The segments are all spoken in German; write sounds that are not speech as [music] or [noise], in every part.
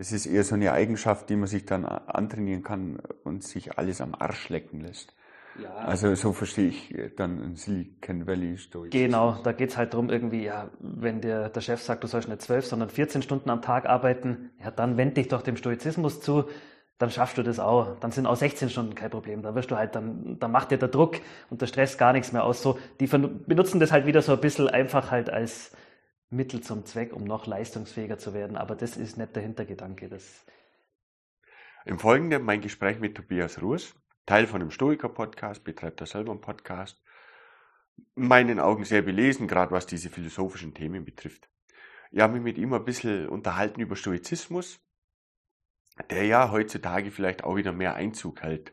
Das ist eher so eine Eigenschaft, die man sich dann antrainieren kann und sich alles am Arsch lecken lässt. Ja. Also so verstehe ich dann ein Silicon Valley Stoizismus. Genau, da geht's halt drum irgendwie, ja, wenn der, der Chef sagt, du sollst nicht zwölf, sondern 14 Stunden am Tag arbeiten, ja, dann wend dich doch dem Stoizismus zu, dann schaffst du das auch. Dann sind auch 16 Stunden kein Problem. Dann wirst du halt, dann, dann macht dir der Druck und der Stress gar nichts mehr aus. So, die benutzen das halt wieder so ein bisschen einfach halt als Mittel zum Zweck, um noch leistungsfähiger zu werden. Aber das ist nicht der Hintergedanke. Das Im Folgenden mein Gespräch mit Tobias Ruß. Teil von einem Stoiker-Podcast, betreibt er selber einen Podcast. In meinen Augen sehr belesen, gerade was diese philosophischen Themen betrifft. Ich habe mich mit ihm ein bisschen unterhalten über Stoizismus, der ja heutzutage vielleicht auch wieder mehr Einzug hält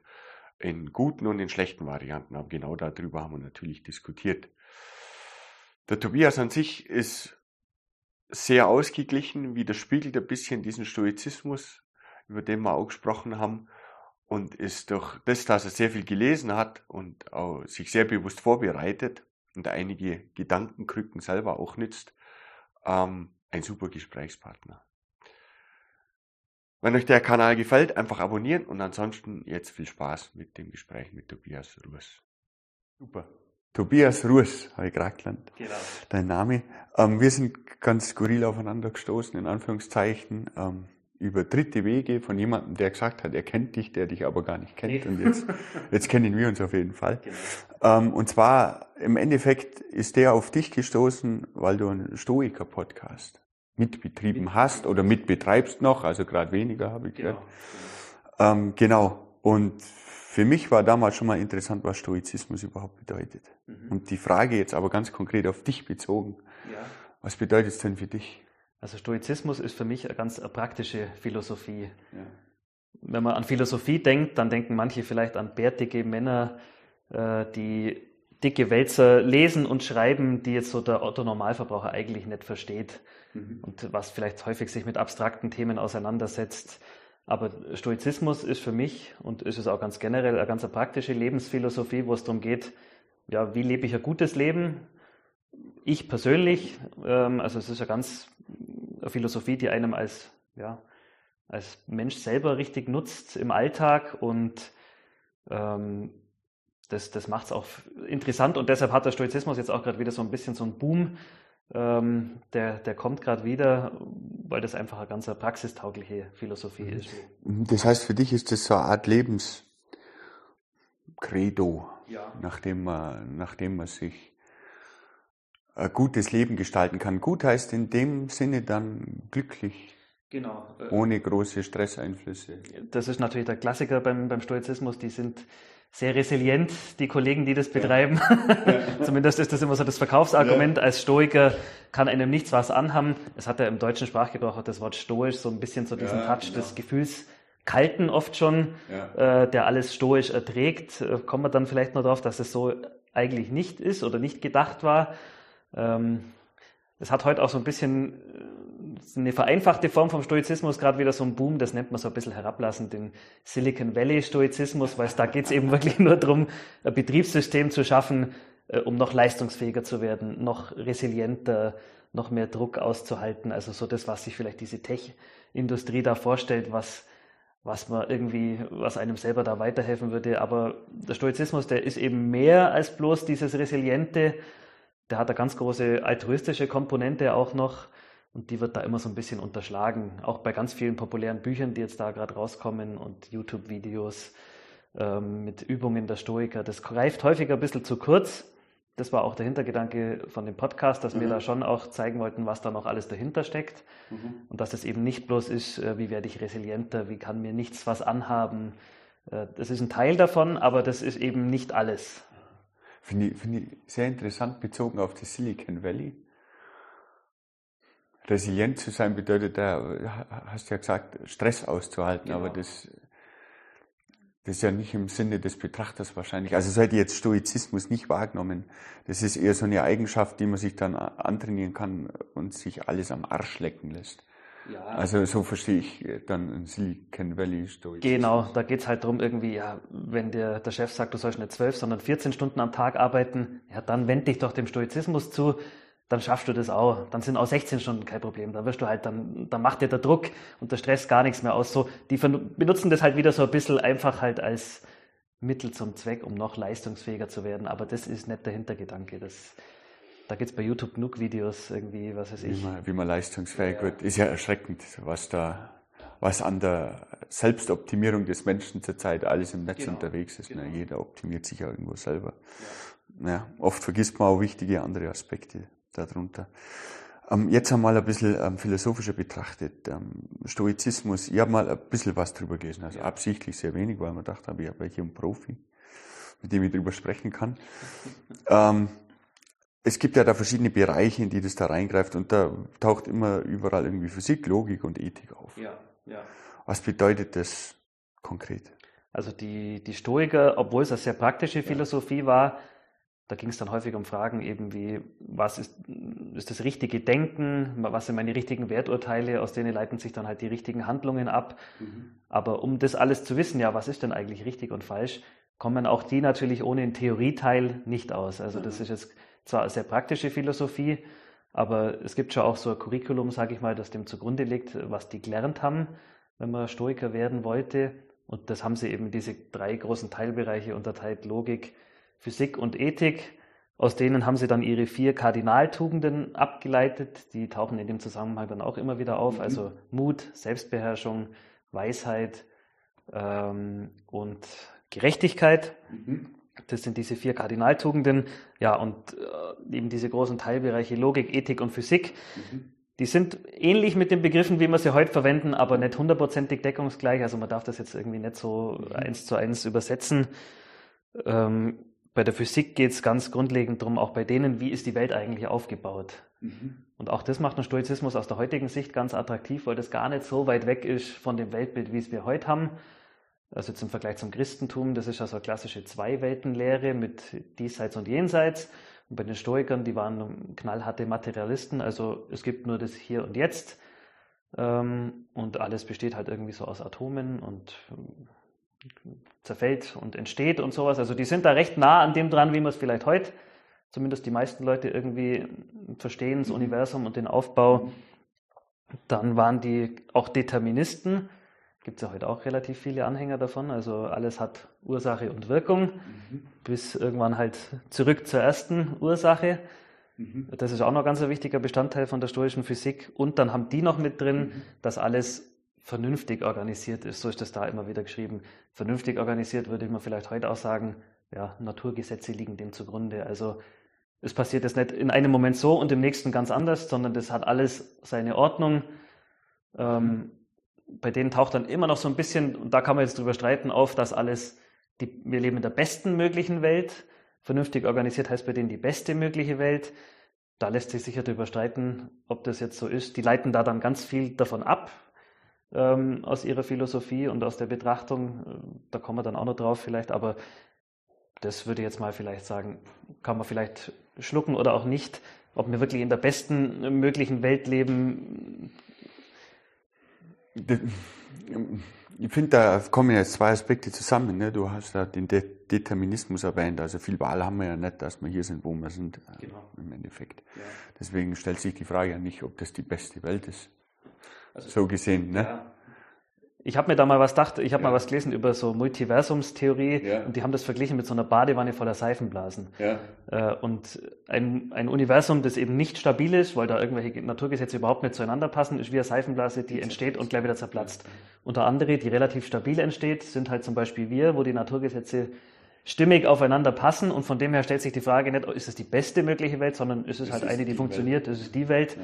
in guten und in schlechten Varianten. Aber genau darüber haben wir natürlich diskutiert. Der Tobias an sich ist sehr ausgeglichen, widerspiegelt ein bisschen diesen Stoizismus, über den wir auch gesprochen haben und ist durch das, dass er sehr viel gelesen hat und auch sich sehr bewusst vorbereitet und einige Gedankenkrücken selber auch nützt, ähm, ein super Gesprächspartner. Wenn euch der Kanal gefällt, einfach abonnieren und ansonsten jetzt viel Spaß mit dem Gespräch mit Tobias Ruß. Super. Tobias Ruß, habe ich gerade gelernt. Genau. Dein Name. Ähm, wir sind ganz skurril aufeinander gestoßen, in Anführungszeichen. Ähm, über dritte Wege von jemandem, der gesagt hat, er kennt dich, der dich aber gar nicht kennt. Nee. Und jetzt, [laughs] jetzt kennen wir uns auf jeden Fall. Genau. Ähm, und zwar im Endeffekt ist der auf dich gestoßen, weil du einen Stoiker-Podcast mitbetrieben mit hast oder mitbetreibst noch, also gerade weniger habe ich genau. gehört. Genau. Ähm, genau. Und für mich war damals schon mal interessant, was Stoizismus überhaupt bedeutet. Mhm. Und die Frage jetzt aber ganz konkret auf dich bezogen. Ja. Was bedeutet es denn für dich? Also Stoizismus ist für mich eine ganz praktische Philosophie. Ja. Wenn man an Philosophie denkt, dann denken manche vielleicht an bärtige Männer, äh, die dicke Wälzer lesen und schreiben, die jetzt so der Otto Normalverbraucher eigentlich nicht versteht mhm. und was vielleicht häufig sich mit abstrakten Themen auseinandersetzt. Aber Stoizismus ist für mich und ist es auch ganz generell eine ganz praktische Lebensphilosophie, wo es darum geht, ja, wie lebe ich ein gutes Leben? Ich persönlich, ähm, also es ist eine ganz eine Philosophie, die einem als, ja, als Mensch selber richtig nutzt im Alltag und ähm, das, das macht es auch interessant und deshalb hat der Stoizismus jetzt auch gerade wieder so ein bisschen so einen Boom. Ähm, der, der kommt gerade wieder, weil das einfach eine ganz praxistaugliche Philosophie mhm. ist. Das heißt, für dich ist das so eine Art Lebenskredo, ja. nachdem, man, nachdem man sich ein gutes Leben gestalten kann. Gut heißt in dem Sinne dann glücklich. Genau. Äh, ohne große Stresseinflüsse. Das ist natürlich der Klassiker beim, beim Stoizismus. Die sind sehr resilient, die Kollegen, die das betreiben. Ja. [laughs] Zumindest ist das immer so das Verkaufsargument. Ja. Als Stoiker kann einem nichts was anhaben. Es hat ja im deutschen Sprachgebrauch auch das Wort stoisch so ein bisschen so diesen ja, Touch genau. des Gefühls Kalten oft schon, äh, der alles stoisch erträgt. Äh, kommen wir dann vielleicht noch darauf, dass es so eigentlich nicht ist oder nicht gedacht war. Ähm, es hat heute auch so ein bisschen äh, eine vereinfachte Form vom Stoizismus, gerade wieder so ein Boom, das nennt man so ein bisschen herablassend den Silicon Valley Stoizismus, weil da geht es eben [laughs] wirklich nur darum, ein Betriebssystem zu schaffen, äh, um noch leistungsfähiger zu werden, noch resilienter, noch mehr Druck auszuhalten. Also so das, was sich vielleicht diese Tech-Industrie da vorstellt, was, was man irgendwie, was einem selber da weiterhelfen würde. Aber der Stoizismus, der ist eben mehr als bloß dieses Resiliente, der hat eine ganz große altruistische Komponente auch noch und die wird da immer so ein bisschen unterschlagen. Auch bei ganz vielen populären Büchern, die jetzt da gerade rauskommen und YouTube-Videos ähm, mit Übungen der Stoiker. Das greift häufiger ein bisschen zu kurz. Das war auch der Hintergedanke von dem Podcast, dass mhm. wir da schon auch zeigen wollten, was da noch alles dahinter steckt. Mhm. Und dass es eben nicht bloß ist, äh, wie werde ich resilienter, wie kann mir nichts was anhaben. Äh, das ist ein Teil davon, aber das ist eben nicht alles. Finde ich, finde ich sehr interessant bezogen auf das Silicon Valley. Resilient zu sein bedeutet, da hast du ja gesagt, Stress auszuhalten, genau. aber das, das ist ja nicht im Sinne des Betrachters wahrscheinlich. Also so hätte ich jetzt Stoizismus nicht wahrgenommen. Das ist eher so eine Eigenschaft, die man sich dann antrainieren kann und sich alles am Arsch lecken lässt. Ja. Also so verstehe ich äh, dann Silicon Valley Story. Genau, da geht es halt darum, irgendwie, ja, wenn der, der Chef sagt, du sollst nicht zwölf, sondern 14 Stunden am Tag arbeiten, ja, dann wend dich doch dem Stoizismus zu, dann schaffst du das auch. Dann sind auch 16 Stunden kein Problem. Dann wirst du halt, dann, dann macht dir der Druck und der Stress gar nichts mehr aus. So, die benutzen das halt wieder so ein bisschen einfach halt als Mittel zum Zweck, um noch leistungsfähiger zu werden. Aber das ist nicht der Hintergedanke. Das, da gibt es bei YouTube genug Videos irgendwie, was weiß ich. Wie man, wie man leistungsfähig ja. wird, ist ja erschreckend, was da, was an der Selbstoptimierung des Menschen zurzeit alles im Netz genau. unterwegs ist. Ne? Genau. Ne? Jeder optimiert sich ja irgendwo selber. Ja. ja. oft vergisst man auch wichtige andere Aspekte darunter. Ähm, jetzt einmal ein bisschen ähm, philosophischer betrachtet. Ähm, Stoizismus, ich habe mal ein bisschen was drüber gelesen, also absichtlich sehr wenig, weil man dachte, ich habe hier einen Profi, mit dem ich drüber sprechen kann. [laughs] ähm, es gibt ja da verschiedene Bereiche, in die das da reingreift und da taucht immer überall irgendwie Physik, Logik und Ethik auf. Ja, ja. Was bedeutet das konkret? Also die, die Stoiker, obwohl es eine sehr praktische Philosophie war, da ging es dann häufig um Fragen eben wie, was ist, ist das richtige Denken, was sind meine richtigen Werturteile, aus denen leiten sich dann halt die richtigen Handlungen ab. Mhm. Aber um das alles zu wissen, ja, was ist denn eigentlich richtig und falsch, kommen auch die natürlich ohne den Theorieteil nicht aus. Also das mhm. ist jetzt zwar eine sehr praktische Philosophie, aber es gibt schon auch so ein Curriculum, sage ich mal, das dem zugrunde liegt, was die gelernt haben, wenn man Stoiker werden wollte. Und das haben sie eben diese drei großen Teilbereiche unterteilt, Logik, Physik und Ethik. Aus denen haben sie dann ihre vier Kardinaltugenden abgeleitet. Die tauchen in dem Zusammenhang dann auch immer wieder auf. Mhm. Also Mut, Selbstbeherrschung, Weisheit ähm, und Gerechtigkeit. Mhm. Das sind diese vier Kardinaltugenden. Ja, und äh, eben diese großen Teilbereiche Logik, Ethik und Physik. Mhm. Die sind ähnlich mit den Begriffen, wie wir sie heute verwenden, aber nicht hundertprozentig deckungsgleich. Also man darf das jetzt irgendwie nicht so mhm. eins zu eins übersetzen. Ähm, bei der Physik geht es ganz grundlegend darum, auch bei denen, wie ist die Welt eigentlich aufgebaut. Mhm. Und auch das macht den Stoizismus aus der heutigen Sicht ganz attraktiv, weil das gar nicht so weit weg ist von dem Weltbild, wie es wir heute haben. Also im Vergleich zum Christentum, das ist also eine klassische Zwei-Welten-Lehre mit Diesseits und Jenseits. Und bei den Stoikern, die waren knallharte Materialisten, also es gibt nur das Hier und Jetzt. Ähm, und alles besteht halt irgendwie so aus Atomen und zerfällt und entsteht und sowas. Also die sind da recht nah an dem dran, wie man es vielleicht heute, zumindest die meisten Leute irgendwie verstehen, das mhm. Universum und den Aufbau. Dann waren die auch Deterministen. Gibt es ja heute auch relativ viele Anhänger davon. Also alles hat Ursache und Wirkung, mhm. bis irgendwann halt zurück zur ersten Ursache. Mhm. Das ist auch noch ganz ein wichtiger Bestandteil von der stoischen Physik. Und dann haben die noch mit drin, mhm. dass alles vernünftig organisiert ist. So ist das da immer wieder geschrieben. Vernünftig organisiert würde man vielleicht heute auch sagen, ja, Naturgesetze liegen dem zugrunde. Also es passiert jetzt nicht in einem Moment so und im nächsten ganz anders, sondern das hat alles seine Ordnung. Ähm, bei denen taucht dann immer noch so ein bisschen, und da kann man jetzt drüber streiten, auf, dass alles, die, wir leben in der besten möglichen Welt. Vernünftig organisiert heißt bei denen die beste mögliche Welt. Da lässt sich sicher drüber streiten, ob das jetzt so ist. Die leiten da dann ganz viel davon ab, ähm, aus ihrer Philosophie und aus der Betrachtung. Äh, da kommen wir dann auch noch drauf vielleicht, aber das würde ich jetzt mal vielleicht sagen, kann man vielleicht schlucken oder auch nicht. Ob wir wirklich in der besten möglichen Welt leben. Ich finde, da kommen jetzt zwei Aspekte zusammen. Ne? Du hast ja den De Determinismus erwähnt. Also viel Wahl haben wir ja nicht, dass wir hier sind, wo wir sind. Äh, genau. Im Endeffekt. Ja. Deswegen stellt sich die Frage ja nicht, ob das die beste Welt ist. Also, so gesehen, ne? Ja. Ich habe mir da mal was gedacht, ich habe ja. mal was gelesen über so Multiversumstheorie ja. und die haben das verglichen mit so einer Badewanne voller Seifenblasen. Ja. Äh, und ein, ein Universum, das eben nicht stabil ist, weil da irgendwelche Naturgesetze überhaupt nicht zueinander passen, ist wie eine Seifenblase, die entsteht und gleich wieder zerplatzt. Unter andere, die relativ stabil entsteht, sind halt zum Beispiel wir, wo die Naturgesetze stimmig aufeinander passen und von dem her stellt sich die Frage nicht, ist es die beste mögliche Welt, sondern ist es halt eine, die funktioniert, Welt. ist es die Welt.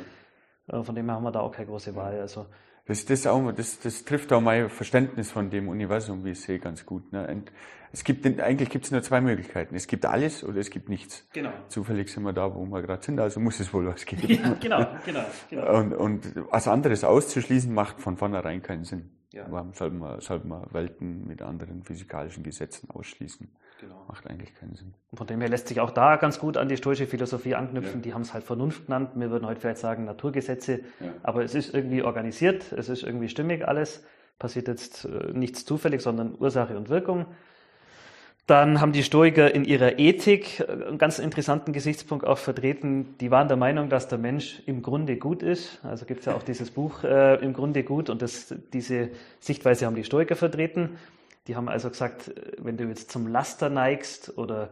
Äh, von dem her haben wir da auch keine große Wahl. Also das, das, auch, das, das trifft auch mein Verständnis von dem Universum, wie ich sehe, ganz gut. Ne? Und es gibt, eigentlich gibt es nur zwei Möglichkeiten. Es gibt alles oder es gibt nichts. Genau. Zufällig sind wir da, wo wir gerade sind, also muss es wohl was geben. Ja, genau, genau, genau. Und, und was anderes auszuschließen, macht von vornherein keinen Sinn. Ja. Warum soll man, soll man Welten mit anderen physikalischen Gesetzen ausschließen? Genau. Macht eigentlich keinen Sinn. Und von dem her lässt sich auch da ganz gut an die stoische Philosophie anknüpfen. Ja. Die haben es halt Vernunft genannt. Wir würden heute vielleicht sagen Naturgesetze. Ja. Aber es ist irgendwie organisiert, es ist irgendwie stimmig alles. Passiert jetzt äh, nichts zufällig, sondern Ursache und Wirkung. Dann haben die Stoiker in ihrer Ethik einen ganz interessanten Gesichtspunkt auch vertreten. Die waren der Meinung, dass der Mensch im Grunde gut ist. Also gibt es ja auch dieses Buch äh, im Grunde gut und das, diese Sichtweise haben die Stoiker vertreten. Die haben also gesagt, wenn du jetzt zum Laster neigst oder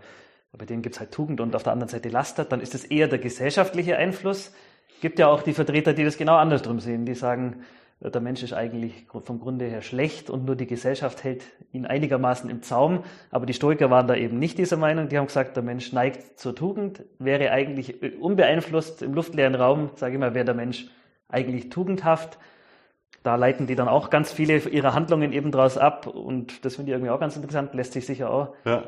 bei denen gibt es halt Tugend und auf der anderen Seite Laster, dann ist es eher der gesellschaftliche Einfluss. Gibt ja auch die Vertreter, die das genau andersrum sehen. Die sagen, der Mensch ist eigentlich vom Grunde her schlecht und nur die Gesellschaft hält ihn einigermaßen im Zaum. Aber die Stoiker waren da eben nicht dieser Meinung. Die haben gesagt, der Mensch neigt zur Tugend, wäre eigentlich unbeeinflusst im luftleeren Raum, sage ich mal, wäre der Mensch eigentlich tugendhaft. Da leiten die dann auch ganz viele ihrer Handlungen eben draus ab und das finde ich irgendwie auch ganz interessant, lässt sich sicher auch. Ja.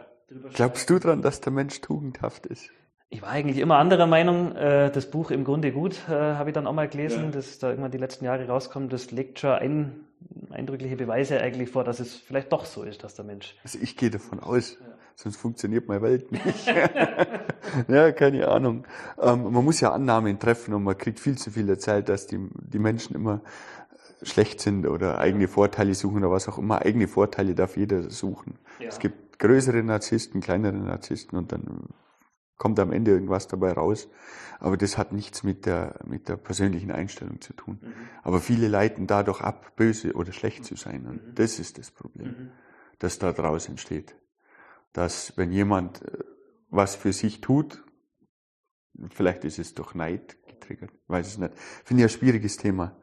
Glaubst du daran, dass der Mensch tugendhaft ist? ich war eigentlich immer anderer Meinung. Äh, das Buch im Grunde gut äh, habe ich dann auch mal gelesen, ja. das da irgendwann die letzten Jahre rauskommt. Das legt schon ein, eindrückliche Beweise eigentlich vor, dass es vielleicht doch so ist, dass der Mensch. Also ich gehe davon aus, ja. sonst funktioniert meine Welt nicht. [laughs] ja, keine Ahnung. Ähm, man muss ja Annahmen treffen und man kriegt viel zu viel erzählt, dass die, die Menschen immer schlecht sind oder eigene Vorteile suchen oder was auch immer. Eigene Vorteile darf jeder suchen. Ja. Es gibt größere Narzissten, kleinere Narzissten und dann kommt am Ende irgendwas dabei raus. Aber das hat nichts mit der, mit der persönlichen Einstellung zu tun. Mhm. Aber viele leiten dadurch ab, böse oder schlecht zu sein. Und mhm. das ist das Problem, mhm. das da draus entsteht. Dass wenn jemand äh, was für sich tut, vielleicht ist es durch Neid getriggert, weiß es nicht. Finde ich ein schwieriges Thema,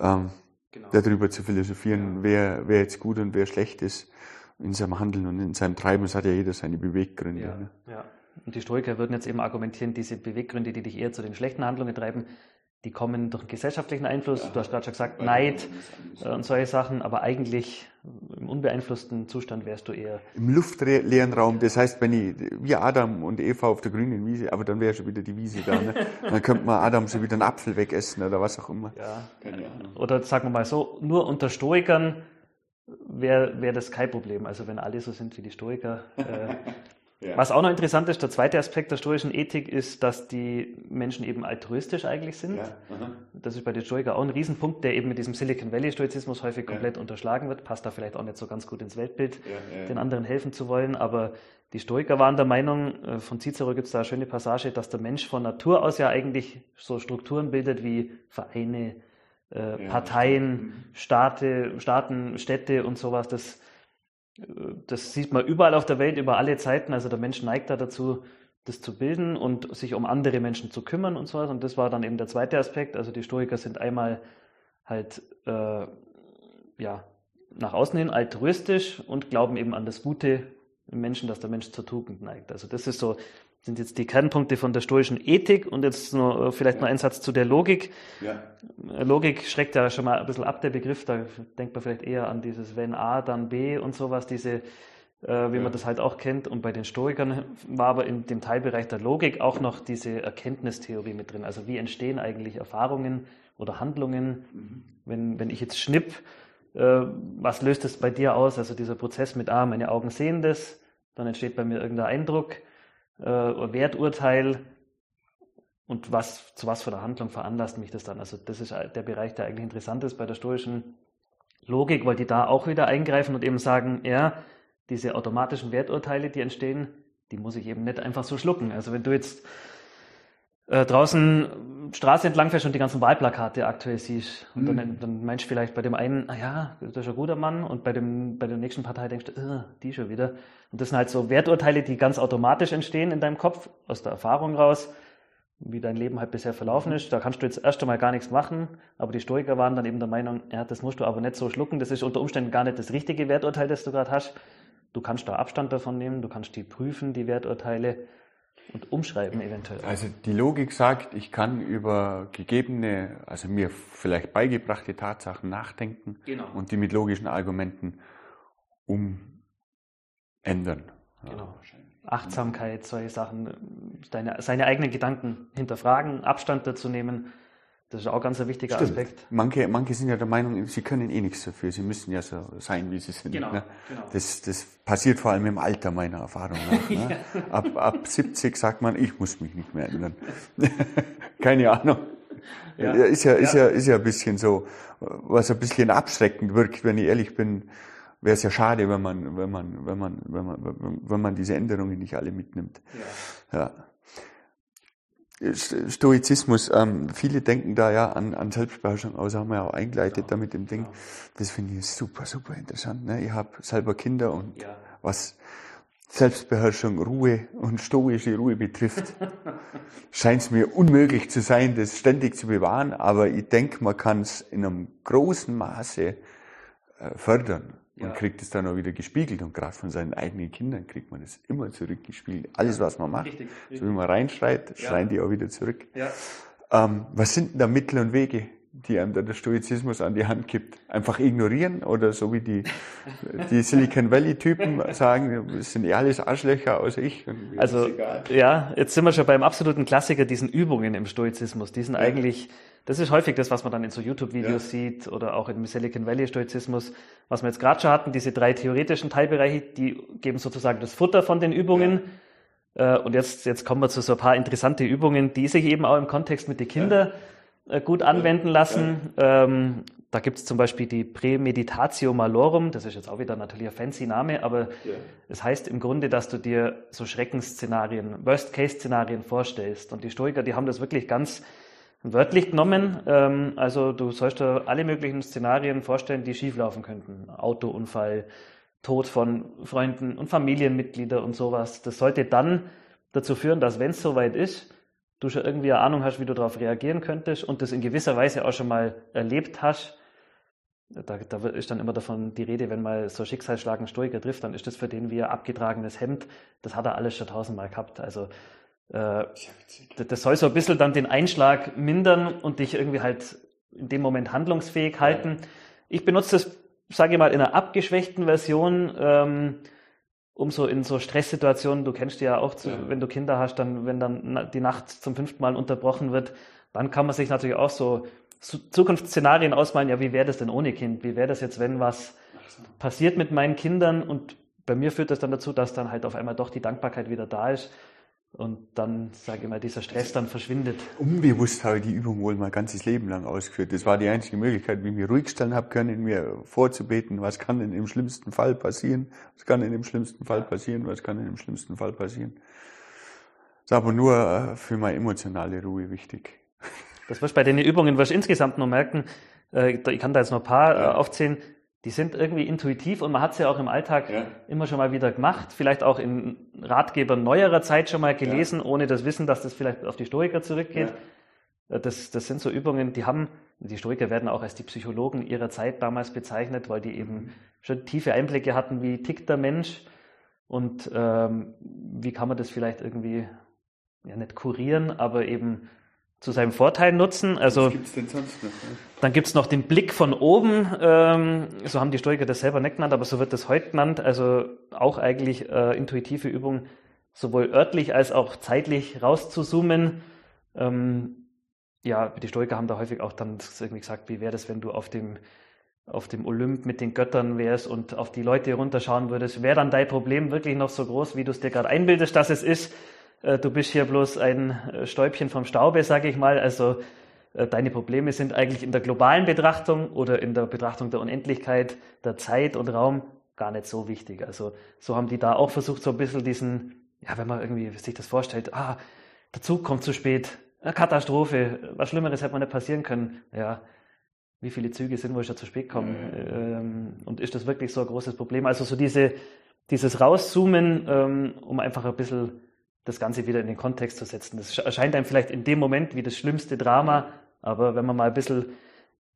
ähm, genau. darüber zu philosophieren, ja. wer, wer jetzt gut und wer schlecht ist in seinem Handeln und in seinem Treiben. Es hat ja jeder seine Beweggründe. Ja. Ne? Ja. Und die Stoiker würden jetzt eben argumentieren, diese Beweggründe, die dich eher zu den schlechten Handlungen treiben, die kommen durch einen gesellschaftlichen Einfluss. Ja, du hast gerade schon gesagt, Neid äh, und solche Sachen, aber eigentlich im unbeeinflussten Zustand wärst du eher. Im luftleeren Raum, das heißt, wenn ich, wie Adam und Eva auf der grünen Wiese, aber dann wäre schon wieder die Wiese da, ne? [laughs] Dann könnte man Adam schon wieder einen Apfel wegessen oder was auch immer. Ja. Oder sagen wir mal so, nur unter Stoikern wäre wär das kein Problem. Also wenn alle so sind wie die Stoiker, äh, [laughs] Ja. Was auch noch interessant ist, der zweite Aspekt der stoischen Ethik ist, dass die Menschen eben altruistisch eigentlich sind. Ja. Das ist bei den Stoikern auch ein Riesenpunkt, der eben mit diesem Silicon Valley Stoizismus häufig komplett ja. unterschlagen wird. Passt da vielleicht auch nicht so ganz gut ins Weltbild, den anderen helfen zu wollen. Aber die Stoiker waren der Meinung, äh, von Cicero gibt es da eine schöne Passage, dass der Mensch von Natur aus ja eigentlich so Strukturen bildet wie Vereine, äh, Parteien, mhm. Staate, Staaten, Städte und sowas. Das das sieht man überall auf der Welt, über alle Zeiten. Also der Mensch neigt da dazu, das zu bilden und sich um andere Menschen zu kümmern und so was. Und das war dann eben der zweite Aspekt. Also die Stoiker sind einmal halt äh, ja, nach außen hin altruistisch und glauben eben an das Gute im Menschen, dass der Mensch zur Tugend neigt. Also das ist so sind jetzt die Kernpunkte von der stoischen Ethik und jetzt noch, äh, vielleicht ja. noch ein Satz zu der Logik. Ja. Äh, Logik schreckt ja schon mal ein bisschen ab, der Begriff, da denkt man vielleicht eher an dieses wenn A, dann B und sowas, diese, äh, wie ja. man das halt auch kennt. Und bei den Stoikern war aber in dem Teilbereich der Logik auch noch diese Erkenntnistheorie mit drin. Also wie entstehen eigentlich Erfahrungen oder Handlungen, mhm. wenn, wenn ich jetzt schnipp, äh, was löst es bei dir aus? Also dieser Prozess mit A, meine Augen sehen das, dann entsteht bei mir irgendein Eindruck äh, Werturteil und was, zu was für einer Handlung veranlasst mich das dann. Also das ist der Bereich, der eigentlich interessant ist bei der stoischen Logik, weil die da auch wieder eingreifen und eben sagen, ja, diese automatischen Werturteile, die entstehen, die muss ich eben nicht einfach so schlucken. Also wenn du jetzt äh, draußen Straße entlang fährst und die ganzen Wahlplakate aktuell siehst. Und mhm. dann, dann meinst du vielleicht bei dem einen, ah ja, das ist ein guter Mann, und bei, dem, bei der nächsten Partei denkst du, äh, die schon wieder. Und das sind halt so Werturteile, die ganz automatisch entstehen in deinem Kopf, aus der Erfahrung raus, wie dein Leben halt bisher verlaufen ist. Da kannst du jetzt erst einmal gar nichts machen, aber die Stoiker waren dann eben der Meinung, ja, das musst du aber nicht so schlucken, das ist unter Umständen gar nicht das richtige Werturteil, das du gerade hast. Du kannst da Abstand davon nehmen, du kannst die prüfen, die Werturteile und umschreiben eventuell. Also die Logik sagt, ich kann über gegebene, also mir vielleicht beigebrachte Tatsachen nachdenken genau. und die mit logischen Argumenten umändern. Genau. Achtsamkeit, solche Sachen, deine, seine eigenen Gedanken hinterfragen, Abstand dazu nehmen das ist auch ganz ein wichtiger Stimmt. Aspekt. Manche, manche sind ja der Meinung, sie können eh nichts dafür. Sie müssen ja so sein, wie sie sind. Genau, ne? genau. Das, das passiert vor allem im Alter meiner Erfahrung nach. Ne? [laughs] ja. ab, ab 70 sagt man, ich muss mich nicht mehr ändern. [laughs] Keine Ahnung. Ja. Ist, ja, ist, ja. Ja, ist ja ein bisschen so, was ein bisschen abschreckend wirkt, wenn ich ehrlich bin. wäre es ja schade, wenn man, wenn man, wenn man, wenn man, wenn man diese Änderungen nicht alle mitnimmt. Ja. ja. Stoizismus, ähm, viele denken da ja an, an Selbstbeherrschung aus, haben wir ja auch eingeleitet ja. damit im Ding. Das finde ich super, super interessant. Ne? Ich habe selber Kinder und ja. was Selbstbeherrschung, Ruhe und stoische Ruhe betrifft, [laughs] scheint es mir unmöglich zu sein, das ständig zu bewahren, aber ich denke, man kann es in einem großen Maße äh, fördern und ja. kriegt es dann auch wieder gespiegelt. Und gerade von seinen eigenen Kindern kriegt man das immer zurückgespiegelt. Alles, was man macht, richtig, richtig. so wie man reinschreit, ja. schreien die auch wieder zurück. Ja. Ähm, was sind denn da Mittel und Wege, die einem da der Stoizismus an die Hand gibt? Einfach ignorieren oder so wie die, [laughs] die Silicon Valley-Typen sagen, es sind eh alles Arschlöcher außer ich. Also, ja, jetzt sind wir schon beim absoluten Klassiker, diesen Übungen im Stoizismus. Die sind eigentlich das ist häufig das, was man dann in so YouTube-Videos ja. sieht oder auch im Silicon Valley Stoizismus, was wir jetzt gerade schon hatten, diese drei theoretischen Teilbereiche, die geben sozusagen das Futter von den Übungen. Ja. Äh, und jetzt, jetzt kommen wir zu so ein paar interessante Übungen, die sich eben auch im Kontext mit den Kindern ja. Äh, gut anwenden lassen. Ähm, da gibt es zum Beispiel die Prämeditatio Malorum, das ist jetzt auch wieder natürlich ein fancy Name, aber es das heißt im Grunde, dass du dir so Schreckensszenarien, Worst-Case-Szenarien vorstellst. Und die Stoiker, die haben das wirklich ganz wörtlich genommen. Ähm, also du sollst dir alle möglichen Szenarien vorstellen, die schieflaufen könnten. Autounfall, Tod von Freunden und Familienmitgliedern und sowas. Das sollte dann dazu führen, dass wenn es soweit ist, du schon irgendwie eine Ahnung hast, wie du darauf reagieren könntest und das in gewisser Weise auch schon mal erlebt hast. Da, da ist dann immer davon die Rede, wenn mal so Schicksalsschlag einen Stoiker trifft, dann ist das für den wie ein abgetragenes Hemd. Das hat er alles schon tausendmal gehabt. Also äh, das soll so ein bisschen dann den Einschlag mindern und dich irgendwie halt in dem Moment handlungsfähig halten. Ich benutze das, sage ich mal, in einer abgeschwächten Version, ähm, um so in so Stresssituationen, du kennst die ja auch, zu, ja. wenn du Kinder hast, dann, wenn dann die Nacht zum fünften Mal unterbrochen wird, dann kann man sich natürlich auch so Zukunftsszenarien ausmalen, ja, wie wäre das denn ohne Kind? Wie wäre das jetzt, wenn was passiert mit meinen Kindern? Und bei mir führt das dann dazu, dass dann halt auf einmal doch die Dankbarkeit wieder da ist und dann, sage ich mal, dieser Stress dann verschwindet. Unbewusst habe ich die Übung wohl mein ganzes Leben lang ausgeführt. Das war die einzige Möglichkeit, wie ich mich ruhig stellen habe können, mir vorzubeten, was kann denn im schlimmsten Fall passieren, was kann denn im schlimmsten Fall passieren, was kann denn im schlimmsten Fall passieren. Das ist aber nur äh, für meine emotionale Ruhe wichtig. Das wirst bei den Übungen wirst du insgesamt noch merken, äh, ich kann da jetzt noch ein paar äh, aufzählen, die sind irgendwie intuitiv und man hat sie ja auch im Alltag ja. immer schon mal wieder gemacht, vielleicht auch in Ratgebern neuerer Zeit schon mal gelesen, ja. ohne das Wissen, dass das vielleicht auf die Stoiker zurückgeht. Ja. Äh, das, das sind so Übungen, die haben, die Stoiker werden auch als die Psychologen ihrer Zeit damals bezeichnet, weil die eben mhm. schon tiefe Einblicke hatten, wie tickt der Mensch und ähm, wie kann man das vielleicht irgendwie, ja nicht kurieren, aber eben zu seinem Vorteil nutzen. Also, gibt's denn sonst noch? Ne? Dann gibt's noch den Blick von oben. Ähm, so haben die Stoiker das selber nicht genannt, aber so wird das heute genannt. Also auch eigentlich äh, intuitive Übung, sowohl örtlich als auch zeitlich rauszuzoomen. Ähm, ja, die Stoiker haben da häufig auch dann irgendwie gesagt, wie wäre das, wenn du auf dem auf dem Olymp mit den Göttern wärst und auf die Leute runterschauen würdest, wäre dann dein Problem wirklich noch so groß, wie du es dir gerade einbildest, dass es ist? Äh, du bist hier bloß ein äh, Stäubchen vom Staube, sage ich mal. Also äh, deine Probleme sind eigentlich in der globalen Betrachtung oder in der Betrachtung der Unendlichkeit, der Zeit und Raum gar nicht so wichtig. Also so haben die da auch versucht, so ein bisschen diesen, ja, wenn man irgendwie sich das vorstellt, ah, der Zug kommt zu spät, Katastrophe, was Schlimmeres hätte man nicht passieren können. Ja, wie viele Züge sind wohl schon zu spät kommen? Mhm. und ist das wirklich so ein großes Problem? Also so diese, dieses Rauszoomen, ähm, um einfach ein bisschen das Ganze wieder in den Kontext zu setzen. Das erscheint einem vielleicht in dem Moment wie das schlimmste Drama, aber wenn man mal ein bisschen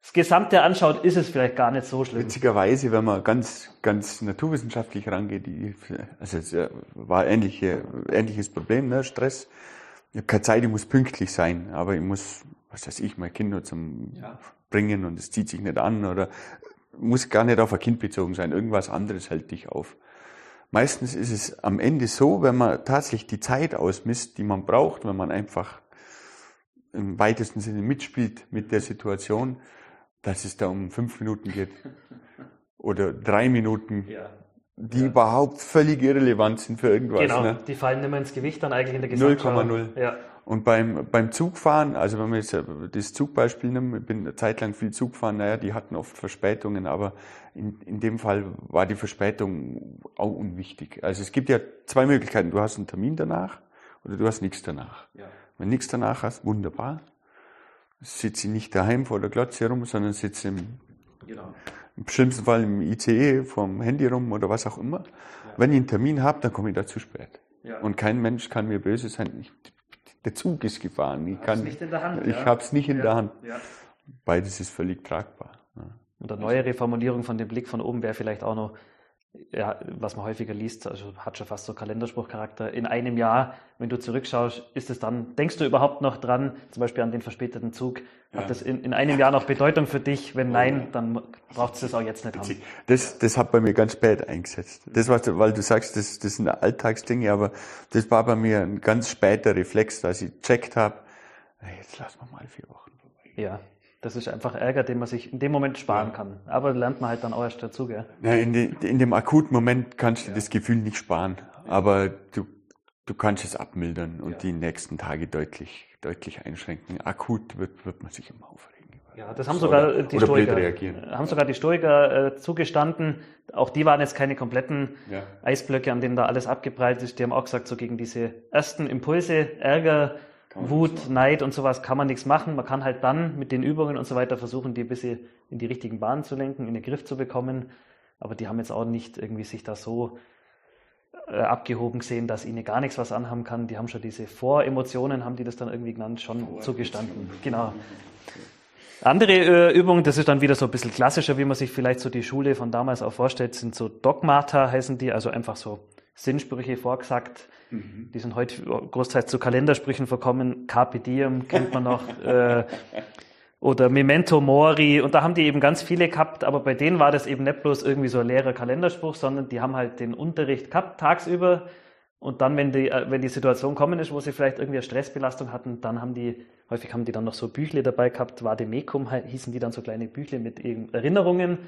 das Gesamte anschaut, ist es vielleicht gar nicht so schlimm. Witzigerweise, wenn man ganz, ganz naturwissenschaftlich rangeht, also es war ähnliche, ähnliches Problem, ne? Stress. Ich habe keine Zeit, ich muss pünktlich sein, aber ich muss, was weiß ich, mein Kind nur zum ja. Bringen und es zieht sich nicht an oder muss gar nicht auf ein Kind bezogen sein. Irgendwas anderes hält dich auf. Meistens ist es am Ende so, wenn man tatsächlich die Zeit ausmisst, die man braucht, wenn man einfach im weitesten Sinne mitspielt mit der Situation, dass es da um fünf Minuten geht [laughs] oder drei Minuten. Ja. die ja. überhaupt völlig irrelevant sind für irgendwas. Genau, ne? die fallen nicht mehr ins Gewicht dann eigentlich in der Gesamtschau. 0,0. Ja. Und beim, beim Zugfahren, also wenn wir jetzt das Zugbeispiel nehmen, ich bin eine Zeit lang viel Zug gefahren, naja, die hatten oft Verspätungen, aber in, in dem Fall war die Verspätung auch unwichtig. Also es gibt ja zwei Möglichkeiten. Du hast einen Termin danach oder du hast nichts danach. Ja. Wenn nichts danach hast, wunderbar. Sitze nicht daheim vor der Glotze rum, sondern sitze im, genau. im schlimmsten Fall im ICE vom Handy rum oder was auch immer. Ja. Wenn ich einen Termin habe, dann komme ich da zu spät. Ja. Und kein Mensch kann mir böse sein. Ich, der Zug ist gefahren. Ich kann, nicht in der Hand. Ich ja. habe es nicht in der Hand. Beides ist völlig tragbar. Und eine neuere Formulierung von dem Blick von oben wäre vielleicht auch noch, ja, was man häufiger liest, also hat schon fast so Kalenderspruchcharakter. In einem Jahr, wenn du zurückschaust, ist es dann, denkst du überhaupt noch dran, zum Beispiel an den verspäteten Zug? Hat ja. das in, in, einem Jahr noch Bedeutung für dich? Wenn nein, dann braucht es das auch jetzt nicht haben. Das, das hat bei mir ganz spät eingesetzt. Das, was weil du sagst, das, das sind Alltagsdinge, aber das war bei mir ein ganz später Reflex, dass ich checkt habe, jetzt lassen wir mal vier Wochen vorbei. Ja. Das ist einfach Ärger, den man sich in dem Moment sparen ja. kann. Aber lernt man halt dann auch erst dazu, gell? Ja, in, de, in dem akuten Moment kannst du ja. das Gefühl nicht sparen. Aber du, du kannst es abmildern und die nächsten Tage deutlich, deutlich einschränken. Akut wird, wird man sich immer aufregen. Ja, das haben sogar die Stoiker, haben sogar die Stoiker äh, zugestanden. Auch die waren jetzt keine kompletten. Eisblöcke, an denen da alles abgeprallt ist. Die haben auch gesagt, so gegen diese ersten Impulse, Ärger, Wut, Neid und sowas kann man nichts machen. Man kann halt dann mit den Übungen und so weiter versuchen, die ein bisschen in die richtigen Bahnen zu lenken, in den Griff zu bekommen. Aber die haben jetzt auch nicht irgendwie sich da so äh, abgehoben gesehen, dass ihnen gar nichts was anhaben kann. Die haben schon diese Voremotionen, haben die das dann irgendwie genannt, schon zugestanden. Genau. Andere äh, Übungen, das ist dann wieder so ein bisschen klassischer, wie man sich vielleicht so die Schule von damals auch vorstellt, sind so Dogmata heißen die, also einfach so Sinnsprüche vorgesagt. Mhm. Die sind heute großteils zu Kalendersprüchen verkommen. Carpe diem kennt man noch. [laughs] äh, oder Memento Mori. Und da haben die eben ganz viele gehabt, aber bei denen war das eben nicht bloß irgendwie so ein leerer Kalenderspruch, sondern die haben halt den Unterricht gehabt, tagsüber. Und dann, wenn die, äh, wenn die Situation kommen ist, wo sie vielleicht irgendwie eine Stressbelastung hatten, dann haben die, häufig haben die dann noch so Büchle dabei gehabt, Vademecum hießen die dann so kleine Büchle mit Erinnerungen.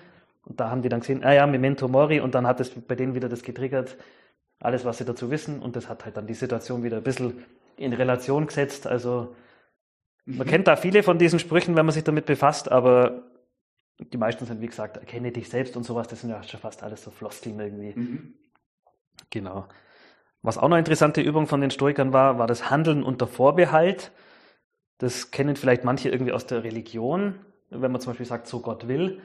Und da haben die dann gesehen, ah ja, Memento Mori, und dann hat es bei denen wieder das getriggert, alles, was sie dazu wissen. Und das hat halt dann die Situation wieder ein bisschen in Relation gesetzt. Also man mhm. kennt da viele von diesen Sprüchen, wenn man sich damit befasst, aber die meisten sind, wie gesagt, erkenne dich selbst und sowas, das sind ja schon fast alles so Floskeln irgendwie. Mhm. Genau. Was auch noch interessante Übung von den Stoikern war, war das Handeln unter Vorbehalt. Das kennen vielleicht manche irgendwie aus der Religion, wenn man zum Beispiel sagt, so Gott will.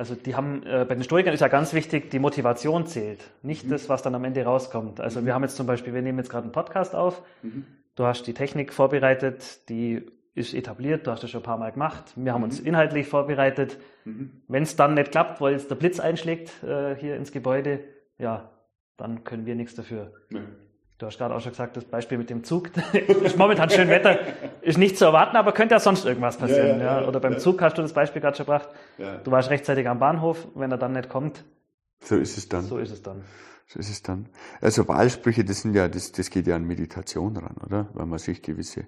Also die haben, äh, bei den Stoikern ist ja ganz wichtig, die Motivation zählt, nicht mhm. das, was dann am Ende rauskommt. Also mhm. wir haben jetzt zum Beispiel, wir nehmen jetzt gerade einen Podcast auf, mhm. du hast die Technik vorbereitet, die ist etabliert, du hast das schon ein paar Mal gemacht, wir haben uns mhm. inhaltlich vorbereitet. Mhm. Wenn es dann nicht klappt, weil jetzt der Blitz einschlägt äh, hier ins Gebäude, ja, dann können wir nichts dafür. Du hast gerade auch schon gesagt, das Beispiel mit dem Zug. [laughs] ist momentan schön Wetter, ist nicht zu erwarten, aber könnte ja sonst irgendwas passieren. Ja, ja, ja. Oder beim Zug hast du das Beispiel gerade schon gebracht. Du warst rechtzeitig am Bahnhof, wenn er dann nicht kommt. So ist es dann. So ist es dann. So ist es dann. Also Wahlsprüche, das sind ja, das, das geht ja an Meditation ran, oder? Weil man sich gewisse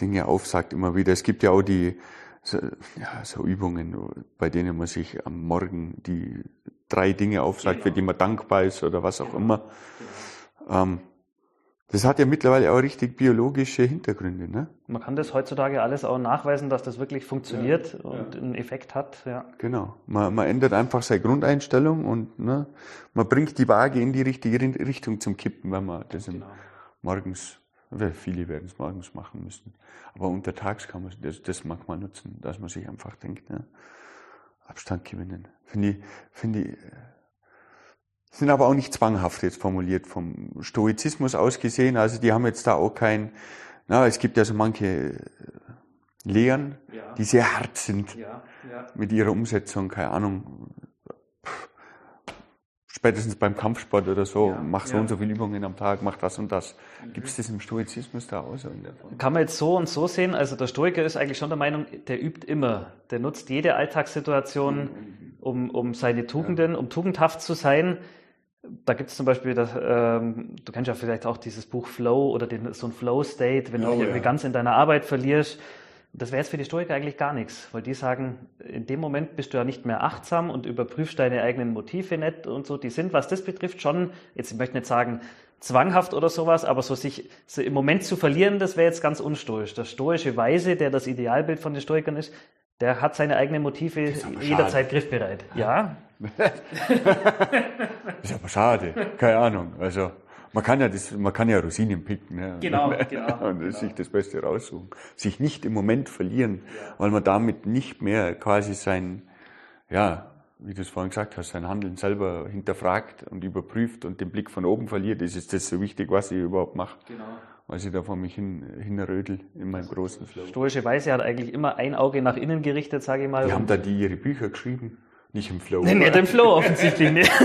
Dinge aufsagt immer wieder. Es gibt ja auch die, so, ja, so Übungen, bei denen man sich am Morgen die drei Dinge aufsagt, genau. für die man dankbar ist oder was auch genau. immer. Genau. Ähm, das hat ja mittlerweile auch richtig biologische Hintergründe. Ne? Man kann das heutzutage alles auch nachweisen, dass das wirklich funktioniert ja, und ja. einen Effekt hat. Ja. Genau. Man, man ändert einfach seine Grundeinstellung und ne, man bringt die Waage in die richtige Richtung zum Kippen, wenn man das genau. morgens, viele werden es morgens machen müssen. Aber untertags kann man das, das manchmal nutzen, dass man sich einfach denkt, ne, Abstand gewinnen. Finde ich, finde ich, sind aber auch nicht zwanghaft jetzt formuliert vom Stoizismus aus gesehen. Also die haben jetzt da auch kein, na, es gibt ja so manche äh, Lehren, ja. die sehr hart sind ja, ja. mit ihrer Umsetzung, keine Ahnung. Spätestens beim Kampfsport oder so, mach so und so viele Übungen am Tag, mach das und das. Mhm. Gibt es das im Stoizismus da auch so in der Form? Kann man jetzt so und so sehen. Also der Stoiker ist eigentlich schon der Meinung, der übt immer. Der nutzt jede Alltagssituation, mhm. Um, um seine Tugenden, um tugendhaft zu sein da gibt es zum Beispiel, das, ähm, du kennst ja vielleicht auch dieses Buch Flow oder den, so ein Flow-State, wenn oh, du dich ja. irgendwie ganz in deiner Arbeit verlierst. Das wäre jetzt für die Stoiker eigentlich gar nichts, weil die sagen, in dem Moment bist du ja nicht mehr achtsam und überprüfst deine eigenen Motive nicht und so. Die sind, was das betrifft, schon, jetzt ich möchte nicht sagen zwanghaft oder sowas, aber so sich so im Moment zu verlieren, das wäre jetzt ganz unstoisch. Der stoische Weise, der das Idealbild von den Stoikern ist, der hat seine eigenen Motive jederzeit griffbereit. Ja. das [laughs] ist aber schade. Keine Ahnung. Also, man kann ja das, man kann ja Rosinen picken. Ne? Genau, [laughs] genau. Und genau. sich das Beste raussuchen. Sich nicht im Moment verlieren, ja. weil man damit nicht mehr quasi sein, ja, wie du es vorhin gesagt hast, sein Handeln selber hinterfragt und überprüft und den Blick von oben verliert. Ist es das so wichtig, was ich überhaupt mache? Genau weil ich da vor mich hin, hinrödel in meinem großen Flow. Stoische Weise hat eigentlich immer ein Auge nach innen gerichtet, sage ich mal. Die haben da die ihre Bücher geschrieben, nicht im Flow. Nee, nicht im Flow offensichtlich nicht. [laughs]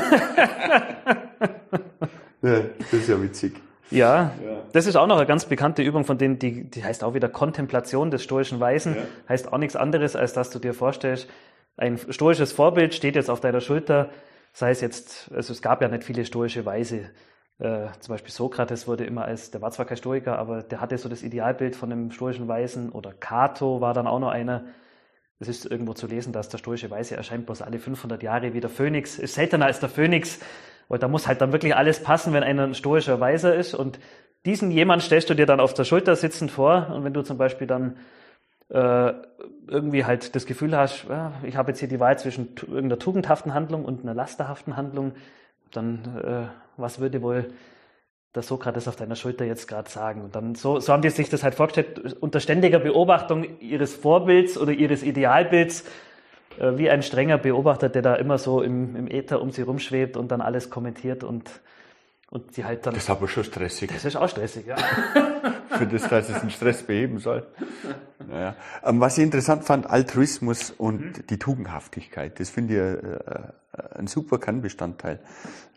ja, das ist ja witzig. Ja, ja, das ist auch noch eine ganz bekannte Übung von denen, die, die heißt auch wieder Kontemplation des stoischen Weisen. Ja. Heißt auch nichts anderes, als dass du dir vorstellst, ein stoisches Vorbild steht jetzt auf deiner Schulter, sei es jetzt, also es gab ja nicht viele stoische Weise. Äh, zum Beispiel Sokrates wurde immer als, der war zwar kein Stoiker, aber der hatte so das Idealbild von einem stoischen Weisen oder Cato war dann auch noch einer. Es ist irgendwo zu lesen, dass der stoische Weise erscheint bloß alle 500 Jahre wie der Phönix, ist seltener als der Phönix, weil da muss halt dann wirklich alles passen, wenn einer ein stoischer Weiser ist. Und diesen jemand stellst du dir dann auf der Schulter sitzend vor. Und wenn du zum Beispiel dann äh, irgendwie halt das Gefühl hast, ja, ich habe jetzt hier die Wahl zwischen irgendeiner tugendhaften Handlung und einer lasterhaften Handlung, dann äh, was würde wohl der Sokrates auf deiner Schulter jetzt gerade sagen? Und dann so, so haben die sich das halt vorgestellt, unter ständiger Beobachtung ihres Vorbilds oder ihres Idealbilds, äh, wie ein strenger Beobachter, der da immer so im, im Äther um sie rumschwebt und dann alles kommentiert und und sie halt dann. Das ist aber schon stressig. Das ist auch stressig, ja. [laughs] Für das, dass es einen Stress beheben soll. Naja. Ähm, was ich interessant fand, Altruismus und mhm. die Tugendhaftigkeit, das finde ich äh, ein super Kernbestandteil.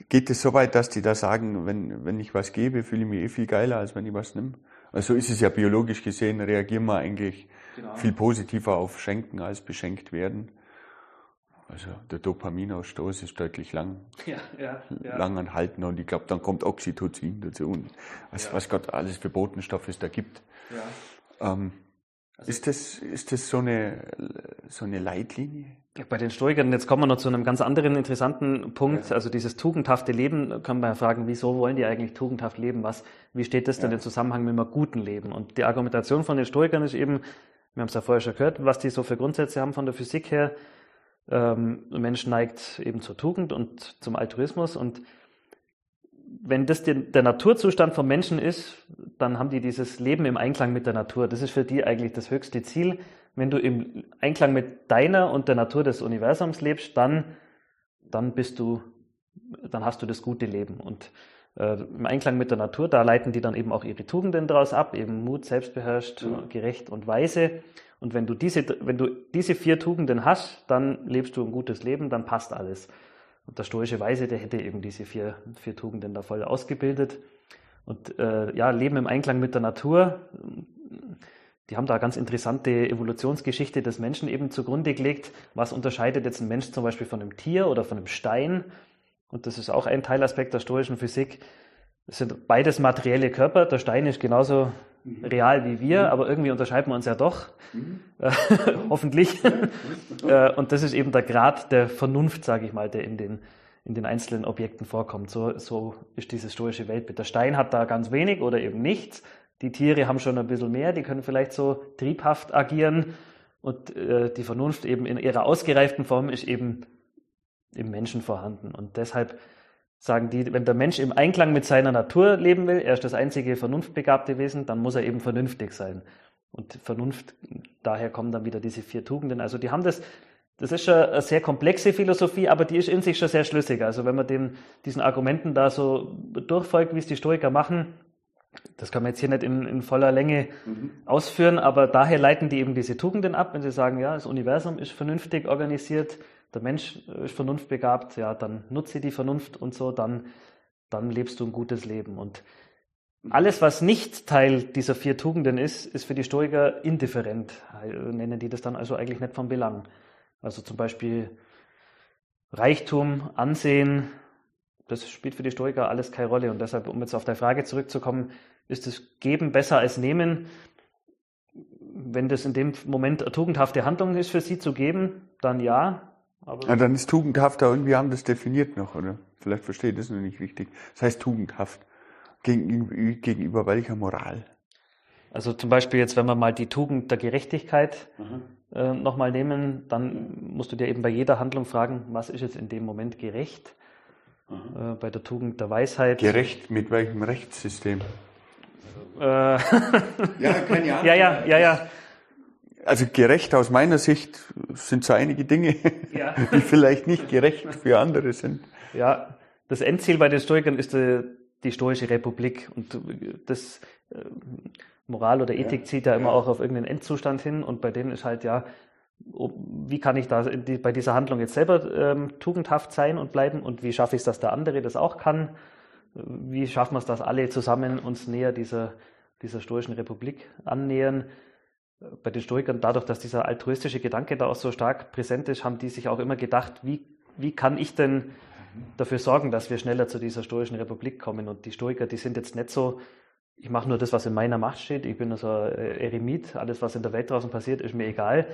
Geht es so weit, dass die da sagen, wenn, wenn ich was gebe, fühle ich mich eh viel geiler, als wenn ich was nehme? Also ist es ja biologisch gesehen, reagieren wir eigentlich genau. viel positiver auf Schenken als beschenkt werden. Also der Dopaminausstoß ist deutlich lang, [laughs] ja, ja, ja. lang anhalten und ich glaube, dann kommt Oxytocin dazu und was, ja. was Gott alles für Botenstoffe es da gibt. Ja. Ähm, also ist, das, ist das so eine, so eine Leitlinie? Bei den Stoikern, jetzt kommen wir noch zu einem ganz anderen interessanten Punkt, also dieses tugendhafte Leben, kann man ja fragen, wieso wollen die eigentlich tugendhaft leben? Was, wie steht das denn im Zusammenhang mit einem guten Leben? Und die Argumentation von den Stoikern ist eben, wir haben es ja vorher schon gehört, was die so für Grundsätze haben von der Physik her, ähm, Mensch neigt eben zur Tugend und zum Altruismus und wenn das der Naturzustand vom Menschen ist, dann haben die dieses Leben im Einklang mit der Natur. Das ist für die eigentlich das höchste Ziel. Wenn du im Einklang mit deiner und der Natur des Universums lebst, dann, dann bist du, dann hast du das gute Leben. Und äh, im Einklang mit der Natur, da leiten die dann eben auch ihre Tugenden daraus ab, eben Mut, selbstbeherrscht, mhm. gerecht und weise. Und wenn du diese, wenn du diese vier Tugenden hast, dann lebst du ein gutes Leben, dann passt alles. Und der stoische Weise, der hätte eben diese vier, vier Tugenden da voll ausgebildet. Und äh, ja, Leben im Einklang mit der Natur, die haben da ganz interessante Evolutionsgeschichte des Menschen eben zugrunde gelegt. Was unterscheidet jetzt ein Mensch zum Beispiel von einem Tier oder von einem Stein? Und das ist auch ein Teilaspekt der stoischen Physik. Es sind beides materielle Körper. Der Stein ist genauso mhm. real wie wir, mhm. aber irgendwie unterscheiden wir uns ja doch. Mhm. [laughs] Hoffentlich. [laughs] Äh, und das ist eben der Grad der Vernunft, sage ich mal, der in den, in den einzelnen Objekten vorkommt. So, so ist dieses stoische Weltbild. Der Stein hat da ganz wenig oder eben nichts. Die Tiere haben schon ein bisschen mehr, die können vielleicht so triebhaft agieren. Und äh, die Vernunft eben in ihrer ausgereiften Form ist eben im Menschen vorhanden. Und deshalb sagen die, wenn der Mensch im Einklang mit seiner Natur leben will, er ist das einzige vernunftbegabte Wesen, dann muss er eben vernünftig sein. Und Vernunft, daher kommen dann wieder diese vier Tugenden. Also die haben das, das ist schon eine sehr komplexe Philosophie, aber die ist in sich schon sehr schlüssig. Also wenn man den, diesen Argumenten da so durchfolgt, wie es die Stoiker machen, das kann man jetzt hier nicht in, in voller Länge mhm. ausführen, aber daher leiten die eben diese Tugenden ab, wenn sie sagen, ja, das Universum ist vernünftig organisiert, der Mensch ist vernunftbegabt, ja, dann nutze die Vernunft und so, dann, dann lebst du ein gutes Leben. Und alles, was nicht Teil dieser vier Tugenden ist, ist für die Stoiker indifferent, nennen die das dann also eigentlich nicht von Belang. Also zum Beispiel Reichtum, Ansehen, das spielt für die Stoiker alles keine Rolle. Und deshalb, um jetzt auf deine Frage zurückzukommen, ist das Geben besser als Nehmen? wenn das in dem Moment eine tugendhafte Handlung ist für sie zu geben, dann ja. Aber ja, dann ist tugendhaft da irgendwie anders definiert noch, oder? Vielleicht verstehe ich das noch nicht richtig. Das heißt tugendhaft. Gegenüber, gegenüber welcher Moral? Also zum Beispiel jetzt, wenn wir mal die Tugend der Gerechtigkeit mhm. äh, nochmal nehmen, dann musst du dir eben bei jeder Handlung fragen, was ist jetzt in dem Moment gerecht? Mhm. Äh, bei der Tugend der Weisheit. Gerecht mit welchem Rechtssystem? Äh, [laughs] ja, keine Ahnung. Ja, ja, ja, ja. Also gerecht aus meiner Sicht sind so einige Dinge, ja. [laughs] die vielleicht nicht gerecht für andere sind. Ja, das Endziel bei den Stoikern ist die, die stoische Republik und das äh, Moral oder Ethik ja. zieht ja immer auch auf irgendeinen Endzustand hin und bei denen ist halt ja, wie kann ich da die, bei dieser Handlung jetzt selber ähm, tugendhaft sein und bleiben und wie schaffe ich es, dass der andere das auch kann? Wie schaffen wir es, dass alle zusammen uns näher dieser, dieser stoischen Republik annähern? Bei den Stoikern, dadurch, dass dieser altruistische Gedanke da auch so stark präsent ist, haben die sich auch immer gedacht, wie, wie kann ich denn dafür sorgen, dass wir schneller zu dieser stoischen Republik kommen? Und die Stoiker, die sind jetzt nicht so, ich mache nur das, was in meiner Macht steht, ich bin also Eremit, alles, was in der Welt draußen passiert, ist mir egal,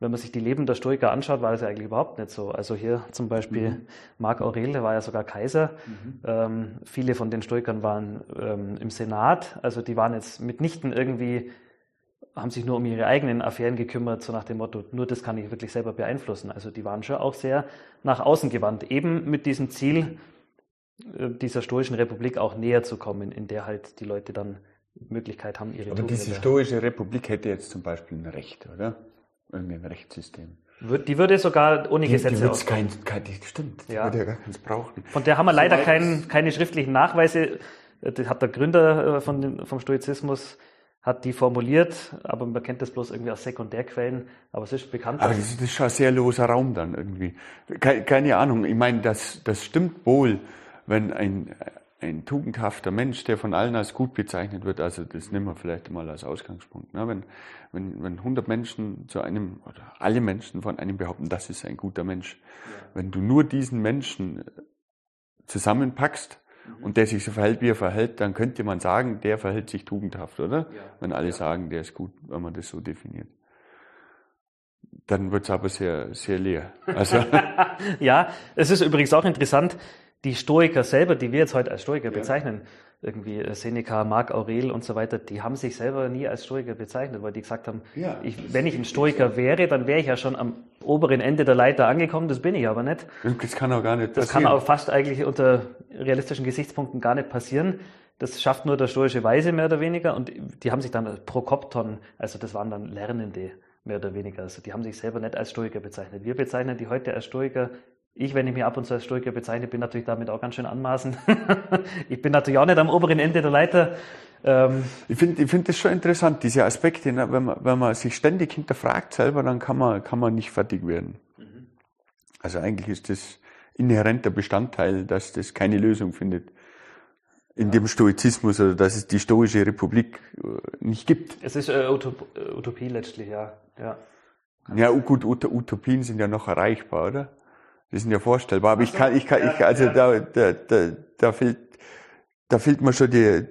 wenn man sich die Leben der Stoiker anschaut, war das ja eigentlich überhaupt nicht so. Also hier zum Beispiel mhm. Marc Aurel, der war ja sogar Kaiser. Mhm. Ähm, viele von den Stoikern waren ähm, im Senat, also die waren jetzt mitnichten irgendwie, haben sich nur um ihre eigenen Affären gekümmert, so nach dem Motto, nur das kann ich wirklich selber beeinflussen. Also die waren schon auch sehr nach außen gewandt, eben mit diesem Ziel, äh, dieser stoischen Republik auch näher zu kommen, in der halt die Leute dann Möglichkeit haben, ihre Aber Tugende diese stoische Republik hätte jetzt zum Beispiel ein Recht, oder? irgendein Rechtssystem. Die würde sogar ohne die, Gesetze die kein, kein, Stimmt, die ja. würde ja gar keins brauchen. Von der haben wir leider kein, keine schriftlichen Nachweise. Das hat der Gründer äh, von, vom Stoizismus hat die formuliert, aber man kennt das bloß irgendwie aus Sekundärquellen, aber es ist bekannt. Aber das ist schon ein sehr loser Raum dann irgendwie. Keine, keine Ahnung, ich meine, das, das stimmt wohl, wenn ein, ein tugendhafter Mensch, der von allen als gut bezeichnet wird, also das nehmen wir vielleicht mal als Ausgangspunkt. Ne? Wenn, wenn, wenn 100 Menschen zu einem, oder alle Menschen von einem behaupten, das ist ein guter Mensch, ja. wenn du nur diesen Menschen zusammenpackst. Und der sich so verhält, wie er verhält, dann könnte man sagen, der verhält sich tugendhaft, oder? Ja. Wenn alle ja. sagen, der ist gut, wenn man das so definiert dann wird es aber sehr, sehr leer. Also [laughs] ja, es ist übrigens auch interessant, die Stoiker selber, die wir jetzt heute als Stoiker ja. bezeichnen, irgendwie äh, Seneca, Marc Aurel und so weiter, die haben sich selber nie als Stoiker bezeichnet, weil die gesagt haben, ja, ich, wenn ich ein Stoiker wäre, dann wäre ich ja schon am oberen Ende der Leiter angekommen, das bin ich aber nicht. Das kann auch gar nicht passieren. Das kann auch fast eigentlich unter realistischen Gesichtspunkten gar nicht passieren. Das schafft nur der stoische Weise mehr oder weniger und die haben sich dann Prokopton, also das waren dann Lernende mehr oder weniger. Also die haben sich selber nicht als Stoiker bezeichnet. Wir bezeichnen die heute als Stoiker ich, wenn ich mich ab und zu als Stoiker bezeichne, bin natürlich damit auch ganz schön anmaßend. [laughs] ich bin natürlich auch nicht am oberen Ende der Leiter. Ähm ich finde ich find das schon interessant, diese Aspekte. Ne? Wenn, man, wenn man sich ständig hinterfragt selber, dann kann man, kann man nicht fertig werden. Mhm. Also eigentlich ist das inhärenter Bestandteil, dass das keine Lösung findet in ja. dem Stoizismus oder dass es die stoische Republik äh, nicht gibt. Es ist äh, Utop Utopie letztlich, ja. Ja, ja gut, Utopien sind ja noch erreichbar, oder? Die sind ja vorstellbar, aber ich kann, ich kann, ich, also da, da, da, da fehlt, da fehlt mir schon die,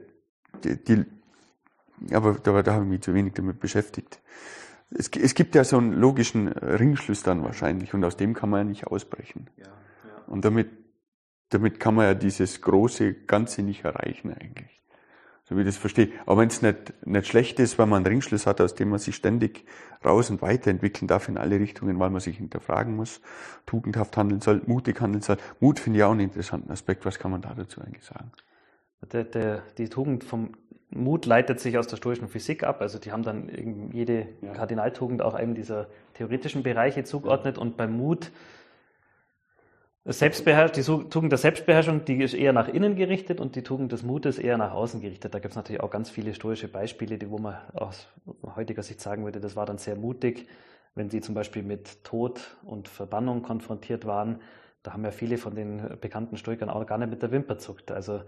die, die aber da, da habe ich mich zu wenig damit beschäftigt. Es, es gibt ja so einen logischen Ringschluss dann wahrscheinlich und aus dem kann man ja nicht ausbrechen. Ja, ja. Und damit, damit kann man ja dieses große Ganze nicht erreichen eigentlich so wie ich das verstehe. Aber wenn es nicht, nicht schlecht ist, weil man einen Ringschluss hat, aus dem man sich ständig raus und weiterentwickeln darf in alle Richtungen, weil man sich hinterfragen muss, tugendhaft handeln soll, mutig handeln soll. Mut finde ich auch einen interessanten Aspekt. Was kann man da dazu eigentlich sagen? Der, der, die Tugend vom Mut leitet sich aus der stoischen Physik ab. Also die haben dann jede ja. Kardinaltugend auch einem dieser theoretischen Bereiche zugeordnet. Ja. Und beim Mut Selbstbeherrsch die Tugend der Selbstbeherrschung, die ist eher nach innen gerichtet und die Tugend des Mutes eher nach außen gerichtet. Da gibt es natürlich auch ganz viele stoische Beispiele, die, wo man aus heutiger Sicht sagen würde, das war dann sehr mutig, wenn sie zum Beispiel mit Tod und Verbannung konfrontiert waren. Da haben ja viele von den bekannten Stoikern auch gar nicht mit der Wimper zuckt. Also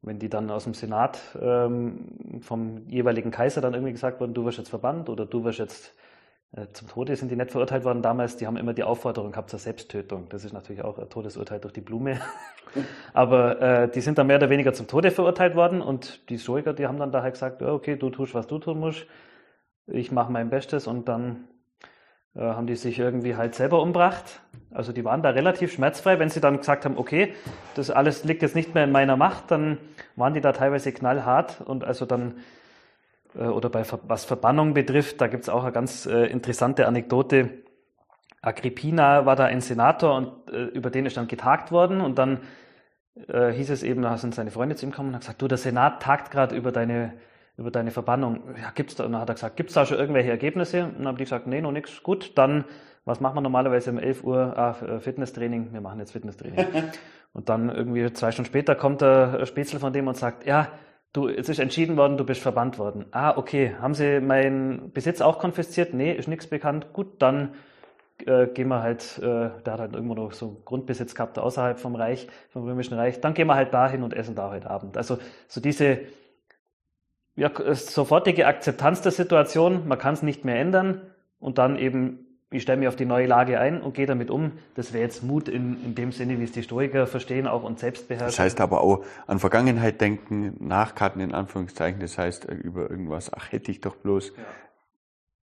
wenn die dann aus dem Senat ähm, vom jeweiligen Kaiser dann irgendwie gesagt wurden, du wirst jetzt verbannt oder du wirst jetzt zum Tode sind die nicht verurteilt worden damals. Die haben immer die Aufforderung gehabt zur Selbsttötung. Das ist natürlich auch ein Todesurteil durch die Blume. [laughs] Aber äh, die sind dann mehr oder weniger zum Tode verurteilt worden und die Stoiker, die haben dann daher gesagt, okay, du tust, was du tun musst. ich mache mein Bestes und dann äh, haben die sich irgendwie halt selber umbracht. Also die waren da relativ schmerzfrei, wenn sie dann gesagt haben, okay, das alles liegt jetzt nicht mehr in meiner Macht, dann waren die da teilweise knallhart und also dann äh, oder bei was Verbannung betrifft, da gibt es auch eine ganz äh, interessante Anekdote. Agrippina war da ein Senator und äh, über den ist dann getagt worden und dann äh, hieß es eben, da sind seine Freunde zu ihm gekommen und hat gesagt, du, der Senat tagt gerade über deine über deine Verbannung. Ja, gibt's da, und dann hat er gesagt, gibt es da schon irgendwelche Ergebnisse? Und dann haben die gesagt, nee, noch nichts. Gut, dann, was machen wir normalerweise um 11 Uhr? Ah, äh, Fitnesstraining, wir machen jetzt Fitnesstraining. [laughs] und dann irgendwie zwei Stunden später kommt der Spätzle von dem und sagt, ja, du, es ist entschieden worden, du bist verbannt worden. Ah, okay, haben sie meinen Besitz auch konfisziert? Nee, ist nichts bekannt. Gut, dann äh, gehen wir halt, äh, der hat halt irgendwo noch so Grundbesitz gehabt außerhalb vom Reich, vom Römischen Reich, dann gehen wir halt dahin und essen da heute Abend. Also so diese ja, sofortige Akzeptanz der Situation, man kann es nicht mehr ändern und dann eben, ich stelle mich auf die neue Lage ein und gehe damit um. Das wäre jetzt Mut in, in dem Sinne, wie es die Stoiker verstehen, auch und Selbstbeherrschung. Das heißt aber auch an Vergangenheit denken, nachkarten in Anführungszeichen, das heißt äh, über irgendwas, ach hätte ich doch bloß, ja.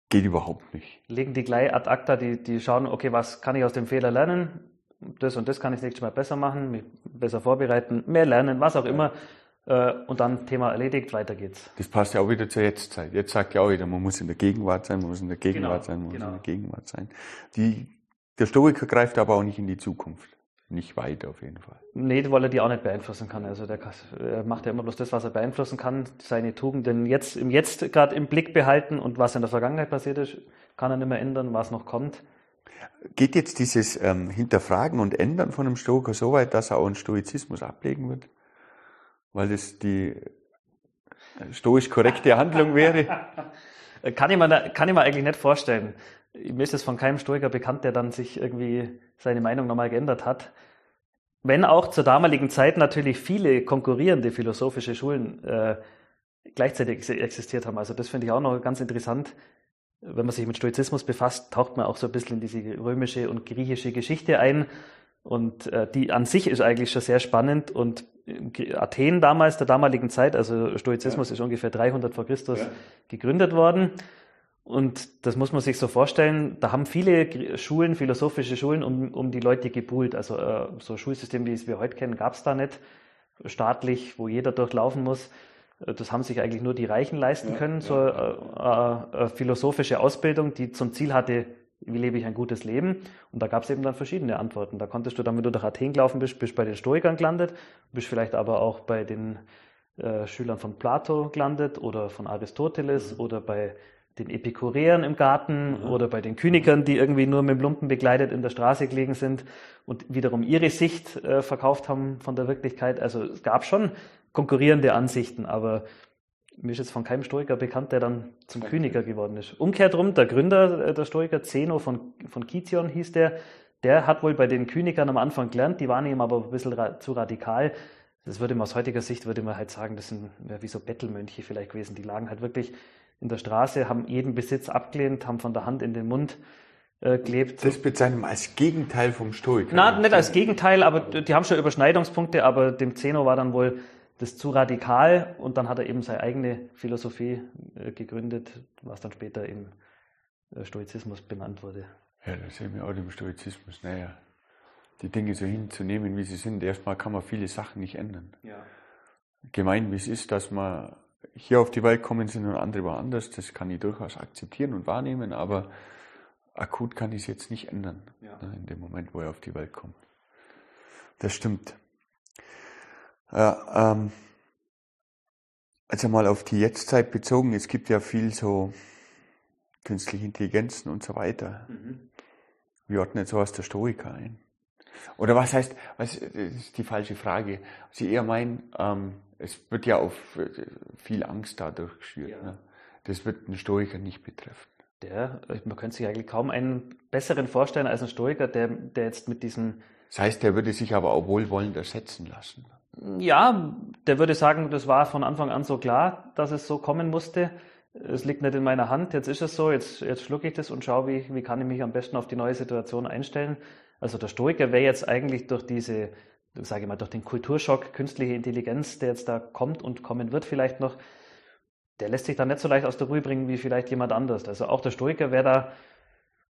geht überhaupt nicht. Legen die gleich ad acta, die, die schauen, okay, was kann ich aus dem Fehler lernen? Das und das kann ich nächstes Mal besser machen, mich besser vorbereiten, mehr lernen, was auch immer äh, und dann Thema erledigt, weiter geht's. Das passt ja auch wieder zur Jetztzeit. Jetzt sagt ja auch wieder, man muss in der Gegenwart sein, man muss in der Gegenwart genau, sein, man genau. muss in der Gegenwart sein. Die, der Stoiker greift aber auch nicht in die Zukunft. Nicht weit auf jeden Fall. Nee, weil er die auch nicht beeinflussen kann. Also der er macht ja immer bloß das, was er beeinflussen kann, seine Tugenden jetzt im Jetzt gerade im Blick behalten und was in der Vergangenheit passiert ist, kann er nicht mehr ändern, was noch kommt. Geht jetzt dieses ähm, Hinterfragen und Ändern von einem Stoiker so weit, dass er auch einen Stoizismus ablegen wird? Weil das die stoisch korrekte Handlung wäre? [laughs] kann, ich mir, kann ich mir eigentlich nicht vorstellen. Mir ist es von keinem Stoiker bekannt, der dann sich irgendwie seine Meinung nochmal geändert hat. Wenn auch zur damaligen Zeit natürlich viele konkurrierende philosophische Schulen äh, gleichzeitig existiert haben. Also das finde ich auch noch ganz interessant. Wenn man sich mit Stoizismus befasst, taucht man auch so ein bisschen in diese römische und griechische Geschichte ein. Und äh, die an sich ist eigentlich schon sehr spannend. Und Athen damals, der damaligen Zeit, also Stoizismus ja. ist ungefähr 300 vor Christus ja. gegründet worden. Und das muss man sich so vorstellen, da haben viele Schulen, philosophische Schulen um, um die Leute gebuhlt. Also äh, so ein Schulsystem, wie es wir heute kennen, gab es da nicht. Staatlich, wo jeder durchlaufen muss. Äh, das haben sich eigentlich nur die Reichen leisten ja, können, so eine äh, äh, philosophische Ausbildung, die zum Ziel hatte, wie lebe ich ein gutes Leben? Und da gab es eben dann verschiedene Antworten. Da konntest du dann, wenn du durch Athen gelaufen bist, bist bei den Stoikern gelandet, bist vielleicht aber auch bei den äh, Schülern von Plato gelandet oder von Aristoteles mhm. oder bei den Epikureern im Garten mhm. oder bei den Kynikern, die irgendwie nur mit Lumpen begleitet in der Straße gelegen sind und wiederum ihre Sicht äh, verkauft haben von der Wirklichkeit. Also es gab schon konkurrierende Ansichten, aber mir ist jetzt von keinem Stoiker bekannt, der dann zum okay. Kyniker geworden ist. Umkehrt rum, der Gründer äh, der Stoiker, Zeno von, von Kition hieß der, der hat wohl bei den Kynikern am Anfang gelernt, die waren ihm aber ein bisschen ra zu radikal. Das würde man aus heutiger Sicht, würde man halt sagen, das sind ja, wie so Bettelmönche vielleicht gewesen. Die lagen halt wirklich in der Straße, haben jeden Besitz abgelehnt, haben von der Hand in den Mund äh, gelebt. Das bezeichnet man als Gegenteil vom Stoiker. Na, nicht als Gegenteil, aber die haben schon Überschneidungspunkte, aber dem Zeno war dann wohl das zu radikal und dann hat er eben seine eigene Philosophie äh, gegründet, was dann später im äh, Stoizismus benannt wurde. Ja, da sehen wir auch dem Stoizismus näher. Die Dinge so hinzunehmen, wie sie sind. Erstmal kann man viele Sachen nicht ändern. Ja. Gemein, wie es ist, dass man hier auf die Welt kommen sind und andere woanders, das kann ich durchaus akzeptieren und wahrnehmen, aber akut kann ich es jetzt nicht ändern, ja. Ne, in dem Moment, wo er auf die Welt kommt. Das stimmt. Ja, ähm, also mal auf die Jetztzeit bezogen, es gibt ja viel so künstliche Intelligenzen und so weiter. Mhm. Wie ordnet sowas der Stoiker ein? Oder was heißt, was, das ist die falsche Frage. Sie eher meinen, ähm, es wird ja auf viel Angst dadurch geschürt. Ja. Ne? Das wird einen Stoiker nicht betreffen. Der, man könnte sich eigentlich kaum einen besseren vorstellen als einen Stoiker, der, der jetzt mit diesem. Das heißt, der würde sich aber auch wohlwollend ersetzen lassen. Ja, der würde sagen, das war von Anfang an so klar, dass es so kommen musste. Es liegt nicht in meiner Hand, jetzt ist es so, jetzt, jetzt schlucke ich das und schaue, wie, wie kann ich mich am besten auf die neue Situation einstellen. Also der Stoiker wäre jetzt eigentlich durch diese, sage ich mal, durch den Kulturschock, künstliche Intelligenz, der jetzt da kommt und kommen wird vielleicht noch, der lässt sich dann nicht so leicht aus der Ruhe bringen wie vielleicht jemand anders. Also auch der Stoiker wäre da,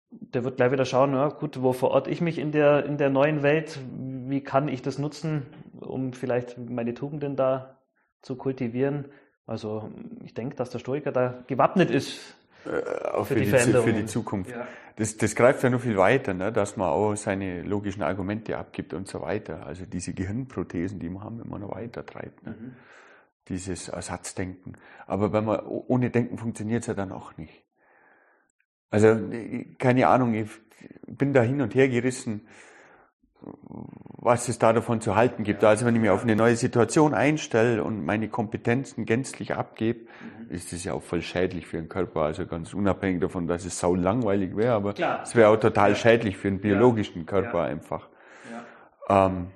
der wird gleich wieder schauen, ja, gut, wo verorte ich mich in der, in der neuen Welt? Wie kann ich das nutzen, um vielleicht meine Tugenden da zu kultivieren? Also ich denke, dass der Stoiker da gewappnet ist äh, auch für, für, die, die für, die, Zukunft. Ja. Das, das greift ja noch viel weiter, ne? dass man auch seine logischen Argumente abgibt und so weiter. Also diese Gehirnprothesen, die wir haben, immer noch weiter treibt. Ne? Mhm. Dieses Ersatzdenken. Aber wenn man ohne Denken funktioniert es ja dann auch nicht. Also keine Ahnung, ich bin da hin und her gerissen was es da davon zu halten gibt. Also wenn ich mich auf eine neue Situation einstelle und meine Kompetenzen gänzlich abgebe, ist das ja auch voll schädlich für den Körper. Also ganz unabhängig davon, dass es sau langweilig wäre, aber Klar. es wäre auch total ja. schädlich für den biologischen Körper ja. einfach. Ja. Ähm,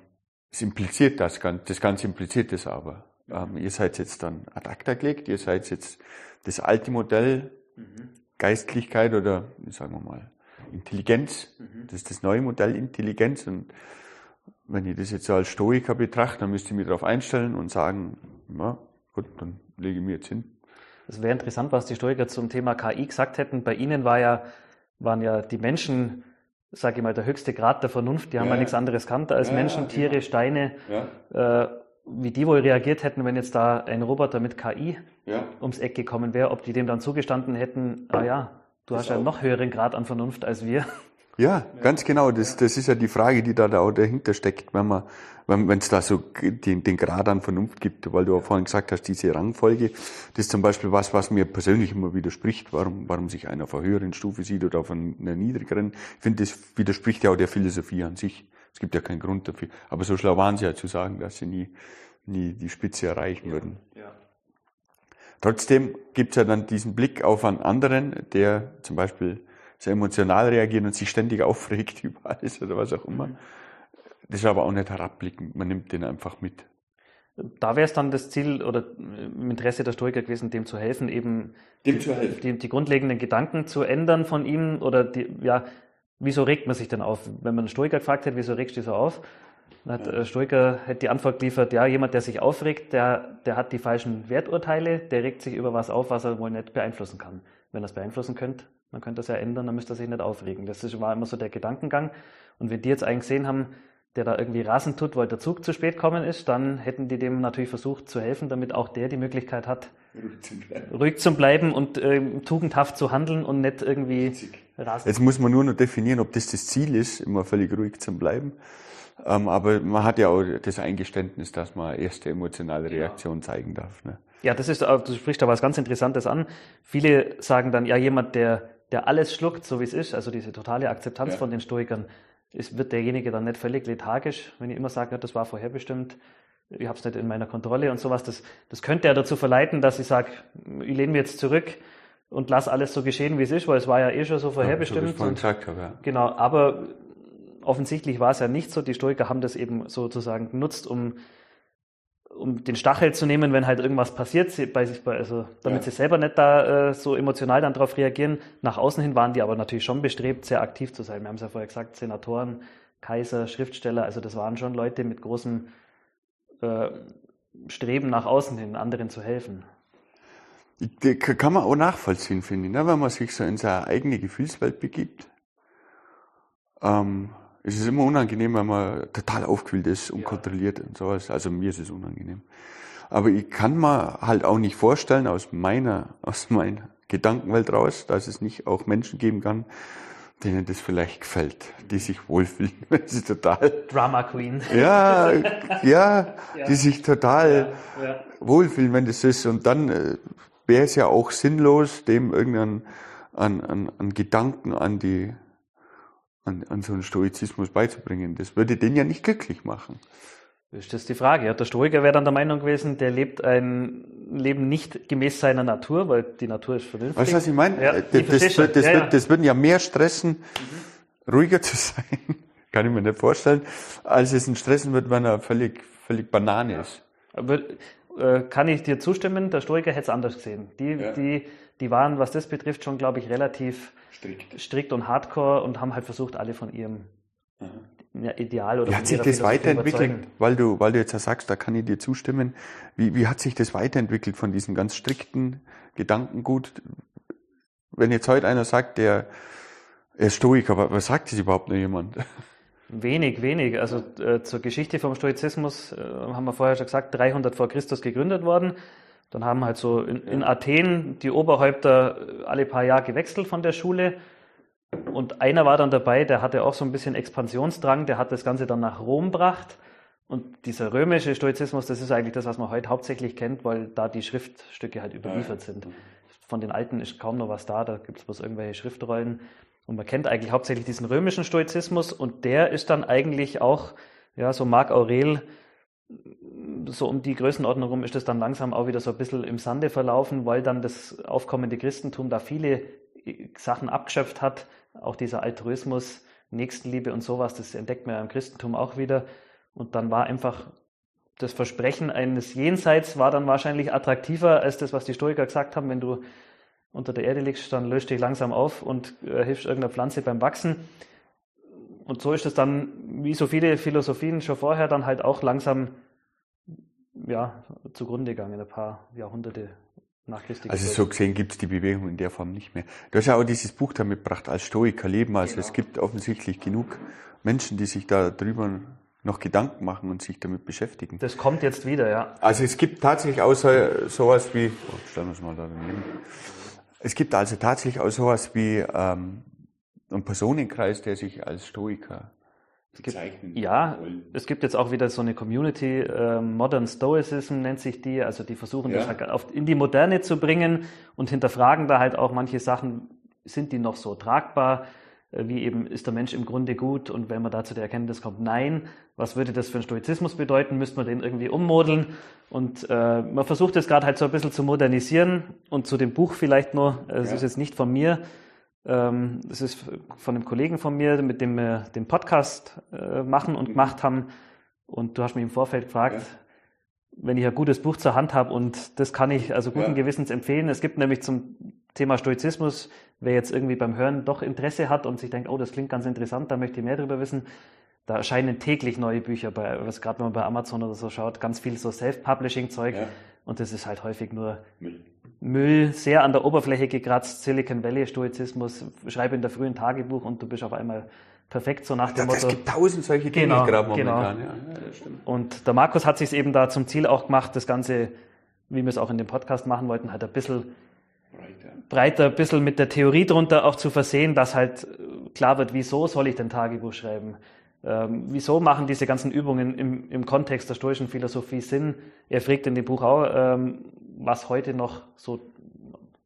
es impliziert das, das Ganze impliziert es aber. Ähm, ihr seid jetzt dann ad acta gelegt, ihr seid jetzt das alte Modell, mhm. Geistlichkeit oder, sagen wir mal, Intelligenz. Mhm. Das ist das neue Modell Intelligenz. Und wenn ich das jetzt als Stoiker betrachte, dann müsste ich mich darauf einstellen und sagen, na gut, dann lege ich mir jetzt hin. Es wäre interessant, was die Stoiker zum Thema KI gesagt hätten. Bei Ihnen war ja, waren ja die Menschen, sage ich mal, der höchste Grad der Vernunft. Die haben ja, ja nichts anderes kannte als ja, Menschen, Tiere, genau. Steine. Ja. Äh, wie die wohl reagiert hätten, wenn jetzt da ein Roboter mit KI ums Eck gekommen wäre, ob die dem dann zugestanden hätten, ah ja, Du hast ja einen noch höheren Grad an Vernunft als wir. Ja, ganz genau. Das, das ist ja die Frage, die da, da auch dahinter steckt, wenn man, wenn es da so den, den Grad an Vernunft gibt, weil du auch vorhin gesagt hast, diese Rangfolge, das ist zum Beispiel was, was mir persönlich immer widerspricht, warum, warum sich einer auf einer höheren Stufe sieht oder auf einer niedrigeren. Ich finde, das widerspricht ja auch der Philosophie an sich. Es gibt ja keinen Grund dafür. Aber so schlau waren sie ja zu sagen, dass sie nie, nie die Spitze erreichen ja, würden. Ja. Trotzdem gibt es ja dann diesen Blick auf einen anderen, der zum Beispiel sehr emotional reagiert und sich ständig aufregt [laughs] über alles oder was auch immer. Mhm. Das ist aber auch nicht herabblickend, man nimmt den einfach mit. Da wäre es dann das Ziel oder im Interesse der Stoiker gewesen, dem zu helfen, eben dem die, zu helfen. Die, die, grundlegenden Gedanken zu ändern von ihm oder die, ja, wieso regt man sich denn auf? Wenn man einen Stoiker gefragt hätte, wieso regst du so auf? Dann hat ja. Stoiker hat die Antwort geliefert, ja, jemand, der sich aufregt, der, der hat die falschen Werturteile, der regt sich über was auf, was er wohl nicht beeinflussen kann. Wenn er es beeinflussen könnte, man könnte das ja ändern, dann müsste er sich nicht aufregen. Das war immer so der Gedankengang. Und wenn die jetzt einen gesehen haben, der da irgendwie rasend tut, weil der Zug zu spät kommen ist, dann hätten die dem natürlich versucht zu helfen, damit auch der die Möglichkeit hat, ruhig zu bleiben, ruhig zu bleiben und äh, tugendhaft zu handeln und nicht irgendwie rasend. Jetzt muss man nur noch definieren, ob das das Ziel ist, immer völlig ruhig zu bleiben ähm, aber man hat ja auch das Eingeständnis, dass man erste emotionale Reaktion zeigen darf. Ne? Ja, das ist, du sprichst da was ganz Interessantes an. Viele sagen dann, ja, jemand, der, der alles schluckt, so wie es ist, also diese totale Akzeptanz ja. von den Stoikern, ist, wird derjenige dann nicht völlig lethargisch, wenn ich immer sage, ja, das war vorherbestimmt, ich habe es nicht in meiner Kontrolle und sowas. Das, das könnte ja dazu verleiten, dass ich sage, ich lehne mich jetzt zurück und lass alles so geschehen, wie es ist, weil es war ja eh schon so vorherbestimmt. Ja, gesagt habe, ja. Genau, aber offensichtlich war es ja nicht so. Die Stoiker haben das eben sozusagen genutzt, um, um den Stachel zu nehmen, wenn halt irgendwas passiert, bei sich, also damit ja. sie selber nicht da äh, so emotional dann darauf reagieren. Nach außen hin waren die aber natürlich schon bestrebt, sehr aktiv zu sein. Wir haben es ja vorher gesagt, Senatoren, Kaiser, Schriftsteller, also das waren schon Leute mit großem äh, Streben nach außen hin, anderen zu helfen. Kann man auch nachvollziehen, finde ich, ne? wenn man sich so in seine eigene Gefühlswelt begibt. Ähm, es ist immer unangenehm, wenn man total aufgewühlt ist und ja. kontrolliert und sowas. Also mir ist es unangenehm. Aber ich kann mir halt auch nicht vorstellen, aus meiner, [laughs] aus meiner Gedankenwelt raus, dass es nicht auch Menschen geben kann, denen das vielleicht gefällt, die sich wohlfühlen. [laughs] Das ist total. Drama Queen. Ja, ja, [laughs] ja. die sich total ja, ja. wohlfühlen, wenn das ist. Und dann äh, wäre es ja auch sinnlos, dem irgendeinen an, an, an Gedanken an die an, an so einen Stoizismus beizubringen. Das würde den ja nicht glücklich machen. Das ist das die Frage. Ja, der Stoiker wäre dann der Meinung gewesen, der lebt ein Leben nicht gemäß seiner Natur, weil die Natur ist vernünftig. Weißt du, was ich meine? Ja, das, das, das, das, ja, ja. das würden ja mehr stressen, mhm. ruhiger zu [laughs] sein, kann ich mir nicht vorstellen, als es ihn stressen wird, wenn er völlig, völlig Banane ist. Aber, äh, kann ich dir zustimmen, der Stoiker hätte es anders gesehen. Die, die, die waren, was das betrifft, schon, glaube ich, relativ strikt. strikt und hardcore und haben halt versucht, alle von ihrem, mhm. ja, Ideal oder Wie hat sich das weiterentwickelt? Weil du, weil du jetzt sagst, da kann ich dir zustimmen. Wie, wie hat sich das weiterentwickelt von diesem ganz strikten Gedankengut? Wenn jetzt heute einer sagt, der er ist Stoiker, aber was sagt das überhaupt noch jemand? Wenig, wenig. Also äh, zur Geschichte vom Stoizismus äh, haben wir vorher schon gesagt, 300 vor Christus gegründet worden. Dann haben halt so in, in Athen die Oberhäupter alle paar Jahre gewechselt von der Schule. Und einer war dann dabei, der hatte auch so ein bisschen Expansionsdrang, der hat das Ganze dann nach Rom gebracht. Und dieser römische Stoizismus, das ist eigentlich das, was man heute hauptsächlich kennt, weil da die Schriftstücke halt überliefert sind. Von den alten ist kaum noch was da, da gibt es bloß irgendwelche Schriftrollen. Und man kennt eigentlich hauptsächlich diesen römischen Stoizismus und der ist dann eigentlich auch, ja, so Marc Aurel, so um die Größenordnung rum ist es dann langsam auch wieder so ein bisschen im Sande verlaufen, weil dann das aufkommende Christentum da viele Sachen abgeschöpft hat. Auch dieser Altruismus, Nächstenliebe und sowas, das entdeckt man ja im Christentum auch wieder. Und dann war einfach das Versprechen eines Jenseits war dann wahrscheinlich attraktiver als das, was die Stoiker gesagt haben, wenn du unter der Erde liegst, dann löst dich langsam auf und äh, hilfst irgendeiner Pflanze beim Wachsen. Und so ist es dann, wie so viele Philosophien schon vorher, dann halt auch langsam ja, zugrunde gegangen, ein paar Jahrhunderte nach Christi. Also so gesehen gibt es die Bewegung in der Form nicht mehr. Du hast ja auch dieses Buch damit gebracht, als Stoiker leben. Also genau. es gibt offensichtlich genug Menschen, die sich da drüber noch Gedanken machen und sich damit beschäftigen. Das kommt jetzt wieder, ja. Also es gibt tatsächlich so, sowas wie, oh, stellen wir es mal da daneben. Es gibt also tatsächlich auch sowas wie ähm, einen Personenkreis, der sich als Stoiker bezeichnen Ja, wollen. es gibt jetzt auch wieder so eine Community, äh, Modern Stoicism nennt sich die, also die versuchen ja. das halt auf, in die Moderne zu bringen und hinterfragen da halt auch manche Sachen, sind die noch so tragbar? Äh, wie eben ist der Mensch im Grunde gut und wenn man da zu der Erkenntnis kommt, nein, was würde das für einen Stoizismus bedeuten? Müsste man den irgendwie ummodeln? Und äh, man versucht es gerade halt so ein bisschen zu modernisieren und zu dem Buch vielleicht nur, äh, es ja. ist jetzt nicht von mir, ähm, es ist von einem Kollegen von mir, mit dem wir den Podcast äh, machen und mhm. gemacht haben und du hast mich im Vorfeld gefragt, ja. wenn ich ein gutes Buch zur Hand habe und das kann ich also guten ja. Gewissens empfehlen. Es gibt nämlich zum Thema Stoizismus, wer jetzt irgendwie beim Hören doch Interesse hat und sich denkt, oh, das klingt ganz interessant, da möchte ich mehr darüber wissen, da erscheinen täglich neue Bücher, bei, was gerade wenn man bei Amazon oder so schaut, ganz viel so Self-Publishing-Zeug. Ja. Und das ist halt häufig nur Müll. Müll, sehr an der Oberfläche gekratzt, Silicon Valley Stoizismus, schreibe in der frühen Tagebuch und du bist auf einmal perfekt, so nach dem Motto. Es gibt tausend solche Dinge genau, gerade momentan. Genau. Ja, ja, und der Markus hat sich eben da zum Ziel auch gemacht, das Ganze, wie wir es auch in dem Podcast machen wollten, halt ein bisschen breiter, ein bisschen mit der Theorie drunter auch zu versehen, dass halt klar wird, wieso soll ich denn Tagebuch schreiben? Ähm, wieso machen diese ganzen Übungen im, im Kontext der stoischen Philosophie Sinn? Er fragt in dem Buch auch, ähm, was heute noch so,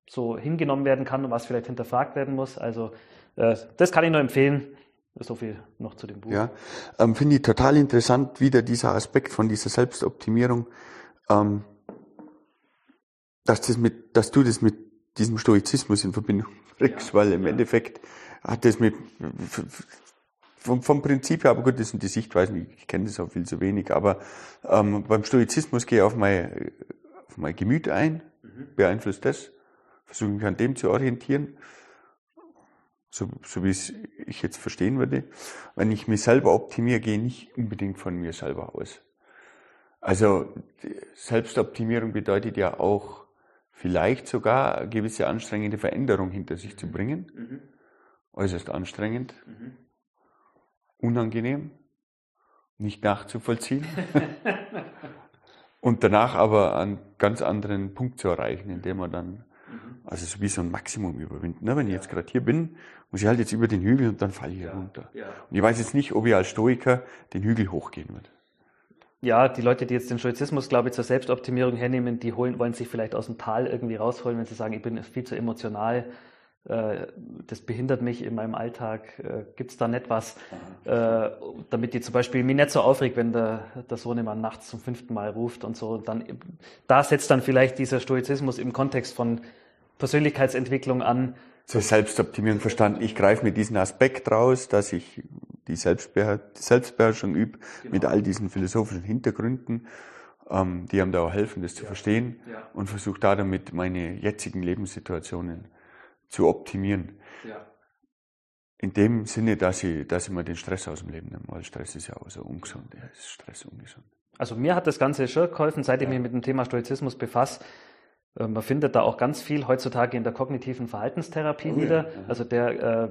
so hingenommen werden kann und was vielleicht hinterfragt werden muss. Also äh, das kann ich nur empfehlen. So viel noch zu dem Buch. Ja, ähm, finde ich total interessant, wieder dieser Aspekt von dieser Selbstoptimierung, ähm, dass, das mit, dass du das mit diesem Stoizismus in Verbindung [laughs] bringst, ja, weil im ja. Endeffekt hat das mit vom, vom Prinzip her, aber gut, das sind die Sichtweisen, ich kenne das auch viel zu wenig, aber ähm, beim Stoizismus gehe ich auf mein, auf mein Gemüt ein, mhm. beeinflusst das, versuche mich an dem zu orientieren, so, so wie es ich jetzt verstehen würde. Wenn ich mich selber optimiere, gehe ich nicht unbedingt von mir selber aus. Also Selbstoptimierung bedeutet ja auch vielleicht sogar eine gewisse anstrengende Veränderung hinter sich zu bringen. Mhm. Äußerst anstrengend, mhm. unangenehm, nicht nachzuvollziehen. [laughs] und danach aber einen ganz anderen Punkt zu erreichen, indem man dann, mhm. also so wie so ein Maximum überwinden. Ne? Wenn ich jetzt gerade hier bin, muss ich halt jetzt über den Hügel und dann falle ich ja. runter. Ja. Und ich weiß jetzt nicht, ob ich als Stoiker den Hügel hochgehen würde ja, die Leute, die jetzt den Stoizismus, glaube ich, zur Selbstoptimierung hernehmen, die holen, wollen sich vielleicht aus dem Tal irgendwie rausholen, wenn sie sagen, ich bin viel zu emotional, äh, das behindert mich in meinem Alltag, äh, gibt es da nicht was, äh, damit die zum Beispiel mich nicht so aufregt, wenn der, der Sohnemann nachts zum fünften Mal ruft und so. Dann, da setzt dann vielleicht dieser Stoizismus im Kontext von Persönlichkeitsentwicklung an. Zur Selbstoptimierung verstanden. Ich greife mir diesen Aspekt raus, dass ich die, Selbstbeher die Selbstbeherrschung übe genau. mit all diesen philosophischen Hintergründen, ähm, die einem da auch helfen, das ja. zu verstehen ja. und versuche da damit meine jetzigen Lebenssituationen zu optimieren. Ja. in dem Sinne, dass ich, dass ich mir den Stress aus dem Leben nehme, weil Stress ist ja auch so ungesund. Ja, ist Stress ungesund. Also mir hat das Ganze schon geholfen, seit ich mich mit dem Thema Stoizismus befasse. Äh, man findet da auch ganz viel heutzutage in der kognitiven Verhaltenstherapie oh, wieder. Ja. Also der äh, äh,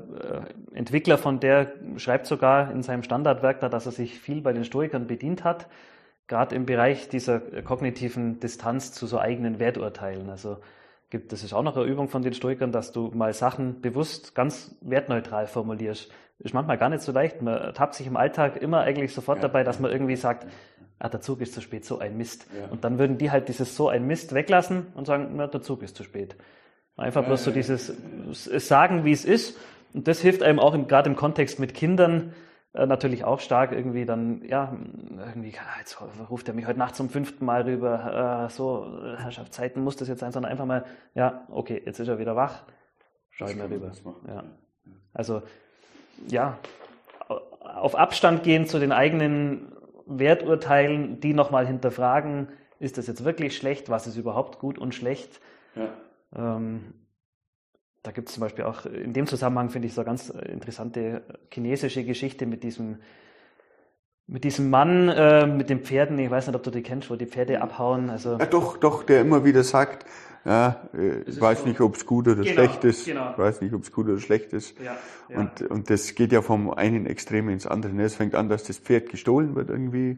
Entwickler von der schreibt sogar in seinem Standardwerk da, dass er sich viel bei den Stoikern bedient hat, gerade im Bereich dieser kognitiven Distanz zu so eigenen Werturteilen. Also gibt, das ist auch noch eine Übung von den Stoikern, dass du mal Sachen bewusst ganz wertneutral formulierst. Ist manchmal gar nicht so leicht. Man tappt sich im Alltag immer eigentlich sofort ja. dabei, dass man irgendwie sagt, ah, der Zug ist zu spät, so ein Mist. Ja. Und dann würden die halt dieses so ein Mist weglassen und sagen, na, der Zug ist zu spät. Einfach ja, bloß so dieses Sagen, wie es ist. Und das hilft einem auch gerade im Kontext mit Kindern, äh, natürlich auch stark irgendwie dann, ja, irgendwie, jetzt ruft er mich heute Nacht zum fünften Mal rüber, äh, so, Herrschaftszeiten muss das jetzt sein, sondern einfach mal, ja, okay, jetzt ist er wieder wach, schau ich mal rüber. Ja. Also, ja, auf Abstand gehen zu den eigenen Werturteilen, die nochmal hinterfragen, ist das jetzt wirklich schlecht, was ist überhaupt gut und schlecht? Ja. Ähm, da gibt es zum Beispiel auch, in dem Zusammenhang finde ich so eine ganz interessante chinesische Geschichte mit diesem, mit diesem Mann äh, mit den Pferden. Ich weiß nicht, ob du die kennst, wo die Pferde abhauen. Also ja, doch, doch, der immer wieder sagt, ja, äh, ich weiß nicht, ob es gut oder genau, schlecht ist. Genau. Ich weiß nicht, ob es gut oder schlecht ist. Ja, ja. Und, und das geht ja vom einen Extrem ins andere. Es fängt an, dass das Pferd gestohlen wird irgendwie.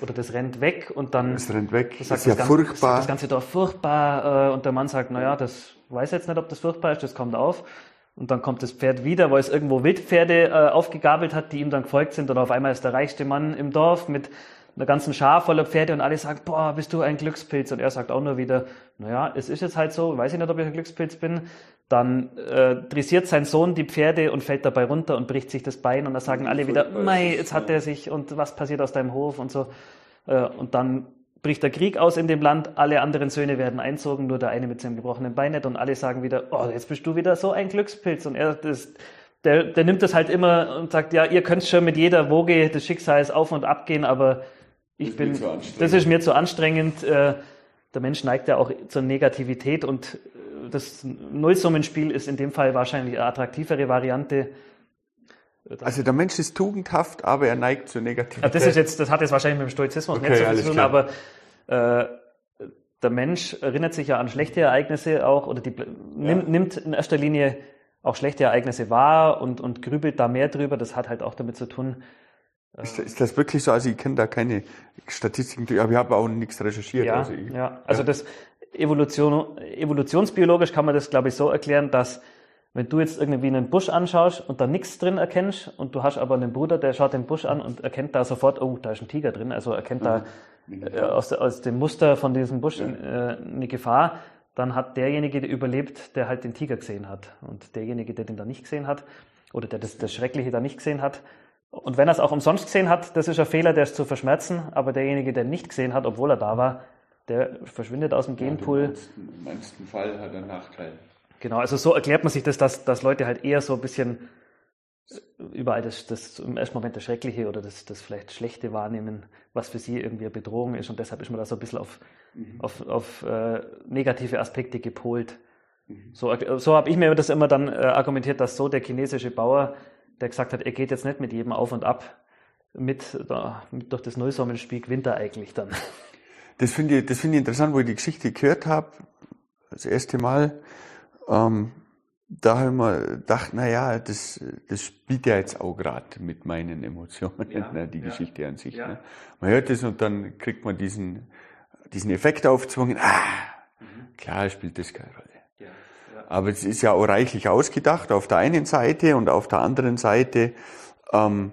Oder das rennt weg und dann. Das rennt weg. Das ist ja das furchtbar. Das ganze Dorf furchtbar. Äh, und der Mann sagt, naja, das weiß jetzt nicht, ob das furchtbar ist, das kommt auf. Und dann kommt das Pferd wieder, weil es irgendwo Wildpferde äh, aufgegabelt hat, die ihm dann gefolgt sind. Und auf einmal ist der reichste Mann im Dorf mit einer ganzen Schar voller Pferde und alle sagen, boah, bist du ein Glückspilz? Und er sagt auch nur wieder, naja, es ist jetzt halt so, weiß ich nicht, ob ich ein Glückspilz bin. Dann äh, dressiert sein Sohn die Pferde und fällt dabei runter und bricht sich das Bein. Und da sagen alle wieder, mei, jetzt hat er sich und was passiert aus deinem Hof und so. Äh, und dann bricht der Krieg aus in dem Land, alle anderen Söhne werden einzogen, nur der eine mit seinem gebrochenen Bein nicht und alle sagen wieder, oh, jetzt bist du wieder so ein Glückspilz und er, das, der, der nimmt das halt immer und sagt, ja, ihr könnt schon mit jeder Woge des Schicksals auf und ab gehen, aber ich bin, das ist mir zu anstrengend. Äh, der Mensch neigt ja auch zur Negativität und äh, das Nullsummenspiel ist in dem Fall wahrscheinlich eine attraktivere Variante. Also der Mensch ist tugendhaft, aber er neigt zur Negativität. das ist jetzt, das hat jetzt wahrscheinlich mit dem Stoizismus okay, nicht so zu tun, aber äh, der Mensch erinnert sich ja an schlechte Ereignisse auch oder die, ja. nimmt, nimmt in erster Linie auch schlechte Ereignisse wahr und, und grübelt da mehr drüber. Das hat halt auch damit zu tun. Ist, ist das wirklich so? Also ich kenne da keine Statistiken, aber ich habe auch nichts recherchiert. Ja, also, ich, ja. also das Evolution, evolutionsbiologisch kann man das, glaube ich, so erklären, dass wenn du jetzt irgendwie einen Busch anschaust und da nichts drin erkennst und du hast aber einen Bruder, der schaut den Busch an und erkennt da sofort, oh, da ist ein Tiger drin, also erkennt mhm. da äh, aus, aus dem Muster von diesem Busch ja. äh, eine Gefahr, dann hat derjenige, der überlebt, der halt den Tiger gesehen hat. Und derjenige, der den da nicht gesehen hat, oder der das, das Schreckliche da nicht gesehen hat, und wenn er es auch umsonst gesehen hat, das ist ein Fehler, der ist zu verschmerzen, aber derjenige, der nicht gesehen hat, obwohl er da war, der verschwindet aus dem Genpool. Ja, Im meisten Fall hat er einen Nachteil. Genau, also so erklärt man sich das, dass, dass Leute halt eher so ein bisschen überall das, das im ersten Moment das Schreckliche oder das, das vielleicht Schlechte wahrnehmen, was für sie irgendwie eine Bedrohung ist. Und deshalb ist man da so ein bisschen auf, mhm. auf, auf äh, negative Aspekte gepolt. Mhm. So, so habe ich mir das immer dann äh, argumentiert, dass so der chinesische Bauer, der gesagt hat, er geht jetzt nicht mit jedem auf und ab, mit, da, mit durch das Nullsummenspiel gewinnt er eigentlich dann. [laughs] Das finde ich, das finde ich interessant, wo ich die Geschichte gehört habe, das erste Mal ähm, da habe ich mir gedacht, na ja, das, das spielt ja jetzt auch gerade mit meinen Emotionen, ja, ne, die ja, Geschichte an sich. Ja. Ne. Man hört es und dann kriegt man diesen, diesen Effekt aufzwungen, ah, mhm. klar spielt das keine Rolle. Aber es ist ja auch reichlich ausgedacht auf der einen Seite und auf der anderen Seite ähm,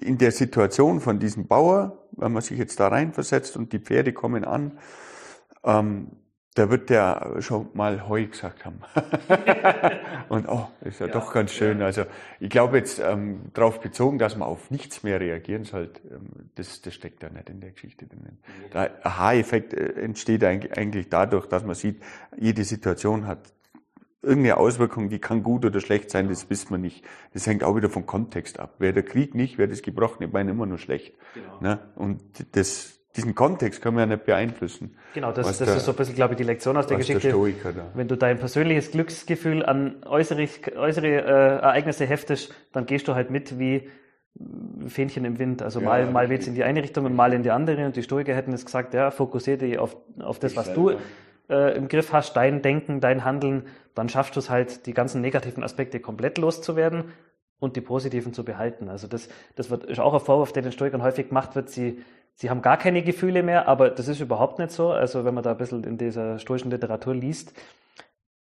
in der Situation von diesem Bauer, wenn man sich jetzt da reinversetzt und die Pferde kommen an, ähm, da wird der schon mal Heu gesagt haben. [laughs] und oh, ist ja, ja, doch ganz schön. Ja. Also ich glaube jetzt ähm, darauf bezogen, dass man auf nichts mehr reagieren sollte, ähm, das, das steckt da nicht in der Geschichte drin. Der Aha-Effekt äh, entsteht eigentlich dadurch, dass man sieht, jede Situation hat irgendeine Auswirkung, die kann gut oder schlecht sein, das wissen wir nicht. Das hängt auch wieder vom Kontext ab. Wäre der Krieg nicht, wäre das gebrochene Bein immer nur schlecht. Genau. Ne? Und das, diesen Kontext können wir ja nicht beeinflussen. Genau, das, das der, ist so ein bisschen, glaube ich, die Lektion aus der Geschichte. Der Wenn du dein persönliches Glücksgefühl an äußere, äußere äh, Ereignisse heftest, dann gehst du halt mit wie Fähnchen im Wind. Also ja, mal, mal weht in die eine Richtung und mal in die andere. Und die Stoiker hätten es gesagt, ja, fokussiere dich auf, auf das, was du äh, im Griff hast, dein Denken, dein Handeln. Dann schaffst du es halt, die ganzen negativen Aspekte komplett loszuwerden und die positiven zu behalten. Also das, das wird, ist auch ein Vorwurf, der den Stoikern häufig gemacht wird. Sie, sie haben gar keine Gefühle mehr, aber das ist überhaupt nicht so. Also wenn man da ein bisschen in dieser stoischen Literatur liest,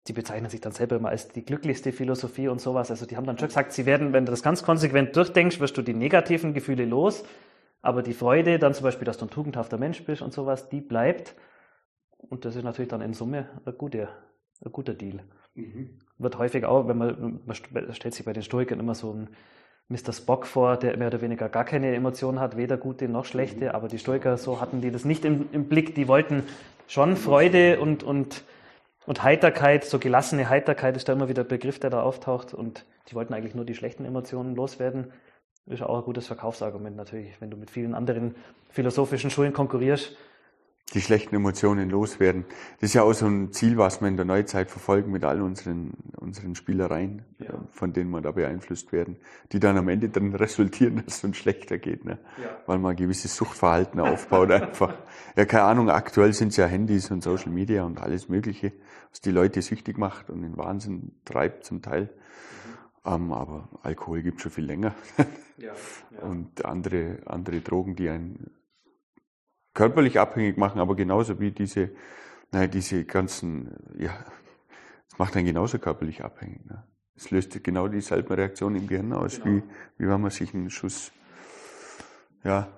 die bezeichnen sich dann selber immer als die glücklichste Philosophie und sowas. Also die haben dann schon gesagt, sie werden, wenn du das ganz konsequent durchdenkst, wirst du die negativen Gefühle los, aber die Freude, dann zum Beispiel, dass du ein tugendhafter Mensch bist und sowas, die bleibt. Und das ist natürlich dann in Summe ein guter, ein guter Deal. Mhm. Wird häufig auch, wenn man, man stellt sich bei den Stoikern immer so ein Mr. Spock vor, der mehr oder weniger gar keine Emotionen hat, weder gute noch schlechte, mhm. aber die Stoiker, so hatten die das nicht im, im Blick, die wollten schon Freude und, und, und Heiterkeit, so gelassene Heiterkeit ist da immer wieder ein Begriff, der da auftaucht und die wollten eigentlich nur die schlechten Emotionen loswerden. Ist auch ein gutes Verkaufsargument natürlich, wenn du mit vielen anderen philosophischen Schulen konkurrierst die schlechten Emotionen loswerden. Das ist ja auch so ein Ziel, was wir in der Neuzeit verfolgen mit all unseren, unseren Spielereien, ja. von denen wir da beeinflusst werden, die dann am Ende dann [laughs] resultieren, dass es uns schlechter geht, ne? Ja. weil man ein gewisses Suchtverhalten aufbaut einfach. Ja, keine Ahnung, aktuell sind es ja Handys und Social Media und alles Mögliche, was die Leute süchtig macht und in Wahnsinn treibt zum Teil. Mhm. Ähm, aber Alkohol gibt schon viel länger. Ja, [laughs] ja. Und andere, andere Drogen, die einen körperlich abhängig machen, aber genauso wie diese, naja, diese ganzen, ja, es macht einen genauso körperlich abhängig. Ne? Es löst genau dieselben Reaktionen im Gehirn aus, genau. wie, wie wenn man sich einen Schuss ja,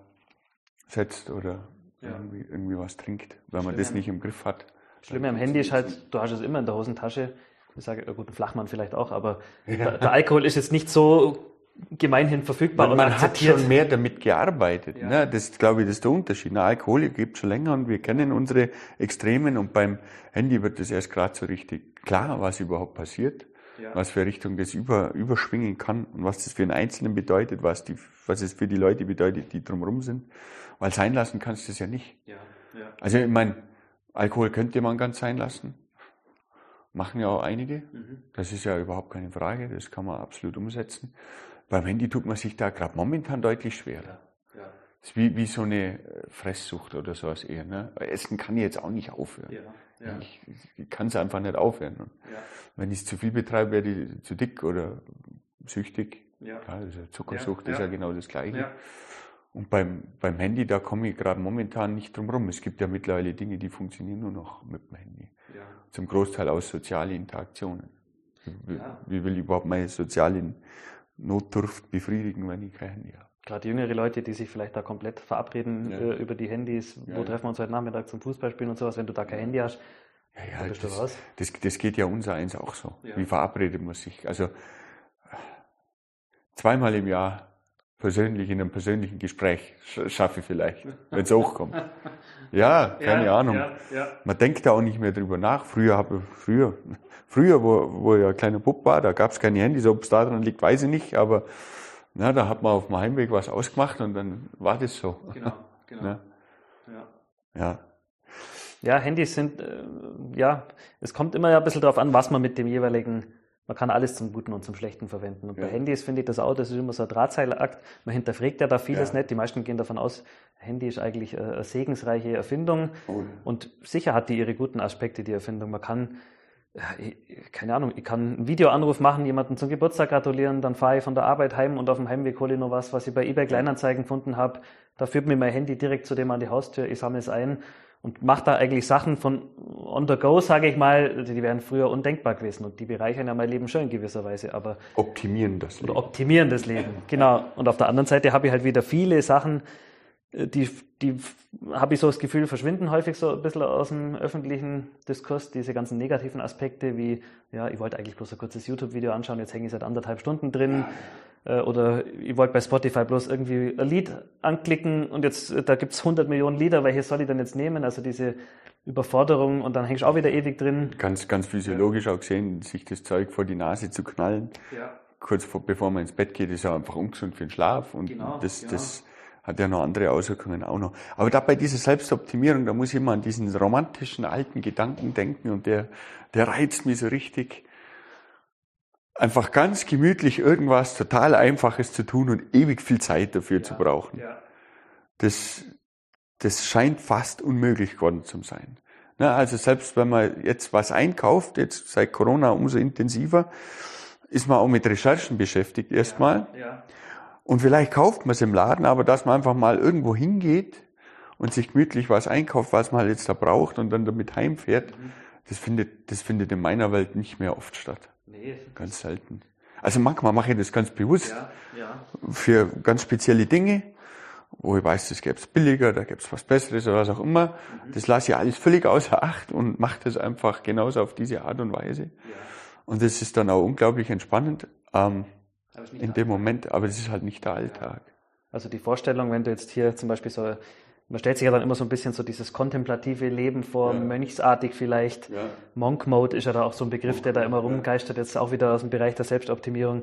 setzt oder ja. irgendwie, irgendwie was trinkt, wenn man das nicht im Griff hat. Schlimme am Handy ist halt, du hast es immer in der Hosentasche. Ich sage, gut, ein Flachmann vielleicht auch, aber ja. der, der Alkohol ist jetzt nicht so gemeinhin verfügbar man, man hat schon mehr damit gearbeitet. Ja. Ne? Das glaube ich, das ist der Unterschied. Na, Alkohol gibt schon länger und wir kennen unsere Extremen und beim Handy wird das erst gerade so richtig klar, was überhaupt passiert, ja. was für Richtung das über, überschwingen kann und was das für einen Einzelnen bedeutet, was, die, was es für die Leute bedeutet, die drumherum sind. Weil sein lassen kannst du es ja nicht. Ja. Also ich meine, Alkohol könnte man ganz sein lassen. Machen ja auch einige. Mhm. Das ist ja überhaupt keine Frage. Das kann man absolut umsetzen. Beim Handy tut man sich da gerade momentan deutlich schwerer. Ja, ja. Ist wie, wie so eine äh, Fresssucht oder sowas eher. Ne? Essen kann ich jetzt auch nicht aufhören. Ja, ja. Ich, ich kann es einfach nicht aufhören. Und ja. Wenn ich es zu viel betreibe, werde ich zu dick oder süchtig. Ja. Klar, also Zuckersucht ist ja genau das Gleiche. Und beim, beim Handy, da komme ich gerade momentan nicht drum rum. Es gibt ja mittlerweile Dinge, die funktionieren nur noch mit dem Handy. Zum Großteil aus sozialen Interaktionen. Wie, wie will ich überhaupt meine sozialen Notdurft befriedigen, wenn ich kein Handy habe. Gerade jüngere Leute, die sich vielleicht da komplett verabreden ja. äh, über die Handys, wo ja, treffen wir uns heute Nachmittag zum Fußballspielen und sowas, wenn du da kein Handy hast, ja, ja, das, das, das, geht ja unser eins auch so. Wie verabredet man sich? Also zweimal im Jahr persönlich in einem persönlichen Gespräch schaffe ich vielleicht, [laughs] wenn es hochkommt. Ja, keine ja, Ahnung. Ja, ja. Man denkt da auch nicht mehr drüber nach. Früher habe früher, früher, wo, wo ich ein kleiner Bub war, da gab es keine Handys, ob es da dran liegt, weiß ich nicht, aber na, da hat man auf dem Heimweg was ausgemacht und dann war das so. Genau, [laughs] genau. Ja. ja. Ja, Handys sind, äh, ja, es kommt immer ja ein bisschen darauf an, was man mit dem jeweiligen man kann alles zum Guten und zum Schlechten verwenden. Und ja. bei Handys finde ich das auch, das ist immer so ein Drahtseilakt. Man hinterfragt ja da vieles ja. nicht. Die meisten gehen davon aus, Handy ist eigentlich eine segensreiche Erfindung. Oh. Und sicher hat die ihre guten Aspekte, die Erfindung. Man kann, keine Ahnung, ich kann einen Videoanruf machen, jemanden zum Geburtstag gratulieren, dann fahre ich von der Arbeit heim und auf dem Heimweg hole ich noch was, was ich bei eBay Kleinanzeigen gefunden habe. Da führt mir mein Handy direkt zu dem an die Haustür, ich sammle es ein und macht da eigentlich Sachen von on the go, sage ich mal, die wären früher undenkbar gewesen und die bereichern ja mein Leben schon in gewisser Weise, aber optimieren das Leben. Oder optimieren das Leben, [laughs] genau. Und auf der anderen Seite habe ich halt wieder viele Sachen, äh, die, die habe ich so das Gefühl, verschwinden häufig so ein bisschen aus dem öffentlichen Diskurs, diese ganzen negativen Aspekte wie, ja, ich wollte eigentlich bloß ein kurzes YouTube-Video anschauen, jetzt hänge ich seit anderthalb Stunden drin. Äh, oder ich wollte bei Spotify bloß irgendwie ein Lied anklicken und jetzt, da gibt's 100 Millionen Lieder, welches soll ich denn jetzt nehmen? Also diese Überforderung und dann hängst du auch wieder ewig drin. Ganz, ganz physiologisch auch gesehen, sich das Zeug vor die Nase zu knallen. Ja. Kurz vor, bevor man ins Bett geht, ist ja einfach ungesund für den Schlaf und genau, das, genau. das hat ja noch andere Auswirkungen auch noch. Aber da bei dieser Selbstoptimierung, da muss ich immer an diesen romantischen alten Gedanken denken und der, der reizt mich so richtig. Einfach ganz gemütlich irgendwas total Einfaches zu tun und ewig viel Zeit dafür ja, zu brauchen. Ja. Das, das scheint fast unmöglich geworden zu sein. Na, also selbst wenn man jetzt was einkauft, jetzt seit Corona umso intensiver, ist man auch mit Recherchen beschäftigt erstmal. Ja. Und vielleicht kauft man es im Laden, aber dass man einfach mal irgendwo hingeht und sich gemütlich was einkauft, was man halt jetzt da braucht und dann damit heimfährt, mhm. das findet, das findet in meiner Welt nicht mehr oft statt. Nee. Ganz selten. Also manchmal mache ich das ganz bewusst ja, ja. für ganz spezielle Dinge, wo ich weiß, das gäbe es billiger, da gäbe es was Besseres oder was auch immer. Mhm. Das lasse ich alles völlig außer Acht und mache das einfach genauso auf diese Art und Weise. Ja. Und das ist dann auch unglaublich entspannend ähm, in dem Moment, aber das ist halt nicht der Alltag. Also die Vorstellung, wenn du jetzt hier zum Beispiel so, man stellt sich ja dann immer so ein bisschen so dieses kontemplative Leben vor, ja. mönchsartig vielleicht. Ja. Monk Mode ist ja da auch so ein Begriff, der da immer rumgeistert, jetzt auch wieder aus dem Bereich der Selbstoptimierung.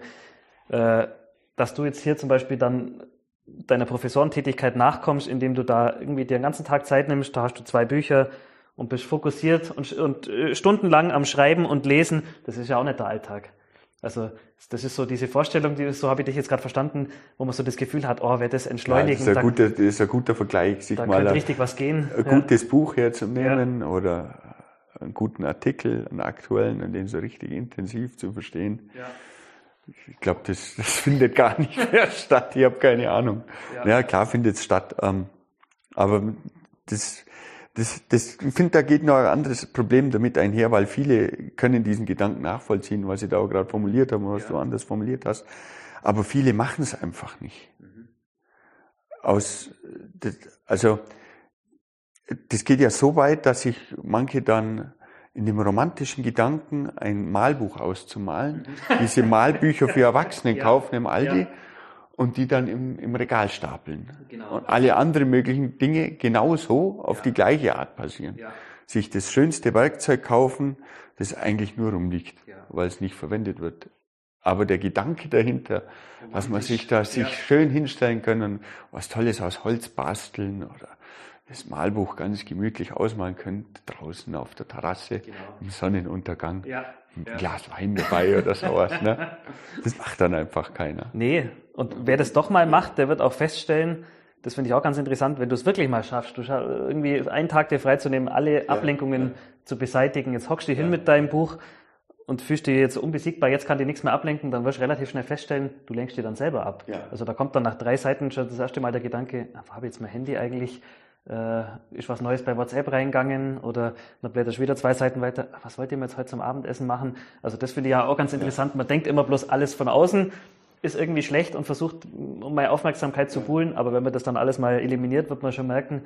Äh, dass du jetzt hier zum Beispiel dann deiner Professorentätigkeit nachkommst, indem du da irgendwie dir den ganzen Tag Zeit nimmst, da hast du zwei Bücher, und bist fokussiert und, und äh, stundenlang am Schreiben und Lesen, das ist ja auch nicht der Alltag. Also das ist so diese Vorstellung, die, so habe ich dich jetzt gerade verstanden, wo man so das Gefühl hat, oh, wer das entschleunigen. Ja, das, ist ein guter, das ist ein guter Vergleich, sich da mal ein, richtig was gehen. ein ja. gutes Buch herzunehmen ja. oder einen guten Artikel, einen aktuellen, und den so richtig intensiv zu verstehen. Ja. Ich glaube, das, das findet gar nicht [laughs] mehr statt. Ich habe keine Ahnung. Ja, ja klar findet es statt. Ähm, aber das das, das, ich finde, da geht noch ein anderes Problem damit einher, weil viele können diesen Gedanken nachvollziehen, was ich da auch gerade formuliert habe, was ja. du anders formuliert hast. Aber viele machen es einfach nicht. Mhm. Aus, das, also, das geht ja so weit, dass sich manche dann in dem romantischen Gedanken ein Malbuch auszumalen, mhm. diese Malbücher für Erwachsene [laughs] ja. kaufen im Aldi. Ja und die dann im, im Regal stapeln. Genau. Und alle anderen möglichen Dinge genauso auf ja. die gleiche Art passieren. Ja. Sich das schönste Werkzeug kaufen, das eigentlich nur rumliegt, ja. weil es nicht verwendet wird. Aber der Gedanke dahinter, dass man sich da sich schön hinstellen können, was Tolles aus Holz basteln oder das Malbuch ganz gemütlich ausmalen könnt, draußen auf der Terrasse genau. im Sonnenuntergang. Ja ein ja. Glas Wein dabei oder sowas. Ne? Das macht dann einfach keiner. Nee, und wer das doch mal macht, der wird auch feststellen, das finde ich auch ganz interessant, wenn du es wirklich mal schaffst, du irgendwie einen Tag dir freizunehmen, alle Ablenkungen ja. zu beseitigen. Jetzt hockst du hin mit deinem Buch und fühlst dich jetzt unbesiegbar, jetzt kann dir nichts mehr ablenken, dann wirst du relativ schnell feststellen, du lenkst dir dann selber ab. Also da kommt dann nach drei Seiten schon das erste Mal der Gedanke, habe ich jetzt mein Handy eigentlich äh, ist was Neues bei WhatsApp reingegangen oder dann blätterst du wieder zwei Seiten weiter, was wollt ihr mir jetzt heute zum Abendessen machen? Also das finde ich ja auch ganz interessant. Man denkt immer bloß alles von außen ist irgendwie schlecht und versucht, um meine Aufmerksamkeit zu buhlen, aber wenn man das dann alles mal eliminiert, wird man schon merken,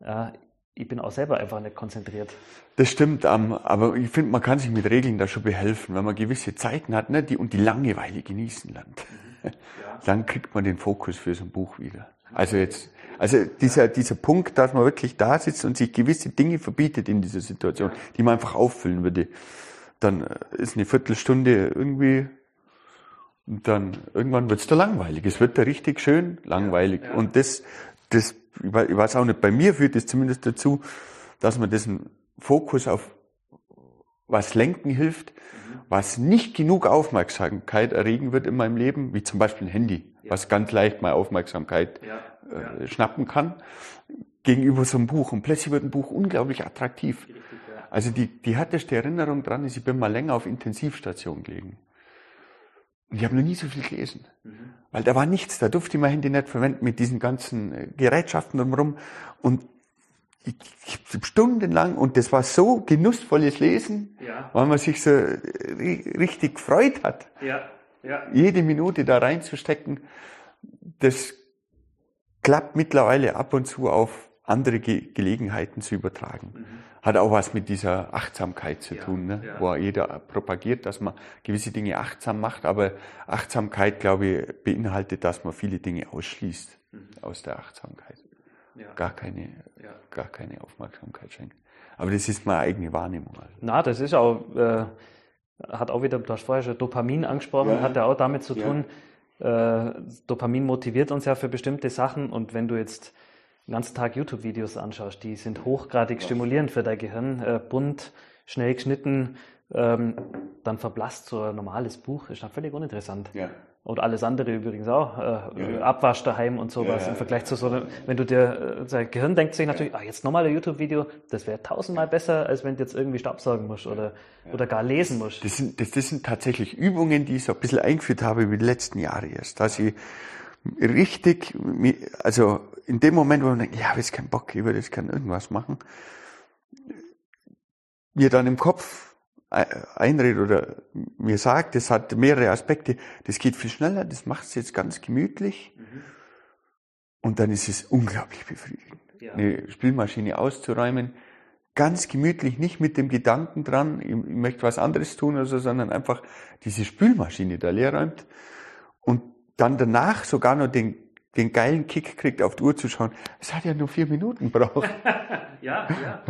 ja, ich bin auch selber einfach nicht konzentriert. Das stimmt, aber ich finde, man kann sich mit Regeln da schon behelfen, wenn man gewisse Zeiten hat ne, die, und die Langeweile genießen lernt. Mhm. Ja. [laughs] Dann kriegt man den Fokus für so ein Buch wieder. Also jetzt also dieser, dieser Punkt, dass man wirklich da sitzt und sich gewisse Dinge verbietet in dieser Situation, die man einfach auffüllen würde. Dann äh, ist eine Viertelstunde irgendwie und dann irgendwann wird's da langweilig. Es wird da richtig schön langweilig. Ja, ja. Und das, das, ich weiß auch nicht, bei mir führt es zumindest dazu, dass man diesen Fokus auf was lenken hilft, mhm. was nicht genug Aufmerksamkeit erregen wird in meinem Leben, wie zum Beispiel ein Handy, ja. was ganz leicht mal Aufmerksamkeit äh, schnappen kann, gegenüber so einem Buch. Und plötzlich wird ein Buch unglaublich attraktiv. Also die, die härteste Erinnerung dran ist, ich bin mal länger auf Intensivstation gelegen. Und ich habe noch nie so viel gelesen. Mhm. Weil da war nichts, da durfte ich mein Handy nicht verwenden mit diesen ganzen äh, Gerätschaften drumherum. Und stundenlang, und das war so genussvolles Lesen, ja. weil man sich so äh, richtig gefreut hat. Ja. Ja. Jede Minute da reinzustecken, das klappt mittlerweile ab und zu auf andere Ge Gelegenheiten zu übertragen. Mhm. Hat auch was mit dieser Achtsamkeit zu tun, ne? Wo jeder propagiert, dass man gewisse Dinge achtsam macht, aber Achtsamkeit, glaube ich, beinhaltet, dass man viele Dinge ausschließt mhm. aus der Achtsamkeit. Ja. Gar, keine, gar keine Aufmerksamkeit schenkt. Aber das ist meine eigene Wahrnehmung. Also. Na, das ist auch, äh, hat auch wieder, du hast vorher schon Dopamin angesprochen, hat ja auch damit zu tun, Äh, Dopamin motiviert uns ja für bestimmte Sachen und wenn du jetzt den ganzen Tag YouTube-Videos anschaust, die sind hochgradig ja. stimulierend für dein Gehirn, äh, bunt, schnell geschnitten, ähm, dann verblasst so ein normales Buch, ist dann völlig uninteressant. Ja. Und alles andere übrigens auch, äh, ja. Abwasch daheim und sowas im Vergleich zu so, wenn du dir, dein Gehirn denkt sich natürlich, ah, jetzt nochmal ein YouTube-Video, das wäre tausendmal besser, als wenn du jetzt irgendwie Staubsaugen musst oder, oder gar lesen musst. Das sind, das, das sind tatsächlich Übungen, die ich so ein bisschen eingeführt habe über die letzten Jahre erst, dass ich richtig, also in dem Moment, wo man denkt, ja, ich habe jetzt keinen Bock, ich würde jetzt gerne irgendwas machen, mir dann im Kopf einredet oder mir sagt, das hat mehrere Aspekte, das geht viel schneller, das macht es jetzt ganz gemütlich mhm. und dann ist es unglaublich befriedigend. Ja. Eine Spielmaschine auszuräumen, ganz gemütlich, nicht mit dem Gedanken dran, ich, möchte was anderes tun oder so, sondern einfach diese Spülmaschine da leer räumt und dann danach sogar noch den, den geilen Kick kriegt, auf die Uhr zu schauen. Es hat ja nur vier Minuten braucht. [laughs] ja, ja.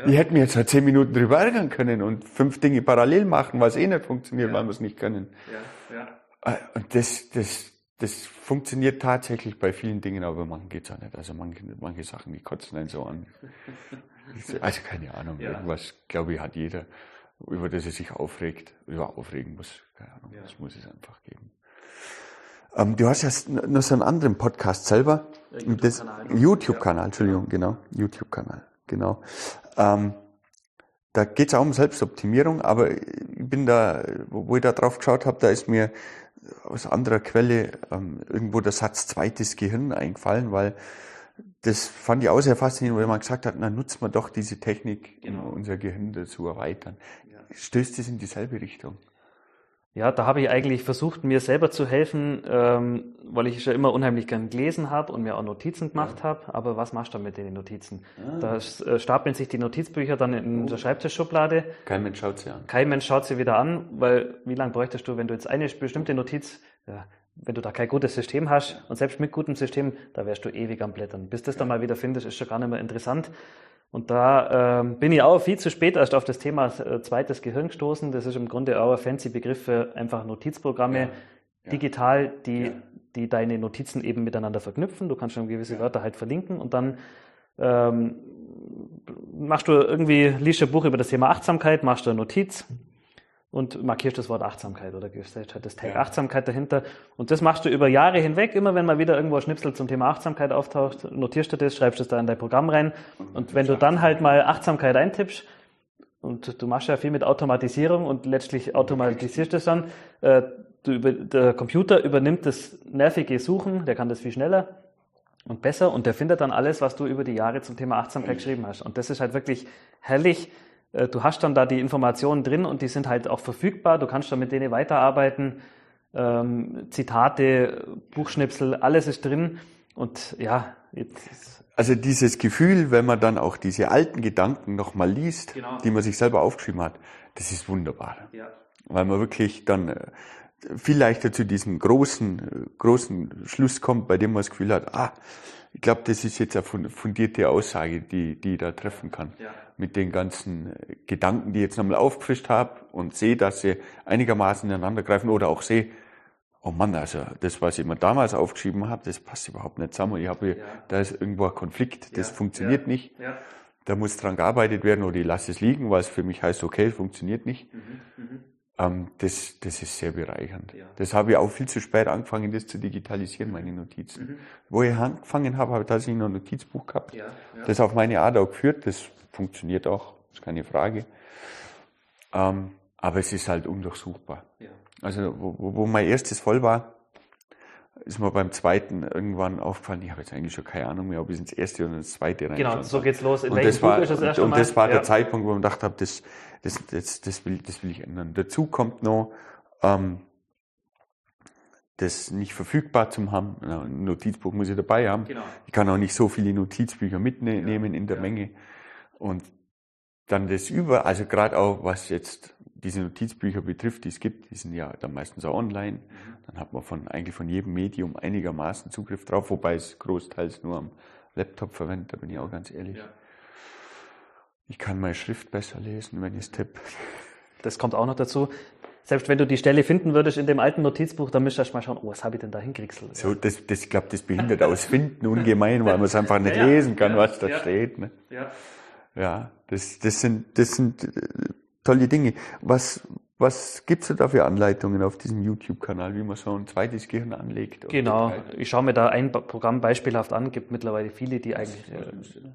Ja. Ich hätte mir jetzt halt zehn Minuten drüber ärgern können und fünf Dinge parallel machen, was eh nicht funktioniert, ja. weil wir es nicht können. Ja, ja. Äh, und das, das, das funktioniert tatsächlich bei vielen Dingen, aber manchen geht's auch nicht. Also manche, manche Sachen, die kotzen einen so an. [laughs] Also keine Ahnung, ja. irgendwas, glaube ich, hat jeder, über das er sich aufregt, über aufregen muss. Keine Ahnung, das muss es einfach geben. Ähm, du hast ja noch so einen anderen Podcast selber. YouTube-Kanal. YouTube-Kanal, Entschuldigung, genau. YouTube-Kanal, genau. Ähm, da geht es auch um Selbstoptimierung, aber ich bin da, wo ich da drauf geschaut habe, da ist mir aus anderer Quelle ähm, irgendwo der Satz zweites Gehirn eingefallen, weil das fand ich auch sehr faszinierend, weil man gesagt hat, na nutzt man doch diese Technik, genau. um unser Gehirn dazu erweitern. Ja. Stößt es in dieselbe Richtung? Ja, da habe ich eigentlich versucht, mir selber zu helfen, ähm, weil ich schon immer unheimlich gern gelesen habe und mir auch Notizen gemacht ja. habe. Aber was machst du mit den Notizen? Ah. Da äh, stapeln sich die Notizbücher dann in oh. der Schreibtischschublade. Kein Mensch schaut sie an. Kein Mensch schaut sie wieder an, weil wie lange bräuchtest du, wenn du jetzt eine bestimmte Notiz, ja, wenn du da kein gutes System hast und selbst mit gutem System, da wärst du ewig am Blättern. Bis das dann mal wieder findest, ist schon gar nicht mehr interessant. Und da ähm, bin ich auch viel zu spät erst auf das Thema äh, zweites Gehirn gestoßen. Das ist im Grunde auch ein fancy Begriff für einfach Notizprogramme, ja, ja. digital, die, ja. die deine Notizen eben miteinander verknüpfen. Du kannst schon gewisse Wörter halt verlinken und dann ähm, machst du irgendwie, liest ein Buch über das Thema Achtsamkeit, machst du eine Notiz, und markierst das Wort Achtsamkeit oder gibst halt das Tag ja. Achtsamkeit dahinter. Und das machst du über Jahre hinweg. Immer wenn mal wieder irgendwo ein Schnipsel zum Thema Achtsamkeit auftaucht, notierst du das, schreibst es da in dein Programm rein. Und wenn du dann halt mal Achtsamkeit eintippst, und du machst ja viel mit Automatisierung und letztlich automatisierst du es dann, äh, über, der Computer übernimmt das nervige Suchen, der kann das viel schneller und besser und der findet dann alles, was du über die Jahre zum Thema Achtsamkeit geschrieben hast. Und das ist halt wirklich herrlich, du hast dann da die Informationen drin und die sind halt auch verfügbar. Du kannst dann mit denen weiterarbeiten. Ähm, Zitate, Buchschnipsel, alles ist drin. Und ja, jetzt. Also dieses Gefühl, wenn man dann auch diese alten Gedanken nochmal liest, genau. die man sich selber aufgeschrieben hat, das ist wunderbar. Ja. Weil man wirklich dann äh, viel leichter zu diesem großen, äh, großen Schluss kommt, bei dem man das Gefühl hat, ah, ich glaube, das ist jetzt eine fundierte Aussage, die, die ich da treffen kann. Ja. Mit den ganzen Gedanken, die ich jetzt nochmal aufgefrischt habe und sehe, dass sie einigermaßen ineinander greifen oder auch sehe, oh Mann, also das, was ich mir damals aufgeschrieben habe, das passt überhaupt nicht zusammen. Ich habe, ja. da ist irgendwo ein Konflikt, das ja. funktioniert nicht. Da muss dran gearbeitet werden oder ich lasse es liegen, weil es für mich heißt, okay, es funktioniert nicht. Mhm. Mhm. Ähm, das, das ist sehr bereichernd. Ja. Das habe ich auch viel zu spät angefangen, das zu digitalisieren, meine Notizen. Mhm. Wo ich angefangen habe, habe ich tatsächlich noch ein Notizbuch gehabt. Ja, ja. Das auf meine Art auch geführt. Das funktioniert auch, ist keine Frage. Ähm, aber es ist halt undurchsuchbar. Also, wo, wo mein erstes voll war, ist mir beim zweiten irgendwann aufgefallen, ich habe jetzt eigentlich schon keine Ahnung mehr, ob ich ins erste oder ins zweite rein Genau, so geht's los. In und das war, das und, und das war der Zeitpunkt, wo ich gedacht habe, das, das, das, das, will, das will ich ändern. Dazu kommt noch, ähm, das nicht verfügbar zu haben. Ein Notizbuch muss ich dabei haben. Genau. Ich kann auch nicht so viele Notizbücher mitnehmen ja. in der ja. Menge. Und dann das über, also gerade auch was jetzt diese Notizbücher betrifft, die es gibt, die sind ja dann meistens auch online. Dann hat man von, eigentlich von jedem Medium einigermaßen Zugriff drauf, wobei es großteils nur am Laptop verwendet, da bin ich auch ganz ehrlich. Ja. Ich kann meine Schrift besser lesen, wenn ich es tippe. Das kommt auch noch dazu. selbst wenn du die Stelle finden würdest in dem alten Notizbuch, dann müsstest du erst mal schauen, oh, was habe ich denn da hingekriegselt? So, das, das, ich glaube, das behindert aus Finden ungemein, weil man es einfach nicht ja, lesen kann, ja, was da steht. Ne? Ja. Ja, das, das sind, das sind äh, tolle Dinge. Was, was gibt's da für Anleitungen auf diesem YouTube-Kanal, wie man so ein zweites Gehirn anlegt? Genau, ich schaue mir da ein Programm beispielhaft an, gibt mittlerweile viele, die eigentlich,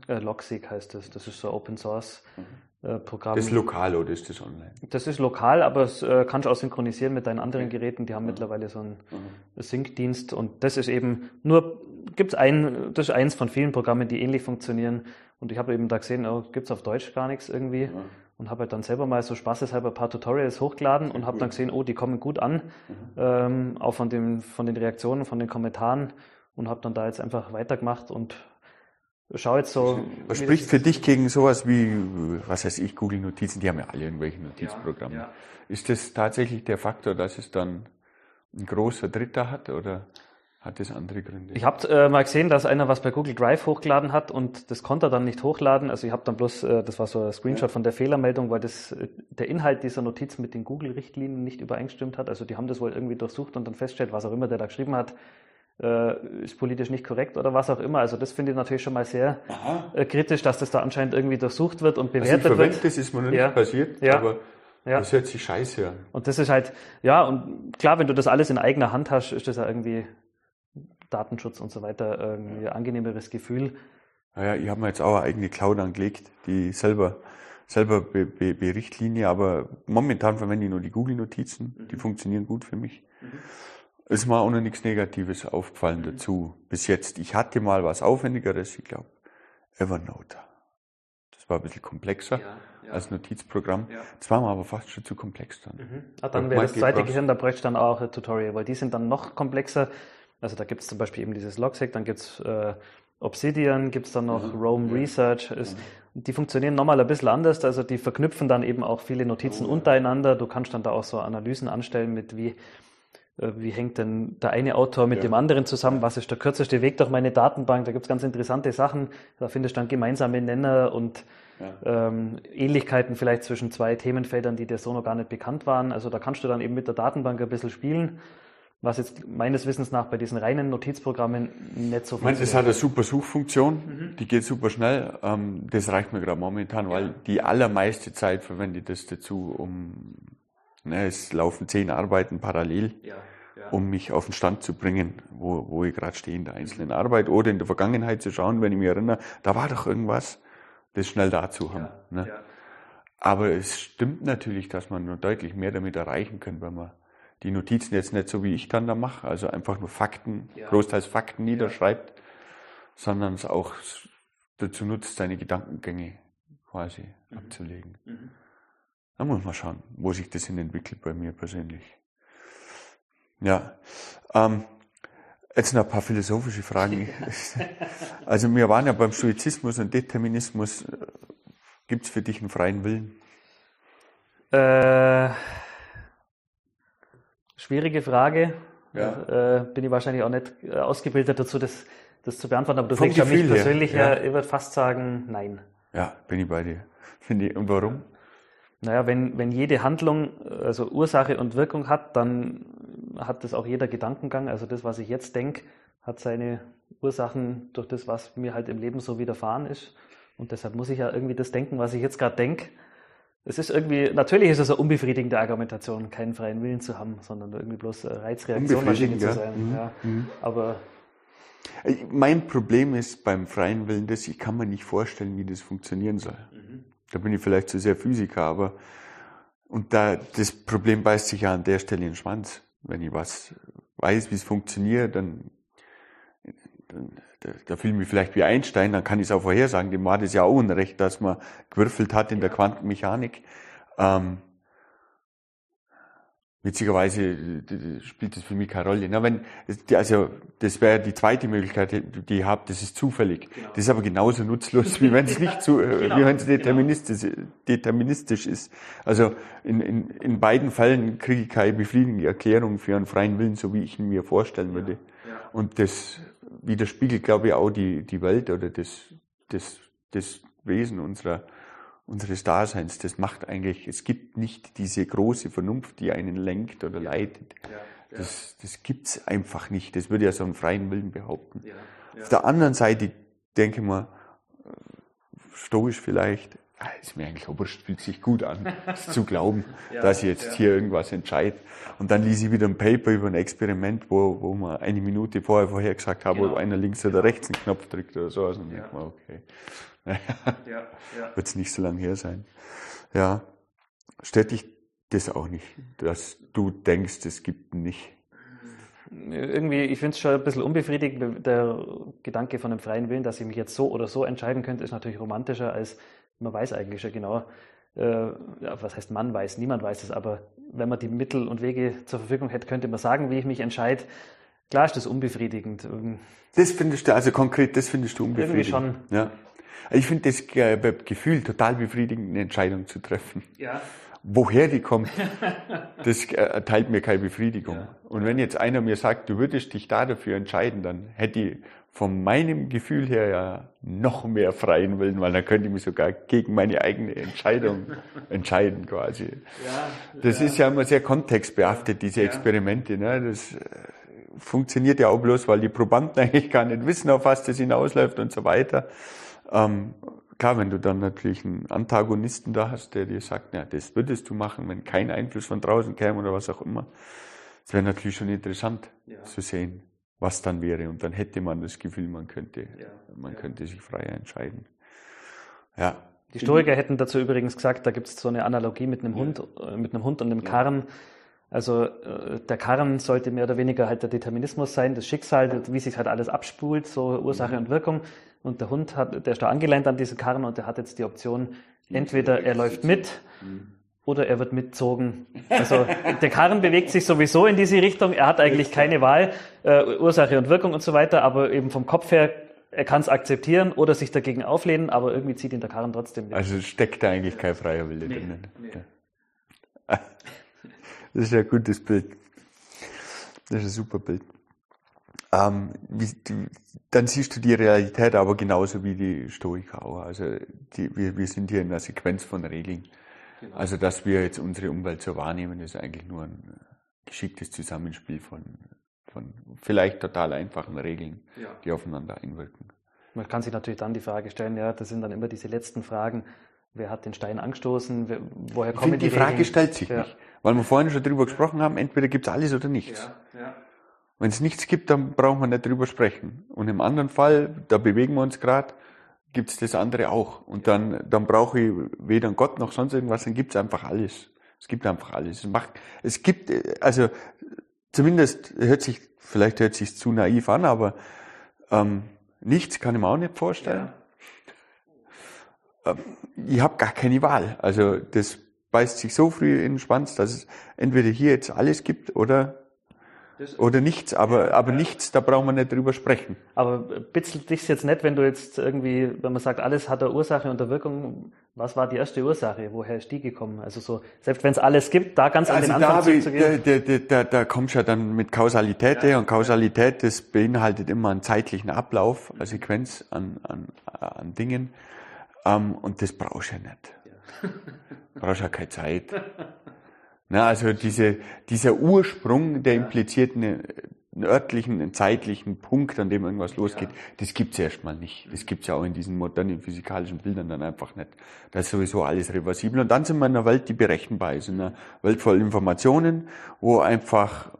äh, äh, Logseq heißt das, das ist so Open Source mhm. äh, Programm. Das ist lokal oder ist das online? Das ist lokal, aber es äh, kannst du auch synchronisieren mit deinen anderen Geräten, die haben mhm. mittlerweile so einen mhm. Sync-Dienst und das ist eben nur, gibt's ein, das ist eins von vielen Programmen, die ähnlich funktionieren und ich habe eben da gesehen, oh, gibt's auf Deutsch gar nichts irgendwie. Mhm und habe halt dann selber mal so spaßeshalber ein paar Tutorials hochgeladen und habe dann gesehen, oh, die kommen gut an, mhm. ähm, auch von, dem, von den Reaktionen, von den Kommentaren und habe dann da jetzt einfach weitergemacht und schaue jetzt so. Was spricht für dich gegen sowas wie, was heißt ich, Google Notizen, die haben ja alle irgendwelche Notizprogramme. Ja, ja. Ist das tatsächlich der Faktor, dass es dann ein großer Dritter hat oder? Hat das andere Gründe? Ich habe äh, mal gesehen, dass einer was bei Google Drive hochgeladen hat und das konnte er dann nicht hochladen. Also ich habe dann bloß, äh, das war so ein Screenshot ja. von der Fehlermeldung, weil das, äh, der Inhalt dieser Notiz mit den Google-Richtlinien nicht übereingestimmt hat. Also die haben das wohl irgendwie durchsucht und dann festgestellt, was auch immer der da geschrieben hat, äh, ist politisch nicht korrekt oder was auch immer. Also das finde ich natürlich schon mal sehr äh, kritisch, dass das da anscheinend irgendwie durchsucht wird und bewertet also ich wird. Das ist mir noch nicht ja. passiert, ja. aber ja. das hört sich scheiße an. Und das ist halt, ja, und klar, wenn du das alles in eigener Hand hast, ist das ja irgendwie Datenschutz und so weiter irgendwie ein angenehmeres Gefühl. Naja, ich habe mir jetzt auch eine eigene Cloud angelegt, die selber selber be, be, Berichtlinie, aber momentan verwende ich nur die Google-Notizen, mhm. die funktionieren gut für mich. Mhm. Ist mir auch noch nichts Negatives aufgefallen mhm. dazu. Bis jetzt. Ich hatte mal was Aufwendigeres, ich glaube, Evernote. Das war ein bisschen komplexer ja, als Notizprogramm. Ja. Das war mir aber fast schon zu komplex dann. Mhm. Ah, dann wäre das zweite Gehirn, da bräuchte dann auch ein Tutorial, weil die sind dann noch komplexer. Also da gibt es zum Beispiel eben dieses Logseq, dann gibt es äh, Obsidian, gibt es dann noch mhm. Rome Research. Ist, mhm. Die funktionieren nochmal ein bisschen anders, also die verknüpfen dann eben auch viele Notizen oh, untereinander. Du kannst dann da auch so Analysen anstellen mit wie, äh, wie hängt denn der eine Autor mit ja. dem anderen zusammen, was ist der kürzeste Weg durch meine Datenbank. Da gibt es ganz interessante Sachen, da findest du dann gemeinsame Nenner und ja. ähm, Ähnlichkeiten vielleicht zwischen zwei Themenfeldern, die dir so noch gar nicht bekannt waren. Also da kannst du dann eben mit der Datenbank ein bisschen spielen was jetzt meines Wissens nach bei diesen reinen Notizprogrammen nicht so funktioniert. Das hat eine super Suchfunktion, mhm. die geht super schnell. Ähm, das reicht mir gerade momentan, weil die allermeiste Zeit verwende ich das dazu, um, ne, es laufen zehn Arbeiten parallel, ja, ja. um mich auf den Stand zu bringen, wo, wo ich gerade stehe in der einzelnen Arbeit oder in der Vergangenheit zu schauen, wenn ich mich erinnere, da war doch irgendwas, das schnell dazu haben. Ja, ne? Aber es stimmt natürlich, dass man nur deutlich mehr damit erreichen kann, wenn man die Notizen jetzt nicht so wie ich dann da mache, also einfach nur Fakten, ja. großteils Fakten niederschreibt, ja. sondern es auch dazu nutzt, seine Gedankengänge quasi mhm. abzulegen. Mhm. Da muss man schauen, wo sich das hin entwickelt bei mir persönlich. Ja, ähm, jetzt noch ein paar philosophische Fragen. [laughs] [laughs] also wir waren ja beim Stoizismus und Determinismus. Gibt es für dich einen freien Willen? Äh Schwierige Frage. Ja. Äh, bin ich wahrscheinlich auch nicht äh, ausgebildet dazu, das, das zu beantworten. Aber du Vom denkst an mich persönlich, ja. ich würde fast sagen, nein. Ja, bin ich bei dir. [laughs] Ich, und warum? Naja, wenn, wenn jede Handlung also Ursache und Wirkung hat, dann hat das auch jeder Gedankengang. Also das, was ich jetzt denke, hat seine Ursachen durch das, was mir halt im Leben so widerfahren ist. Und deshalb muss ich ja irgendwie das denken, was ich jetzt gerade denke. Es ist irgendwie, natürlich ist es eine unbefriedigende Argumentation, keinen freien Willen zu haben, sondern irgendwie bloß eine Reizreaktionmaschine zu sein. Mhm. Ja. Mhm. Aber äh, mein Problem ist beim freien Willen, dass ich kann mir nicht vorstellen, wie das funktionieren soll. Mhm. Da bin ich vielleicht zu sehr Physiker, aber und da das Problem beißt sich ja an der Stelle in den Schwanz. Wenn ich was weiß, wie es funktioniert, dann da, da fühle ich mich vielleicht wie Einstein, dann kann ich es auch vorhersagen. Dem war das ja auch unrecht, dass man gewürfelt hat in der Quantenmechanik. Ähm, witzigerweise spielt das für mich keine Rolle. Na, wenn, also, das wäre die zweite Möglichkeit, die ich habe, das ist zufällig. Genau. Das ist aber genauso nutzlos, wie [laughs] wenn es nicht zu, genau. wie wenn es deterministisch, genau. deterministisch ist. Also, in, in, in beiden Fällen kriege ich keine befriedigende Erklärung für einen freien Willen, so wie ich ihn mir vorstellen würde. Ja. Ja. Und das widerspiegelt, glaube ich, auch die, die Welt oder das, das, das Wesen unserer, unseres Daseins. Das macht eigentlich, es gibt nicht diese große Vernunft, die einen lenkt oder leitet. Ja, ja. Das, das gibt's einfach nicht. Das würde ja so einen freien Willen behaupten. Auf der anderen Seite denke ich mal, stoisch vielleicht, ist mir eigentlich wurscht, fühlt sich gut an, [laughs] zu glauben, ja, dass ich jetzt ja. hier irgendwas entscheide. Und dann ließ ich wieder ein Paper über ein Experiment, wo, wo man eine Minute vorher vorher gesagt habe, genau. ob einer links oder rechts einen Knopf drückt oder so. Also dann ja. denkt man, okay. ja, ja. [laughs] Wird es nicht so lange her sein. Ja. Stört dich das auch nicht, dass du denkst, es gibt nicht? Irgendwie, ich finde es schon ein bisschen unbefriedigend. Der Gedanke von dem freien Willen, dass ich mich jetzt so oder so entscheiden könnte, ist natürlich romantischer, als man weiß eigentlich schon genau, äh, was heißt man weiß, niemand weiß es, aber wenn man die Mittel und Wege zur Verfügung hätte, könnte man sagen, wie ich mich entscheide. Klar ist das unbefriedigend. Das findest du, also konkret, das findest du unbefriedigend? Irgendwie schon. Ja. Ich finde das Gefühl total befriedigend, eine Entscheidung zu treffen. Ja. Woher die kommt, [laughs] das erteilt mir keine Befriedigung. Ja. Und wenn jetzt einer mir sagt, du würdest dich da dafür entscheiden, dann hätte ich von meinem Gefühl her ja noch mehr freien Willen, weil dann könnte ich mich sogar gegen meine eigene Entscheidung [laughs] entscheiden quasi. Ja, das ja. ist ja immer sehr kontextbehaftet, diese Experimente. Ne? Das äh, funktioniert ja auch bloß, weil die Probanden [laughs] eigentlich gar nicht wissen, auf was das hinausläuft und so weiter. Ähm, klar, wenn du dann natürlich einen Antagonisten da hast, der dir sagt, ja, das würdest du machen, wenn kein Einfluss von draußen käme oder was auch immer. Das wäre natürlich schon interessant ja. zu sehen, was dann wäre. Und dann hätte man das Gefühl, man könnte, ja. man ja. könnte sich freier entscheiden. Ja. Die Stoiker hätten dazu übrigens gesagt, da gibt es so eine Analogie mit einem Hund, äh, mit einem Hund und einem Karren. Also äh, der Karren sollte mehr oder weniger halt der Determinismus sein, das Schicksal, wie sich halt alles abspult, so Ursache und Wirkung. Und der Hund hat, der ist da angeleint an diesen Karren und der hat jetzt die Option, entweder er läuft mit mhm. Oder er wird mitzogen. Also der Karren bewegt sich sowieso in diese Richtung, er hat eigentlich keine Wahl, äh, Ursache und Wirkung und so weiter, aber eben vom Kopf her er kann es akzeptieren oder sich dagegen auflehnen, aber irgendwie zieht ihn der Karren trotzdem mit. Also steckt da eigentlich kein freier Wille nee, drin. Nee. [laughs] Das ist ein gutes Bild. Das ist ein super Bild. Ähm, wie, die, dann siehst du die Realität aber genauso wie die Stoiker auch. Also die, wir, wir sind hier in einer Sequenz von Regeln. Genau. Also dass wir jetzt unsere Umwelt so wahrnehmen, ist eigentlich nur ein geschicktes Zusammenspiel von, von vielleicht total einfachen Regeln, ja. die aufeinander einwirken. Man kann sich natürlich dann die Frage stellen, ja, das sind dann immer diese letzten Fragen, wer hat den Stein angestoßen, woher kommen ich die, die Frage Regeln? stellt sich ja. nicht. Weil wir vorhin schon drüber gesprochen haben, entweder gibt es alles oder nichts. Ja, ja. Wenn es nichts gibt, dann brauchen wir nicht drüber sprechen. Und im anderen Fall, da bewegen wir uns gerade, gibt es das andere auch. Und dann, dann brauche ich weder Gott noch sonst irgendwas, dann gibt es einfach alles. Es gibt einfach alles. Es macht, es gibt, also zumindest hört sich, vielleicht hört sich zu naiv an, aber ähm, nichts kann ich mir auch nicht vorstellen. Ja. Ähm, ich habe gar keine Wahl. Also das beißt sich so früh in den Schwanz, dass es entweder hier jetzt alles gibt oder oder nichts, aber, aber nichts, da brauchen wir nicht drüber sprechen. Aber bitzelt dich jetzt nicht, wenn du jetzt irgendwie, wenn man sagt, alles hat eine Ursache und eine Wirkung, was war die erste Ursache? Woher ist die gekommen? Also so, selbst wenn es alles gibt, da ganz also an den Anfang da, zu gehen. Da, da, da, da kommst du ja dann mit Kausalität ja. und Kausalität, das beinhaltet immer einen zeitlichen Ablauf, eine Sequenz an, an, an Dingen. Um, und das brauchst du ja nicht. brauchst ja keine Zeit. [laughs] Na, also diese, dieser Ursprung, der impliziert eine, einen örtlichen, einen zeitlichen Punkt, an dem irgendwas losgeht, ja. das gibt's ja erstmal nicht. Das gibt's ja auch in diesen modernen physikalischen Bildern dann einfach nicht. Da ist sowieso alles reversibel. Und dann sind wir in einer Welt, die berechenbar ist, in einer Welt voll Informationen, wo einfach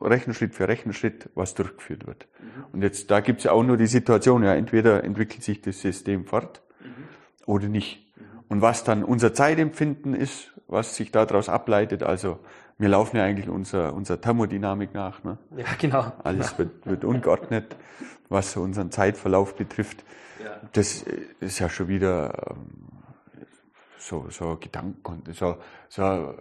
Rechenschritt für Rechenschritt was durchgeführt wird. Mhm. Und jetzt, da gibt's ja auch nur die Situation, ja, entweder entwickelt sich das System fort mhm. oder nicht. Und was dann unser Zeitempfinden ist, was sich daraus ableitet, also wir laufen ja eigentlich unserer, unserer Thermodynamik nach. Ne? Ja, genau. Alles wird, wird ungeordnet, was so unseren Zeitverlauf betrifft. Ja. Das ist ja schon wieder ähm, so, so Gedanken, so, so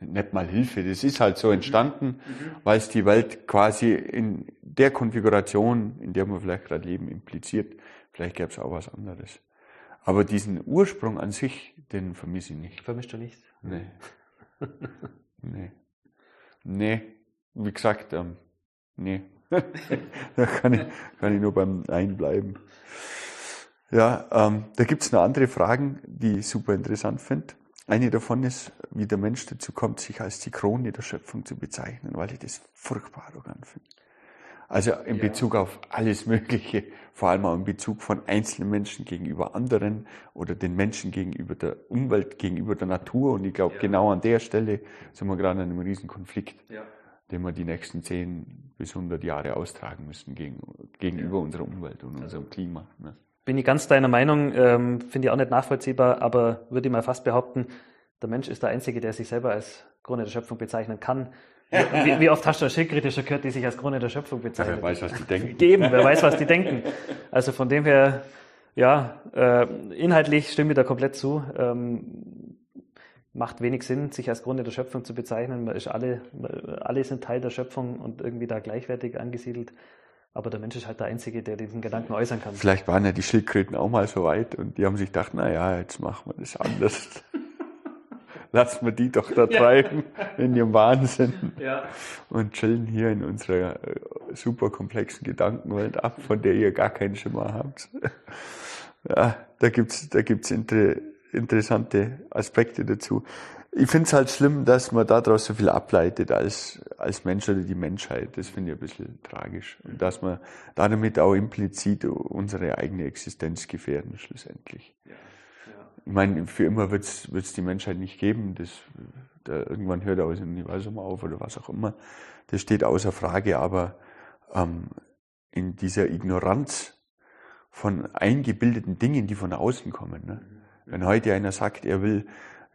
nicht mal Hilfe, das ist halt so entstanden, mhm. weil es die Welt quasi in der Konfiguration, in der wir vielleicht gerade leben, impliziert. Vielleicht gäbe es auch was anderes. Aber diesen Ursprung an sich, den vermisse ich nicht. Vermisst du nicht? Nee. [laughs] nee. Nee. Wie gesagt, ähm, nee. [laughs] da kann ich, kann ich nur beim Nein bleiben. Ja, ähm, da gibt's noch andere Fragen, die ich super interessant finde. Eine davon ist, wie der Mensch dazu kommt, sich als die Krone der Schöpfung zu bezeichnen, weil ich das furchtbar arrogant finde. Also in ja. Bezug auf alles Mögliche, vor allem auch in Bezug von einzelnen Menschen gegenüber anderen oder den Menschen gegenüber der Umwelt, gegenüber der Natur. Und ich glaube, ja. genau an der Stelle sind wir gerade in einem riesen Konflikt, ja. den wir die nächsten 10 bis 100 Jahre austragen müssen gegen, gegenüber unserer Umwelt und also, unserem Klima. Ne? Bin ich ganz deiner Meinung, ähm, finde ich auch nicht nachvollziehbar, aber würde ich mal fast behaupten, der Mensch ist der Einzige, der sich selber als Krone der Schöpfung bezeichnen kann. Wie, wie, oft hast du Schildkritischer gehört, die sich als Krone der Schöpfung bezeichnen? Ja, wer weiß, was die denken. Geben, wer weiß, was die denken. Also von dem her, ja, äh, inhaltlich stimme ich da komplett zu. Ähm, macht wenig Sinn, sich als Krone der Schöpfung zu bezeichnen. Man ist alle, alle sind Teil der Schöpfung und irgendwie da gleichwertig angesiedelt. Aber der Mensch ist halt der Einzige, der diesen Gedanken äußern kann. Vielleicht waren ja die Schildkröten auch mal so weit und die haben sich gedacht, na ja, jetzt machen wir das anders. Lassen wir die doch da [laughs] treiben in ihrem Wahnsinn ja. und chillen hier in unserer äh, super komplexen Gedankenwelt ab, von der ihr gar keinen Schimmer habt. Ja, da gibt's, da gibt's inter, interessante Aspekte dazu. Ich finde es halt schlimm, dass man daraus so viel ableitet als, als Mensch oder die Menschheit. Das finde ich ein bisschen tragisch. Und dass man damit auch implizit unsere eigene Existenz gefährden, schlussendlich. Ja. Ich meine, für immer wird es die Menschheit nicht geben. Das, da, irgendwann hört das Universum auf oder was auch immer. Das steht außer Frage. Aber ähm, in dieser Ignoranz von eingebildeten Dingen, die von außen kommen. Ne? Mhm. Wenn heute einer sagt, er will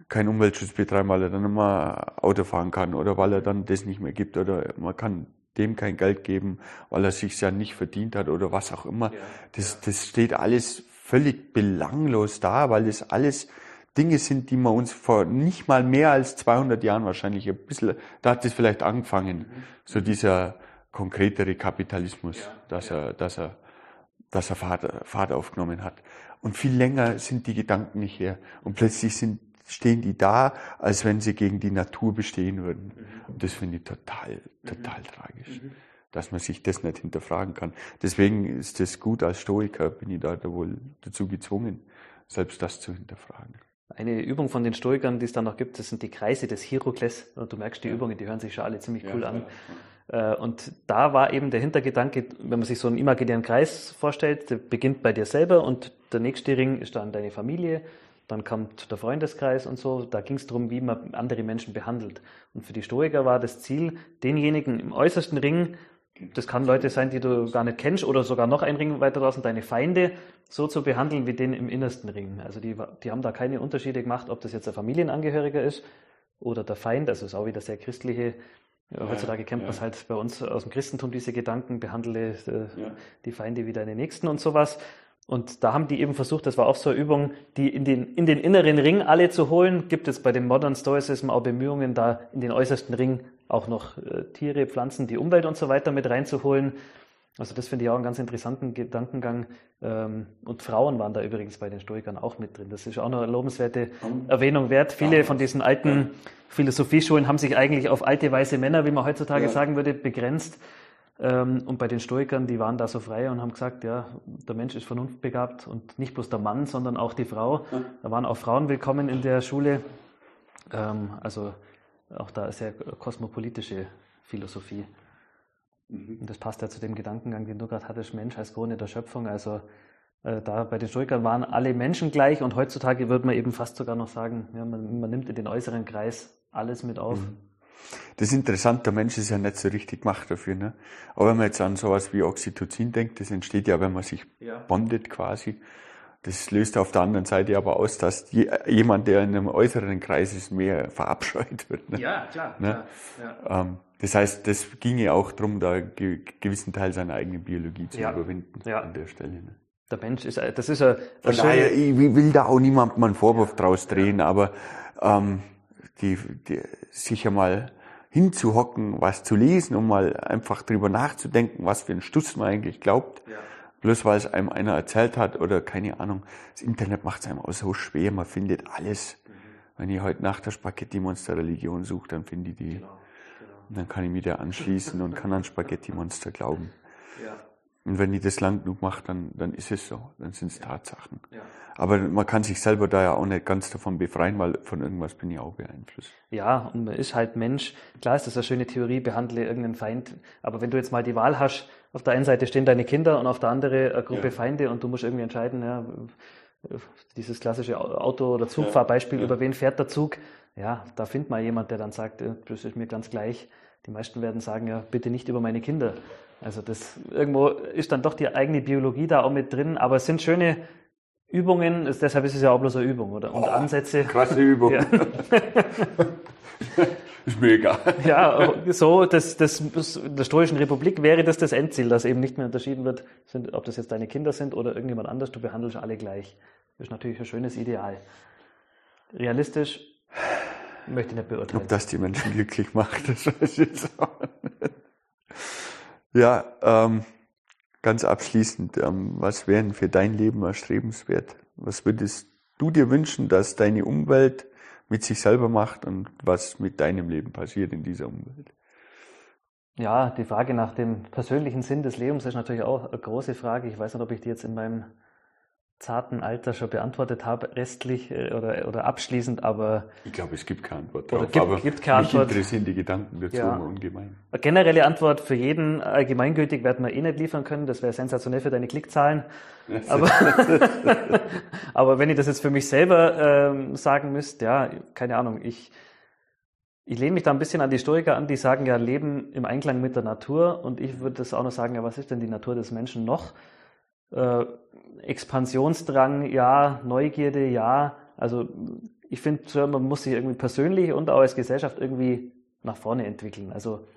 keinen Umweltschutz betreiben, weil er dann immer Auto fahren kann oder weil er dann das nicht mehr gibt oder man kann dem kein Geld geben, weil er sich ja nicht verdient hat oder was auch immer. Ja, das, ja. das steht alles völlig belanglos da, weil das alles Dinge sind, die man uns vor nicht mal mehr als 200 Jahren wahrscheinlich ein bisschen, da hat das vielleicht angefangen, mhm. so dieser konkretere Kapitalismus, ja, dass er, dass er, dass er Fahrt, Fahrt aufgenommen hat. Und viel länger sind die Gedanken nicht her. Und plötzlich sind stehen die da, als wenn sie gegen die Natur bestehen würden. Und das finde ich total, total tragisch, dass man sich das nicht hinterfragen kann. Deswegen ist es gut, als Stoiker bin ich da wohl dazu gezwungen, selbst das zu hinterfragen. Eine Übung von den Stoikern, die es dann noch gibt, das sind die Kreise des Hierokles. Und du merkst, die Übungen, die hören sich schon alle ziemlich cool ja, an. Ja. Äh, und da war eben der Hintergedanke, wenn man sich so einen imaginären Kreis vorstellt, der beginnt bei dir selber und der nächste Ring ist dann deine Familie, dann kommt der Freundeskreis und so. Da ging es darum, wie man andere Menschen behandelt. Und für die Stoiker war das Ziel, denjenigen im äußersten Ring, das kann Leute sein, die du gar nicht kennst, oder sogar noch ein Ring weiter draußen, deine Feinde, so zu behandeln wie den im innersten Ring. Also die, die haben da keine Unterschiede gemacht, ob das jetzt ein Familienangehöriger ist oder der Feind. Also ist auch wieder sehr christliche ja, heutzutage kennt ja. man es halt bei uns aus dem Christentum, diese Gedanken, behandle äh, ja. die Feinde wie deine Nächsten und sowas. Und da haben die eben versucht, das war auch so eine Übung, die in den, in den inneren Ring alle zu holen. Gibt es bei dem Modern Stoicism auch Bemühungen, da in den äußersten Ring auch noch äh, Tiere, Pflanzen, die Umwelt und so weiter mit reinzuholen. Also das finde ich auch einen ganz interessanten Gedankengang. Ähm, und Frauen waren da übrigens bei den Stoikern auch mit drin. Das ist auch eine lobenswerte Erwähnung wert. Viele von diesen alten Philosophieschulen haben sich eigentlich auf alte weiße Männer, wie man heutzutage ja. sagen würde, begrenzt. Ähm, und bei den Stoikern, die waren da so frei und haben gesagt, ja, der Mensch ist vernunftbegabt und nicht bloß der Mann, sondern auch die Frau. Da waren auch Frauen willkommen in der Schule. Ähm, also auch da sehr kosmopolitische Philosophie. Mhm. Und das passt ja zu dem Gedankengang, den du gerade hattest, Mensch als Krone der Schöpfung. Also äh, da bei den Stoikern waren alle Menschen gleich und heutzutage würde man eben fast sogar noch sagen, ja, man, man nimmt in den äußeren Kreis alles mit auf. Mhm. Das ist interessant, der Mensch ist ja nicht so richtig gemacht dafür. Ne? Aber wenn man jetzt an sowas wie Oxytocin denkt, das entsteht ja, wenn man sich ja. bondet quasi. Das löst auf der anderen Seite aber aus, dass jemand, der in einem äußeren Kreis ist, mehr [laughs] verabscheut wird. Ne? Ja, klar. Ne? klar ja. Ähm, das heißt, das ginge auch darum, da gewissen Teil seiner eigenen Biologie zu ja. überwinden ja. an der Stelle. Ne? Der Mensch ist, das ist ein, Von daher, ich will da auch niemandem einen Vorwurf draus drehen, aber ähm, die, die, sicher mal hinzuhocken, was zu lesen, um mal einfach drüber nachzudenken, was für ein Stuss man eigentlich glaubt. Ja. Bloß weil es einem einer erzählt hat oder keine Ahnung. Das Internet macht es einem auch so schwer, man findet alles. Mhm. Wenn ich heute nach der Spaghetti-Monster-Religion suche, dann finde ich die. Genau, genau. Und dann kann ich mich da anschließen und kann an Spaghetti-Monster glauben. Ja. Und wenn ich das lang genug mache, dann, dann ist es so, dann sind es Tatsachen. Ja. Aber man kann sich selber da ja auch nicht ganz davon befreien, weil von irgendwas bin ich auch beeinflusst. Ja, und man ist halt Mensch. Klar ist das eine schöne Theorie, behandle irgendeinen Feind. Aber wenn du jetzt mal die Wahl hast, auf der einen Seite stehen deine Kinder und auf der anderen eine Gruppe Ja. Feinde und du musst irgendwie entscheiden, ja, dieses klassische Auto- oder Zugfahrbeispiel, Ja. über wen fährt der Zug? Ja, da findet mal jemand, der dann sagt, äh, das ist mir ganz gleich. Die meisten werden sagen, ja, bitte nicht über meine Kinder. Also das irgendwo ist dann doch die eigene Biologie da auch mit drin, aber es sind schöne Übungen, ist- deshalb ist es ja auch bloß eine Übung, oder? Und Ansätze. Krasse Übung. Ja. [laughs] ist mir egal. Ja, so, das, das, das, der Stoischen Republik wäre das das Endziel, dass eben nicht mehr unterschieden wird, sind, ob das jetzt deine Kinder sind oder irgendjemand anders, du behandelst alle gleich. Das ist natürlich ein schönes Ideal. Realistisch möchte ich nicht beurteilen. Ob das die Menschen glücklich macht, [laughs] das weiß ich jetzt auch nicht. Ja, ähm, ganz abschließend, ähm, was wären für dein Leben erstrebenswert? Was würdest du dir wünschen, dass deine Umwelt mit sich selber macht und was mit deinem Leben passiert in dieser Umwelt? Ja, die Frage nach dem persönlichen Sinn des Lebens ist natürlich auch eine große Frage. Ich weiß nicht, ob ich die jetzt in meinem zarten Alter schon beantwortet habe, restlich äh, oder, oder abschließend, aber Ich glaube, es gibt keine Antwort drauf, gibt- aber gibt keine mich Antwort. interessieren die Gedanken dazu Ja. immer ungemein. eine generelle Antwort für jeden allgemeingültig werden wir eh nicht liefern können. Das wäre sensationell für deine Klickzahlen. [laughs] Aber, [laughs] aber wenn ich das jetzt für mich selber ähm, sagen müsste, ja, keine Ahnung, ich, ich lehne mich da ein bisschen an die Stoiker an, die sagen ja, Leben im Einklang mit der Natur. Und ich würde das auch noch sagen, ja, was ist denn die Natur des Menschen noch? Äh, Expansionsdrang, ja, Neugierde, ja. Also ich finde, man muss sich irgendwie persönlich und auch als Gesellschaft irgendwie nach vorne entwickeln. Also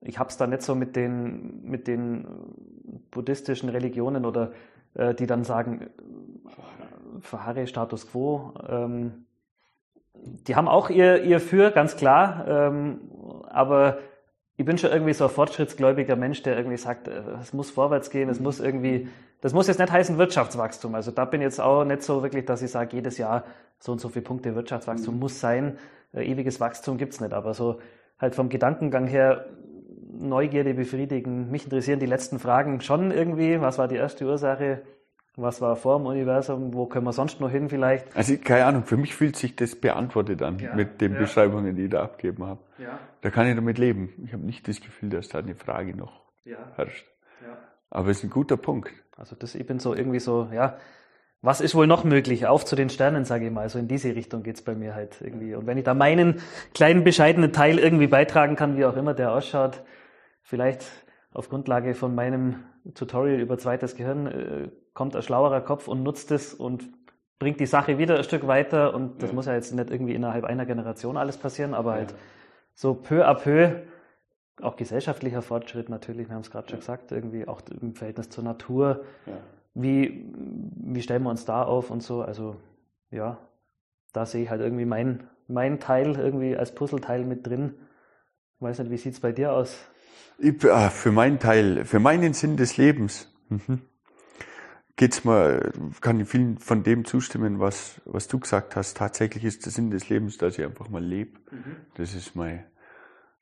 ich habe es da nicht so mit den, mit den buddhistischen Religionen oder äh, die dann sagen, äh, verharre Status quo. Ähm, die haben auch ihr, ihr Für, ganz klar. Ähm, aber ich bin schon irgendwie so ein fortschrittsgläubiger Mensch, der irgendwie sagt, äh, es muss vorwärts gehen, es muss irgendwie, das muss jetzt nicht heißen Wirtschaftswachstum. Also da bin ich jetzt auch nicht so wirklich, dass ich sage, jedes Jahr so und so viele Punkte Wirtschaftswachstum muss sein. Äh, ewiges Wachstum gibt's nicht. Aber so halt vom Gedankengang her Neugierde befriedigen. Mich interessieren die letzten Fragen schon irgendwie. Was war die erste Ursache? Was war vor dem Universum? Wo können wir sonst noch hin vielleicht? Also keine Ahnung, für mich fühlt sich das beantwortet an Ja, mit den ja. Beschreibungen, die ich da abgegeben habe. Ja, Da kann ich damit leben. Ich habe nicht das Gefühl, dass da eine Frage noch herrscht. Ja. Aber es ist ein guter Punkt. Also das, ich bin so irgendwie so, ja, was ist wohl noch möglich? Auf zu den Sternen, sage ich mal. So in diese Richtung geht's bei mir halt irgendwie. Und wenn ich da meinen kleinen, bescheidenen Teil irgendwie beitragen kann, wie auch immer der ausschaut, vielleicht auf Grundlage von meinem Tutorial über zweites Gehirn, äh, kommt ein schlauerer Kopf und nutzt es und bringt die Sache wieder ein Stück weiter. Und das Ja. muss ja jetzt nicht irgendwie innerhalb einer Generation alles passieren, aber halt so peu à peu, auch gesellschaftlicher Fortschritt natürlich, wir haben es gerade schon gesagt, irgendwie auch im Verhältnis zur Natur. Wie, wie stellen wir uns da auf und so? Also, ja, da sehe ich halt irgendwie mein, mein Teil irgendwie als Puzzleteil mit drin. Ich weiß nicht, wie sieht's bei dir aus? Ich, ah, für meinen Teil, für meinen Sinn des Lebens, mhm. geht's mir, kann ich vielen von dem zustimmen, was, was du gesagt hast. Tatsächlich ist der Sinn des Lebens, dass ich einfach mal lebe. Das ist mein,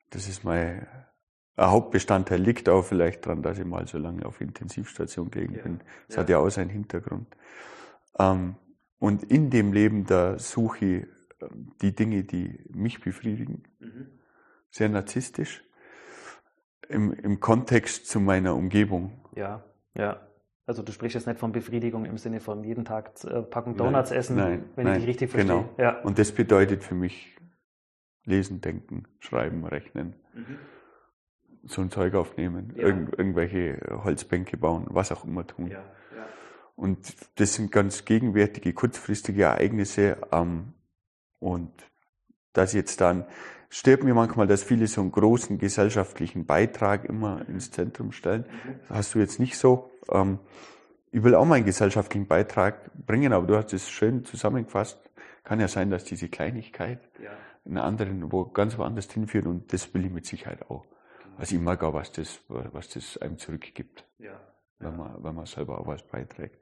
das ist mein ein Hauptbestandteil. Liegt auch vielleicht daran, dass ich mal so lange auf Intensivstation gelegen Ja, bin. Das ja. hat ja auch seinen Hintergrund. Ähm, und in dem Leben, da suche ich ähm, die Dinge, die mich befriedigen. Sehr narzisstisch. Im, Im Kontext zu meiner Umgebung. Ja, ja. Also du sprichst jetzt nicht von Befriedigung im Sinne von jeden Tag äh, Packung Nein, Donuts essen, nein, wenn nein, ich dich richtig verstehe. genau. Ja. Und das bedeutet für mich lesen, denken, schreiben, rechnen, so ein Zeug aufnehmen, Ja. irgend, irgendwelche Holzbänke bauen, was auch immer tun. Ja. Und das sind ganz gegenwärtige, kurzfristige Ereignisse. Ähm, und das jetzt dann stört mir manchmal, dass viele so einen großen gesellschaftlichen Beitrag immer ins Zentrum stellen. Das hast du jetzt nicht so. Ähm, ich will auch meinen gesellschaftlichen Beitrag bringen, aber du hast es schön zusammengefasst. Kann ja sein, dass diese Kleinigkeit Ja. Einen anderen wo ganz woanders hinführt und das will ich mit Sicherheit auch. Also ich mag auch, was das, was das einem zurückgibt Ja. wenn man, wenn man selber auch was beiträgt.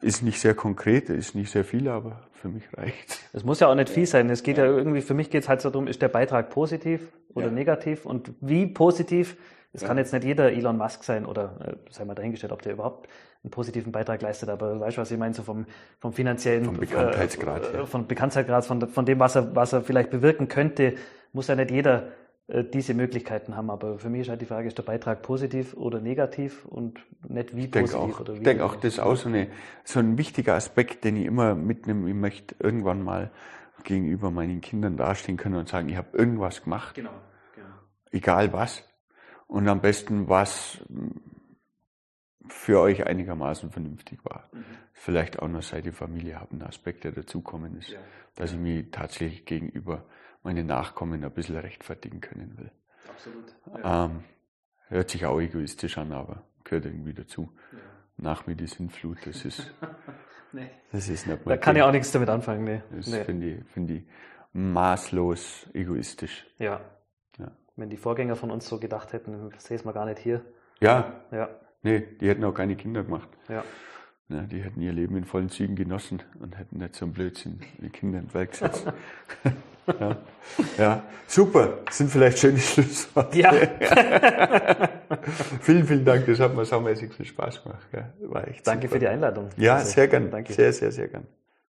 ist nicht sehr konkret, ist nicht sehr viel, aber für mich reicht es. muss ja auch nicht viel sein. Es geht ja, ja irgendwie, für mich geht es halt so darum, ist der Beitrag positiv oder ja. negativ und wie positiv. Es ja. kann jetzt nicht jeder Elon Musk sein oder äh, sei mal dahingestellt, ob der überhaupt einen positiven Beitrag leistet, aber weißt du, was ich meine, so vom, vom finanziellen, vom Bekanntheitsgrad, äh, von Bekanntheitsgrad, von, von dem, was er, was er vielleicht bewirken könnte, muss ja nicht jeder äh, diese Möglichkeiten haben. Aber für mich ist halt die Frage, ist der Beitrag positiv oder negativ und nicht wie positiv auch, oder wie. Ich denke auch, das ist auch so, eine, so ein wichtiger Aspekt, den ich immer mitnehme. Ich möchte irgendwann mal gegenüber meinen Kindern dastehen können und sagen, ich habe irgendwas gemacht. Genau, genau. Egal was. Und am besten was für euch einigermaßen vernünftig war. Mhm. Vielleicht auch noch seit die Familie habe, ein Aspekt, der dazukommen ist, ja. dass ich mich tatsächlich gegenüber meine Nachkommen ein bisschen rechtfertigen können will. Absolut. Ja. Ähm, hört sich auch egoistisch an, aber gehört irgendwie dazu. Ja. Nach mir die Sintflut, das ist, [laughs] nee. das ist nicht Da kann ich auch nichts damit anfangen. Nee. Das nee. finde ich, find ich maßlos egoistisch. Ja. ja. Wenn die Vorgänger von uns so gedacht hätten, säßen wir gar nicht hier. Ja. Ja. Nee, die hätten auch keine Kinder gemacht. Ja. Ja, die hätten ihr Leben in vollen Zügen genossen und hätten nicht so einen Blödsinn wie Kinder in die Welt gesetzt. [laughs] ja. ja, super. Das sind vielleicht schöne Schlussworte. Ja. [laughs] vielen, vielen Dank. Das hat mir saumäßig viel Spaß gemacht. War echt Danke super. für die Einladung. Ja, sehr gern. Danke. Sehr, sehr, sehr gern.